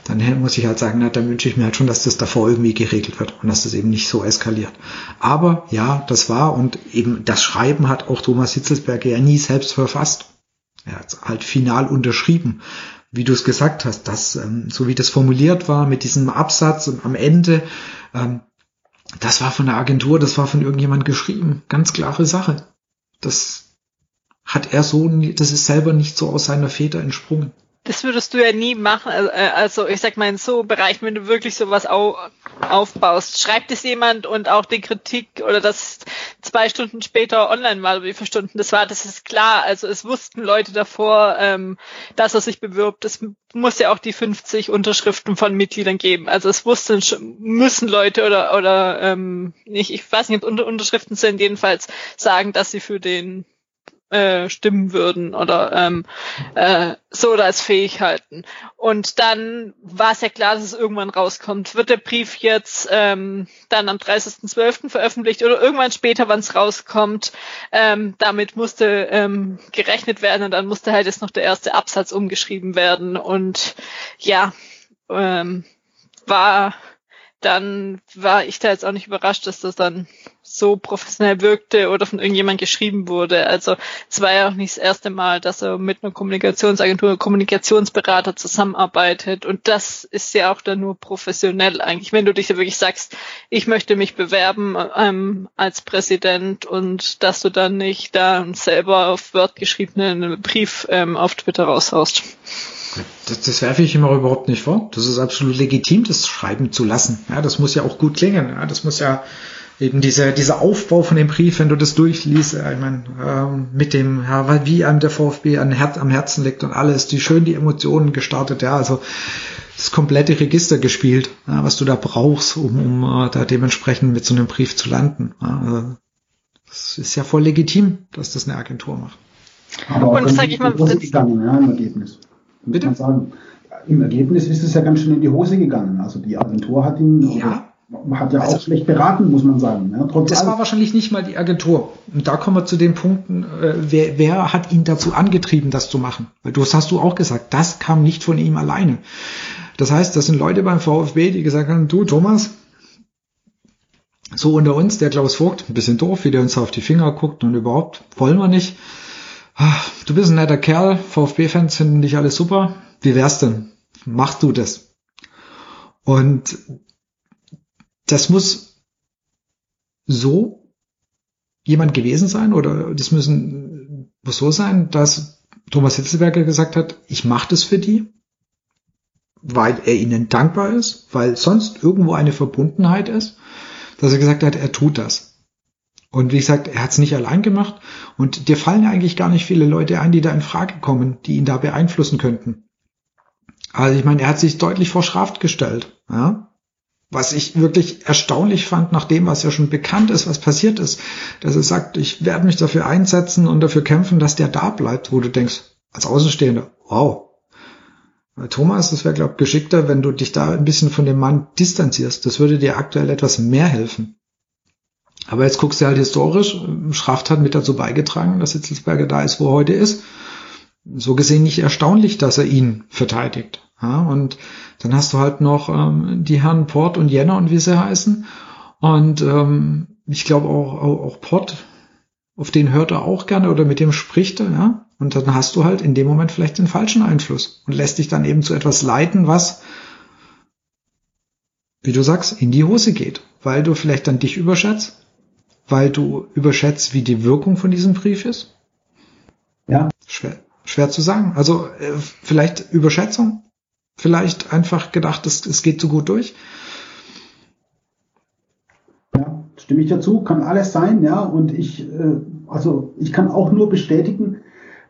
dann muss ich halt sagen, na, dann wünsche ich mir halt schon, dass das davor irgendwie geregelt wird und dass das eben nicht so eskaliert. Aber ja, das war und eben das Schreiben hat auch Thomas Hitzelsberger ja nie selbst verfasst. Er hat halt final unterschrieben, wie du es gesagt hast, dass ähm, so wie das formuliert war mit diesem Absatz und am Ende, ähm, das war von der Agentur, das war von irgendjemand geschrieben. Ganz klare Sache. Das, hat er so, das ist selber nicht so aus seiner Feder entsprungen. Das würdest du ja nie machen. Also, äh, also ich sag mal in so Bereichen, wenn du wirklich sowas au aufbaust, schreibt es jemand und auch die Kritik oder das zwei Stunden später online war, wie viele Stunden das war, das ist klar. Also es wussten Leute davor, ähm, dass er sich bewirbt. Es muss ja auch die 50 Unterschriften von Mitgliedern geben. Also es wussten müssen Leute oder oder ähm, nicht, ich weiß nicht, ob Unterschriften sind jedenfalls sagen, dass sie für den äh, stimmen würden oder ähm, äh, so als fähig halten. Und dann war es ja klar, dass es irgendwann rauskommt. Wird der Brief jetzt ähm, dann am 30.12. veröffentlicht oder irgendwann später, wann es rauskommt? Ähm, damit musste ähm, gerechnet werden und dann musste halt jetzt noch der erste Absatz umgeschrieben werden. Und ja, ähm, war dann war ich da jetzt auch nicht überrascht, dass das dann so professionell wirkte oder von irgendjemand geschrieben wurde. Also es war ja auch nicht das erste Mal, dass er mit einer Kommunikationsagentur, Kommunikationsberater zusammenarbeitet. Und das ist ja auch dann nur professionell eigentlich, wenn du dich ja wirklich sagst, ich möchte mich bewerben ähm, als Präsident und dass du dann nicht da selber auf Word geschriebenen Brief ähm, auf Twitter raushaust. Das, das werfe ich immer überhaupt nicht vor. Das ist absolut legitim, das schreiben zu lassen. Ja, das muss ja auch gut klingen. Ja, das muss ja eben dieser dieser Aufbau von dem Brief, wenn du das durchliest, äh, ich meine, ähm, mit dem, ja, wie einem der VfB an Herz, am Herzen liegt und alles, die schön die Emotionen gestartet, ja, also das komplette Register gespielt, ja, was du da brauchst, um, um uh, da dementsprechend mit so einem Brief zu landen. Ja, also das ist ja voll legitim, dass das eine Agentur macht. Aber auch und sag ich mal, gegangen, ja, im Ergebnis. Bitte? Im Ergebnis ist es ja ganz schön in die Hose gegangen. Also die Agentur hat ihn ja. Hat ja also, auch schlecht beraten, muss man sagen. Ja, das war wahrscheinlich nicht mal die Agentur. Und da kommen wir zu den Punkten, äh, wer, wer hat ihn dazu angetrieben, das zu machen? Weil du das hast du auch gesagt, das kam nicht von ihm alleine. Das heißt, das sind Leute beim VfB, die gesagt haben, du Thomas, so unter uns, der Klaus Vogt, ein bisschen doof, wie der uns auf die Finger guckt und überhaupt, wollen wir nicht. Ah, du bist ein netter Kerl, VfB-Fans finden dich alles super. Wie wär's denn? Machst du das? Und das muss so jemand gewesen sein oder das müssen muss so sein, dass Thomas Hitzelberger gesagt hat, ich mache das für die, weil er ihnen dankbar ist, weil sonst irgendwo eine Verbundenheit ist, dass er gesagt hat, er tut das. Und wie gesagt, er hat es nicht allein gemacht. Und dir fallen ja eigentlich gar nicht viele Leute ein, die da in Frage kommen, die ihn da beeinflussen könnten. Also ich meine, er hat sich deutlich vor Schraft gestellt. Ja? Was ich wirklich erstaunlich fand, nach dem, was ja schon bekannt ist, was passiert ist, dass er sagt, ich werde mich dafür einsetzen und dafür kämpfen, dass der da bleibt, wo du denkst, als Außenstehender, wow. Thomas, das wäre, glaube ich, geschickter, wenn du dich da ein bisschen von dem Mann distanzierst. Das würde dir aktuell etwas mehr helfen. Aber jetzt guckst du halt historisch, Schraft hat mit dazu beigetragen, dass Hitzelsberger da ist, wo er heute ist. So gesehen nicht erstaunlich, dass er ihn verteidigt. Ja, und dann hast du halt noch ähm, die Herren Port und Jenner und wie sie heißen. Und ähm, ich glaube auch, auch, auch Port, auf den hört er auch gerne oder mit dem spricht er, ja. Und dann hast du halt in dem Moment vielleicht den falschen Einfluss und lässt dich dann eben zu etwas leiten, was, wie du sagst, in die Hose geht, weil du vielleicht dann dich überschätzt, weil du überschätzt, wie die Wirkung von diesem Brief ist? Ja. Schwer, schwer zu sagen. Also äh, vielleicht Überschätzung, vielleicht einfach gedacht, es, es geht zu gut durch. Ja, stimme ich dazu, kann alles sein, ja. Und ich, äh, also ich kann auch nur bestätigen,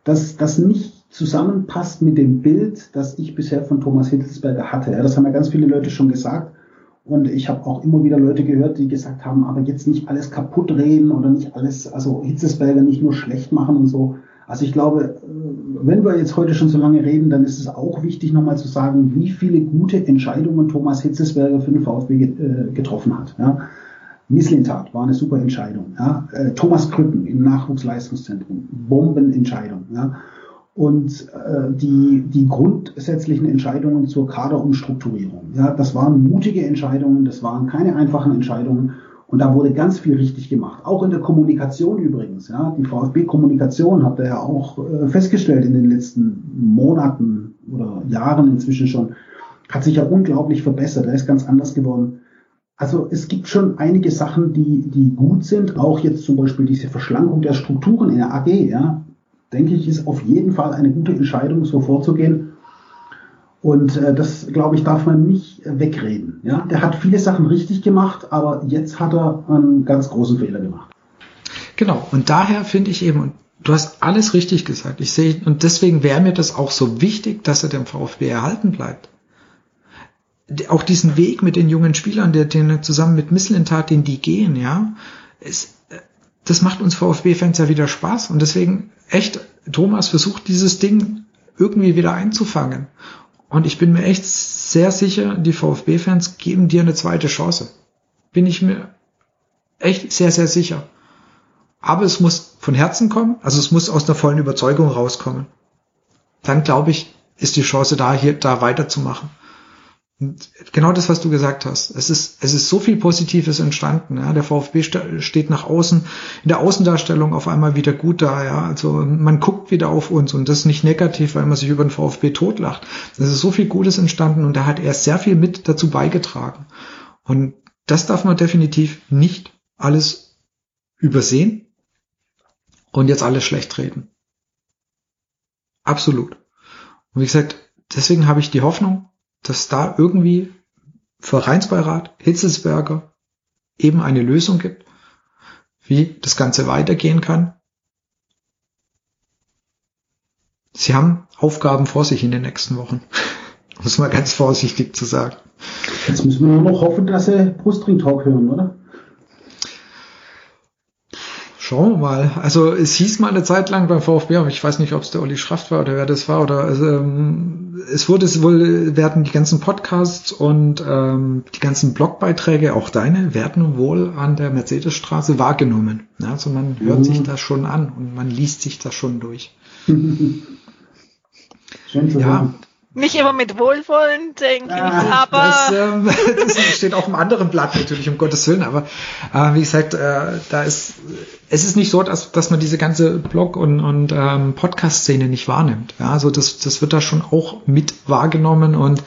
dass das nicht zusammenpasst mit dem Bild, das ich bisher von Thomas Hitzelsberger hatte. Ja, das haben ja ganz viele Leute schon gesagt. Und ich habe auch immer wieder Leute gehört, die gesagt haben, aber jetzt nicht alles kaputt reden oder nicht alles, also Hitzesberger nicht nur schlecht machen und so. Also ich glaube, äh, wenn wir jetzt heute schon so lange reden, dann ist es auch wichtig, nochmal zu sagen, wie viele gute Entscheidungen Thomas Hitzesberger für den VfB äh, getroffen hat. Ja. Misslintat war eine super Entscheidung. Ja. Äh, Thomas Krücken im Nachwuchsleistungszentrum, Bombenentscheidung. Ja und äh, die, die grundsätzlichen Entscheidungen zur Kaderumstrukturierung. Ja, das waren mutige Entscheidungen, das waren keine einfachen Entscheidungen und da wurde ganz viel richtig gemacht. Auch in der Kommunikation übrigens. Ja, die VfB-Kommunikation habt ihr ja auch äh, festgestellt in den letzten Monaten oder Jahren inzwischen schon, hat sich ja unglaublich verbessert. Er ist ganz anders geworden. Also es gibt schon einige Sachen, die, die gut sind. Auch jetzt zum Beispiel diese Verschlankung der Strukturen in der AG. Ja, denke ich, ist auf jeden Fall eine gute Entscheidung, so vorzugehen. Und äh, das, glaube ich, darf man nicht wegreden. Ja? Der hat viele Sachen richtig gemacht, aber jetzt hat er einen ganz großen Fehler gemacht. Genau, und daher finde ich eben, du hast alles richtig gesagt, ich sehe, und deswegen wäre mir das auch so wichtig, dass er dem VfB erhalten bleibt. Auch diesen Weg mit den jungen Spielern, der den zusammen mit Misslintat, den die gehen, ja, ist, das macht uns VfB-Fans ja wieder Spaß und deswegen echt, Thomas versucht dieses Ding irgendwie wieder einzufangen. Und ich bin mir echt sehr sicher, die VfB-Fans geben dir eine zweite Chance. Bin ich mir echt sehr, sehr sicher. Aber es muss von Herzen kommen, also es muss aus einer vollen Überzeugung rauskommen. Dann glaube ich, ist die Chance da, hier, da weiterzumachen. Und genau das, was du gesagt hast. Es ist, es ist so viel Positives entstanden. Ja. Der VfB steht nach außen, in der Außendarstellung auf einmal wieder gut da. Ja. Also man guckt wieder auf uns und das nicht negativ, weil man sich über den VfB totlacht. Es ist so viel Gutes entstanden und da hat er sehr viel mit dazu beigetragen. Und das darf man definitiv nicht alles übersehen und jetzt alles schlecht reden. Absolut. Und wie gesagt, deswegen habe ich die Hoffnung, dass da irgendwie Vereinsbeirat Hitzelsberger eben eine Lösung gibt, wie das Ganze weitergehen kann. Sie haben Aufgaben vor sich in den nächsten Wochen. Es mal ganz vorsichtig zu sagen. Jetzt müssen wir nur noch hoffen, dass Sie Brustring Talk hören, oder? Schauen wir mal. Also es hieß mal eine Zeit lang beim VfB, aber ich weiß nicht, ob es der Olli Schraft war oder wer das war. Oder also, ähm, es wurde es wohl werden die ganzen Podcasts und ähm, die ganzen Blogbeiträge, auch deine, werden wohl an der Mercedesstraße wahrgenommen. Ja, also man hört mhm. sich das schon an und man liest sich das schon durch. Schön zu ja, nicht immer mit Wohlwollen denken, ah, aber. Das, ähm, das, steht auf einem anderen Blatt natürlich, um Gottes Willen, aber äh, wie gesagt, äh, da ist, es ist nicht so, dass, dass man diese ganze Blog- und, und ähm, Podcast-Szene nicht wahrnimmt. Ja, also das, das wird da schon auch mit wahrgenommen und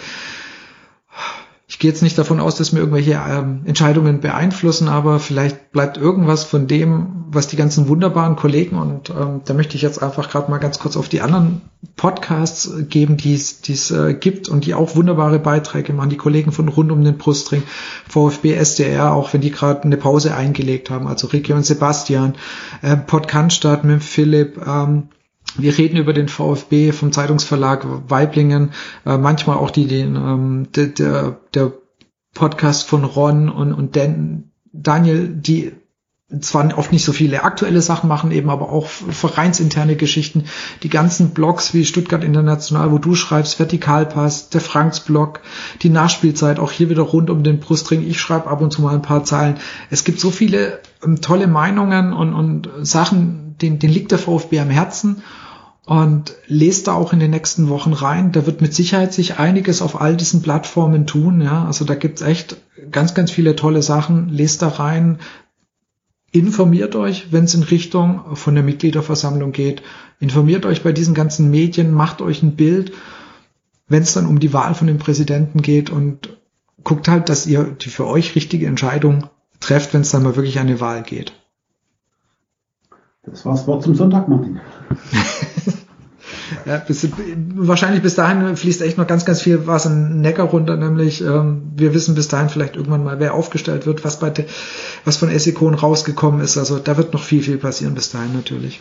ich gehe jetzt nicht davon aus, dass mir irgendwelche ähm, Entscheidungen beeinflussen, aber vielleicht bleibt irgendwas von dem, was die ganzen wunderbaren Kollegen und ähm, da möchte ich jetzt einfach gerade mal ganz kurz auf die anderen Podcasts geben, die es äh, gibt und die auch wunderbare Beiträge machen. Die Kollegen von rund um den Brustring, VfB, SDR, auch wenn die gerade eine Pause eingelegt haben, also Ricky und Sebastian, äh, Podcast mit Philipp, ähm, wir reden über den VfB vom Zeitungsverlag Weiblingen, äh, manchmal auch die, den, ähm, der, der, der Podcast von Ron und, und Dan, Daniel, die zwar oft nicht so viele aktuelle Sachen machen, eben aber auch vereinsinterne Geschichten. Die ganzen Blogs wie Stuttgart International, wo du schreibst, Vertikalpass, der Franks Blog, die Nachspielzeit, auch hier wieder rund um den Brustring. Ich schreibe ab und zu mal ein paar Zeilen. Es gibt so viele ähm, tolle Meinungen und, und Sachen, den, den liegt der VfB am Herzen und lest da auch in den nächsten Wochen rein. Da wird mit Sicherheit sich einiges auf all diesen Plattformen tun. Ja, also da gibt's echt ganz, ganz viele tolle Sachen. Lest da rein, informiert euch, wenn es in Richtung von der Mitgliederversammlung geht. Informiert euch bei diesen ganzen Medien, macht euch ein Bild, wenn es dann um die Wahl von dem Präsidenten geht und guckt halt, dass ihr die für euch richtige Entscheidung trefft, wenn es dann mal wirklich an eine Wahl geht. Das war's Wort zum Sonntag, Martin. ja, bis, wahrscheinlich bis dahin fließt echt noch ganz, ganz viel was in Neckar runter, nämlich ähm, wir wissen bis dahin vielleicht irgendwann mal, wer aufgestellt wird, was bei was von Essikon rausgekommen ist. Also da wird noch viel, viel passieren bis dahin natürlich.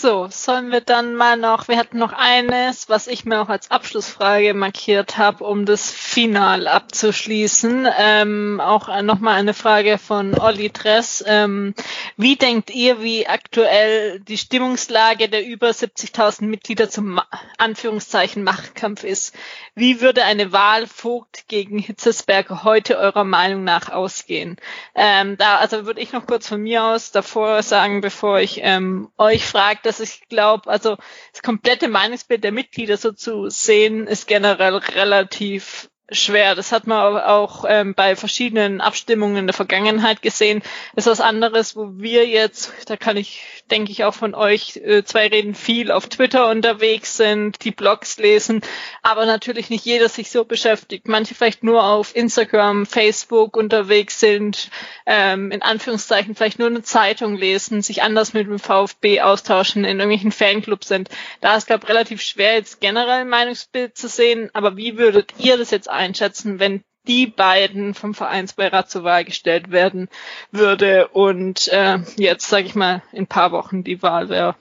So, sollen wir dann mal noch, wir hatten noch eines, was ich mir auch als Abschlussfrage markiert habe, um das Final abzuschließen. Ähm, auch nochmal eine Frage von Olli Dress. Ähm, wie denkt ihr, wie aktuell die Stimmungslage der über 70.000 Mitglieder zum Anführungszeichen Machtkampf ist? Wie würde eine Wahl Vogt gegen Hitzesberger heute eurer Meinung nach ausgehen? Ähm, da, also würde ich noch kurz von mir aus davor sagen, bevor ich ähm, euch frage, dass ich glaube, also das komplette Meinungsbild der Mitglieder so zu sehen, ist generell relativ schwer. Das hat man auch ähm, bei verschiedenen Abstimmungen in der Vergangenheit gesehen. Das ist was anderes, wo wir jetzt, da kann ich, denke ich, auch von euch äh, zwei reden, viel auf Twitter unterwegs sind, die Blogs lesen, aber natürlich nicht jeder sich so beschäftigt. Manche vielleicht nur auf Instagram, Facebook unterwegs sind, ähm, in Anführungszeichen vielleicht nur eine Zeitung lesen, sich anders mit dem VfB austauschen, in irgendwelchen Fanclubs sind. Da ist, glaube ich, relativ schwer, jetzt generell ein Meinungsbild zu sehen. Aber wie würdet ihr das jetzt einschätzen, wenn die beiden vom Vereinsbeirat zur Wahl gestellt werden würde und äh, jetzt, sage ich mal, in paar Wochen die Wahl wäre.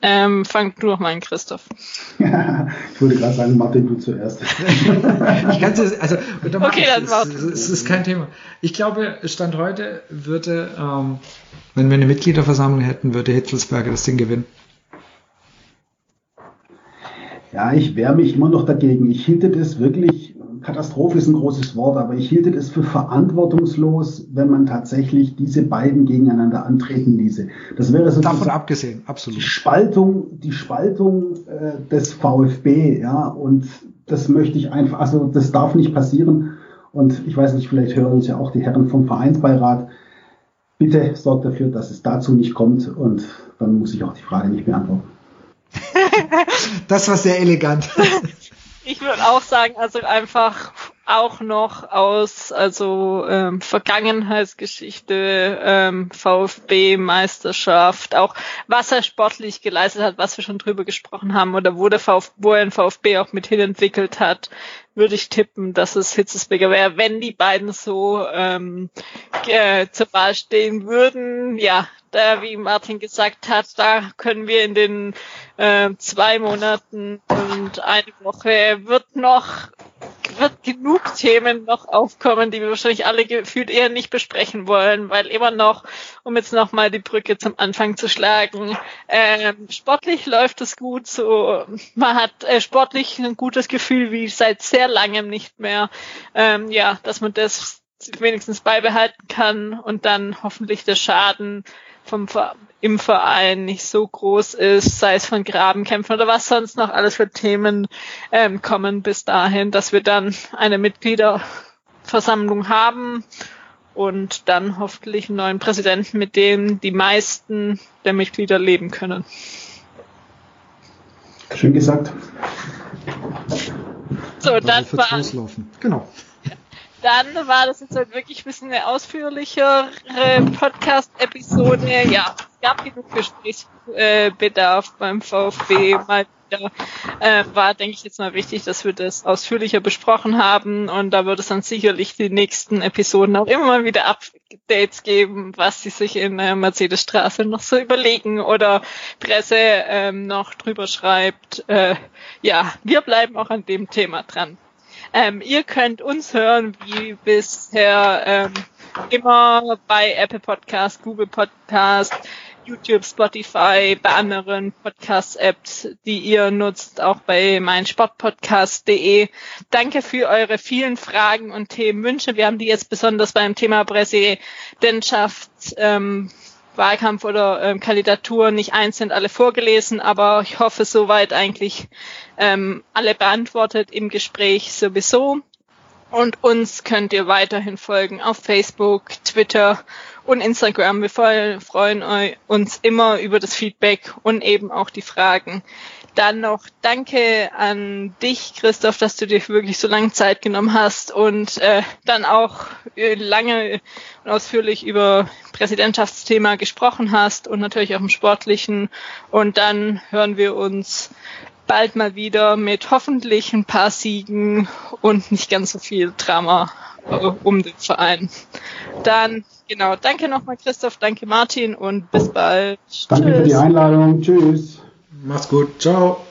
Ähm, fang du noch mal an, Christoph. ich würde gerade sagen, Martin, du zuerst. ich kann es, also, okay, dann es, es, es ist kein Thema. Ich glaube, Stand heute würde, ähm, wenn wir eine Mitgliederversammlung hätten, würde Hitzelsberger das Ding gewinnen. Ja, ich wehre mich immer noch dagegen. Ich hielte das wirklich, Katastrophe ist ein großes Wort, aber ich hielte das für verantwortungslos, wenn man tatsächlich diese beiden gegeneinander antreten ließe. Das wäre so davon abgesehen, absolut. Die Spaltung, die Spaltung äh, des VfB, ja, und das möchte ich einfach, also das darf nicht passieren. Und ich weiß nicht, vielleicht hören uns ja auch die Herren vom Vereinsbeirat. Bitte sorgt dafür, dass es dazu nicht kommt und dann muss ich auch die Frage nicht beantworten. das war sehr elegant. ich würde auch sagen, also einfach auch noch aus also ähm, Vergangenheitsgeschichte, ähm, VfB-Meisterschaft, auch was er sportlich geleistet hat, was wir schon drüber gesprochen haben oder wo der VfB, wo er den VfB auch mit hinentwickelt hat, würde ich tippen, dass es Hitzesberger wäre, wenn die beiden so ähm, äh, zur Wahl stehen würden. Ja, da, wie Martin gesagt hat, da können wir in den äh, zwei Monaten und eine Woche wird noch wird genug Themen noch aufkommen, die wir wahrscheinlich alle gefühlt eher nicht besprechen wollen, weil immer noch, um jetzt nochmal die Brücke zum Anfang zu schlagen, ähm, sportlich läuft es gut, so man hat äh, sportlich ein gutes Gefühl wie seit sehr langem nicht mehr. Ähm, ja, dass man das wenigstens beibehalten kann und dann hoffentlich der Schaden vom im Verein nicht so groß ist, sei es von Grabenkämpfen oder was sonst noch alles für Themen ähm, kommen bis dahin, dass wir dann eine Mitgliederversammlung haben und dann hoffentlich einen neuen Präsidenten, mit dem die meisten der Mitglieder leben können. Schön gesagt. So, dann war, genau. Dann war das jetzt halt wirklich ein bisschen eine ausführlichere Podcast-Episode. Ja, es gab genug Gesprächsbedarf beim VfB mal wieder. Äh, war, denke ich, jetzt mal wichtig, dass wir das ausführlicher besprochen haben und da wird es dann sicherlich die nächsten Episoden auch immer mal wieder Updates geben, was sie sich in der Mercedesstraße noch so überlegen oder Presse ähm, noch drüber schreibt. Äh, ja, wir bleiben auch an dem Thema dran. Ähm, ihr könnt uns hören wie bisher ähm, immer bei Apple Podcast, Google Podcast, YouTube, Spotify, bei anderen Podcast-Apps, die ihr nutzt, auch bei meinsportpodcast.de. Danke für eure vielen Fragen und Themenwünsche. Wir haben die jetzt besonders beim Thema Präsidentschaft ähm, Wahlkampf oder ähm, Kandidatur nicht einzeln alle vorgelesen, aber ich hoffe soweit eigentlich ähm, alle beantwortet im Gespräch sowieso. Und uns könnt ihr weiterhin folgen auf Facebook, Twitter und Instagram. Wir freuen uns immer über das Feedback und eben auch die Fragen. Dann noch danke an dich, Christoph, dass du dir wirklich so lange Zeit genommen hast und äh, dann auch äh, lange und ausführlich über Präsidentschaftsthema gesprochen hast und natürlich auch im Sportlichen. Und dann hören wir uns bald mal wieder mit hoffentlich ein paar Siegen und nicht ganz so viel Drama äh, um den Verein. Dann, genau, danke nochmal Christoph, danke Martin und bis bald. Danke Tschüss. für die Einladung. Tschüss. Mach's gut. Ciao.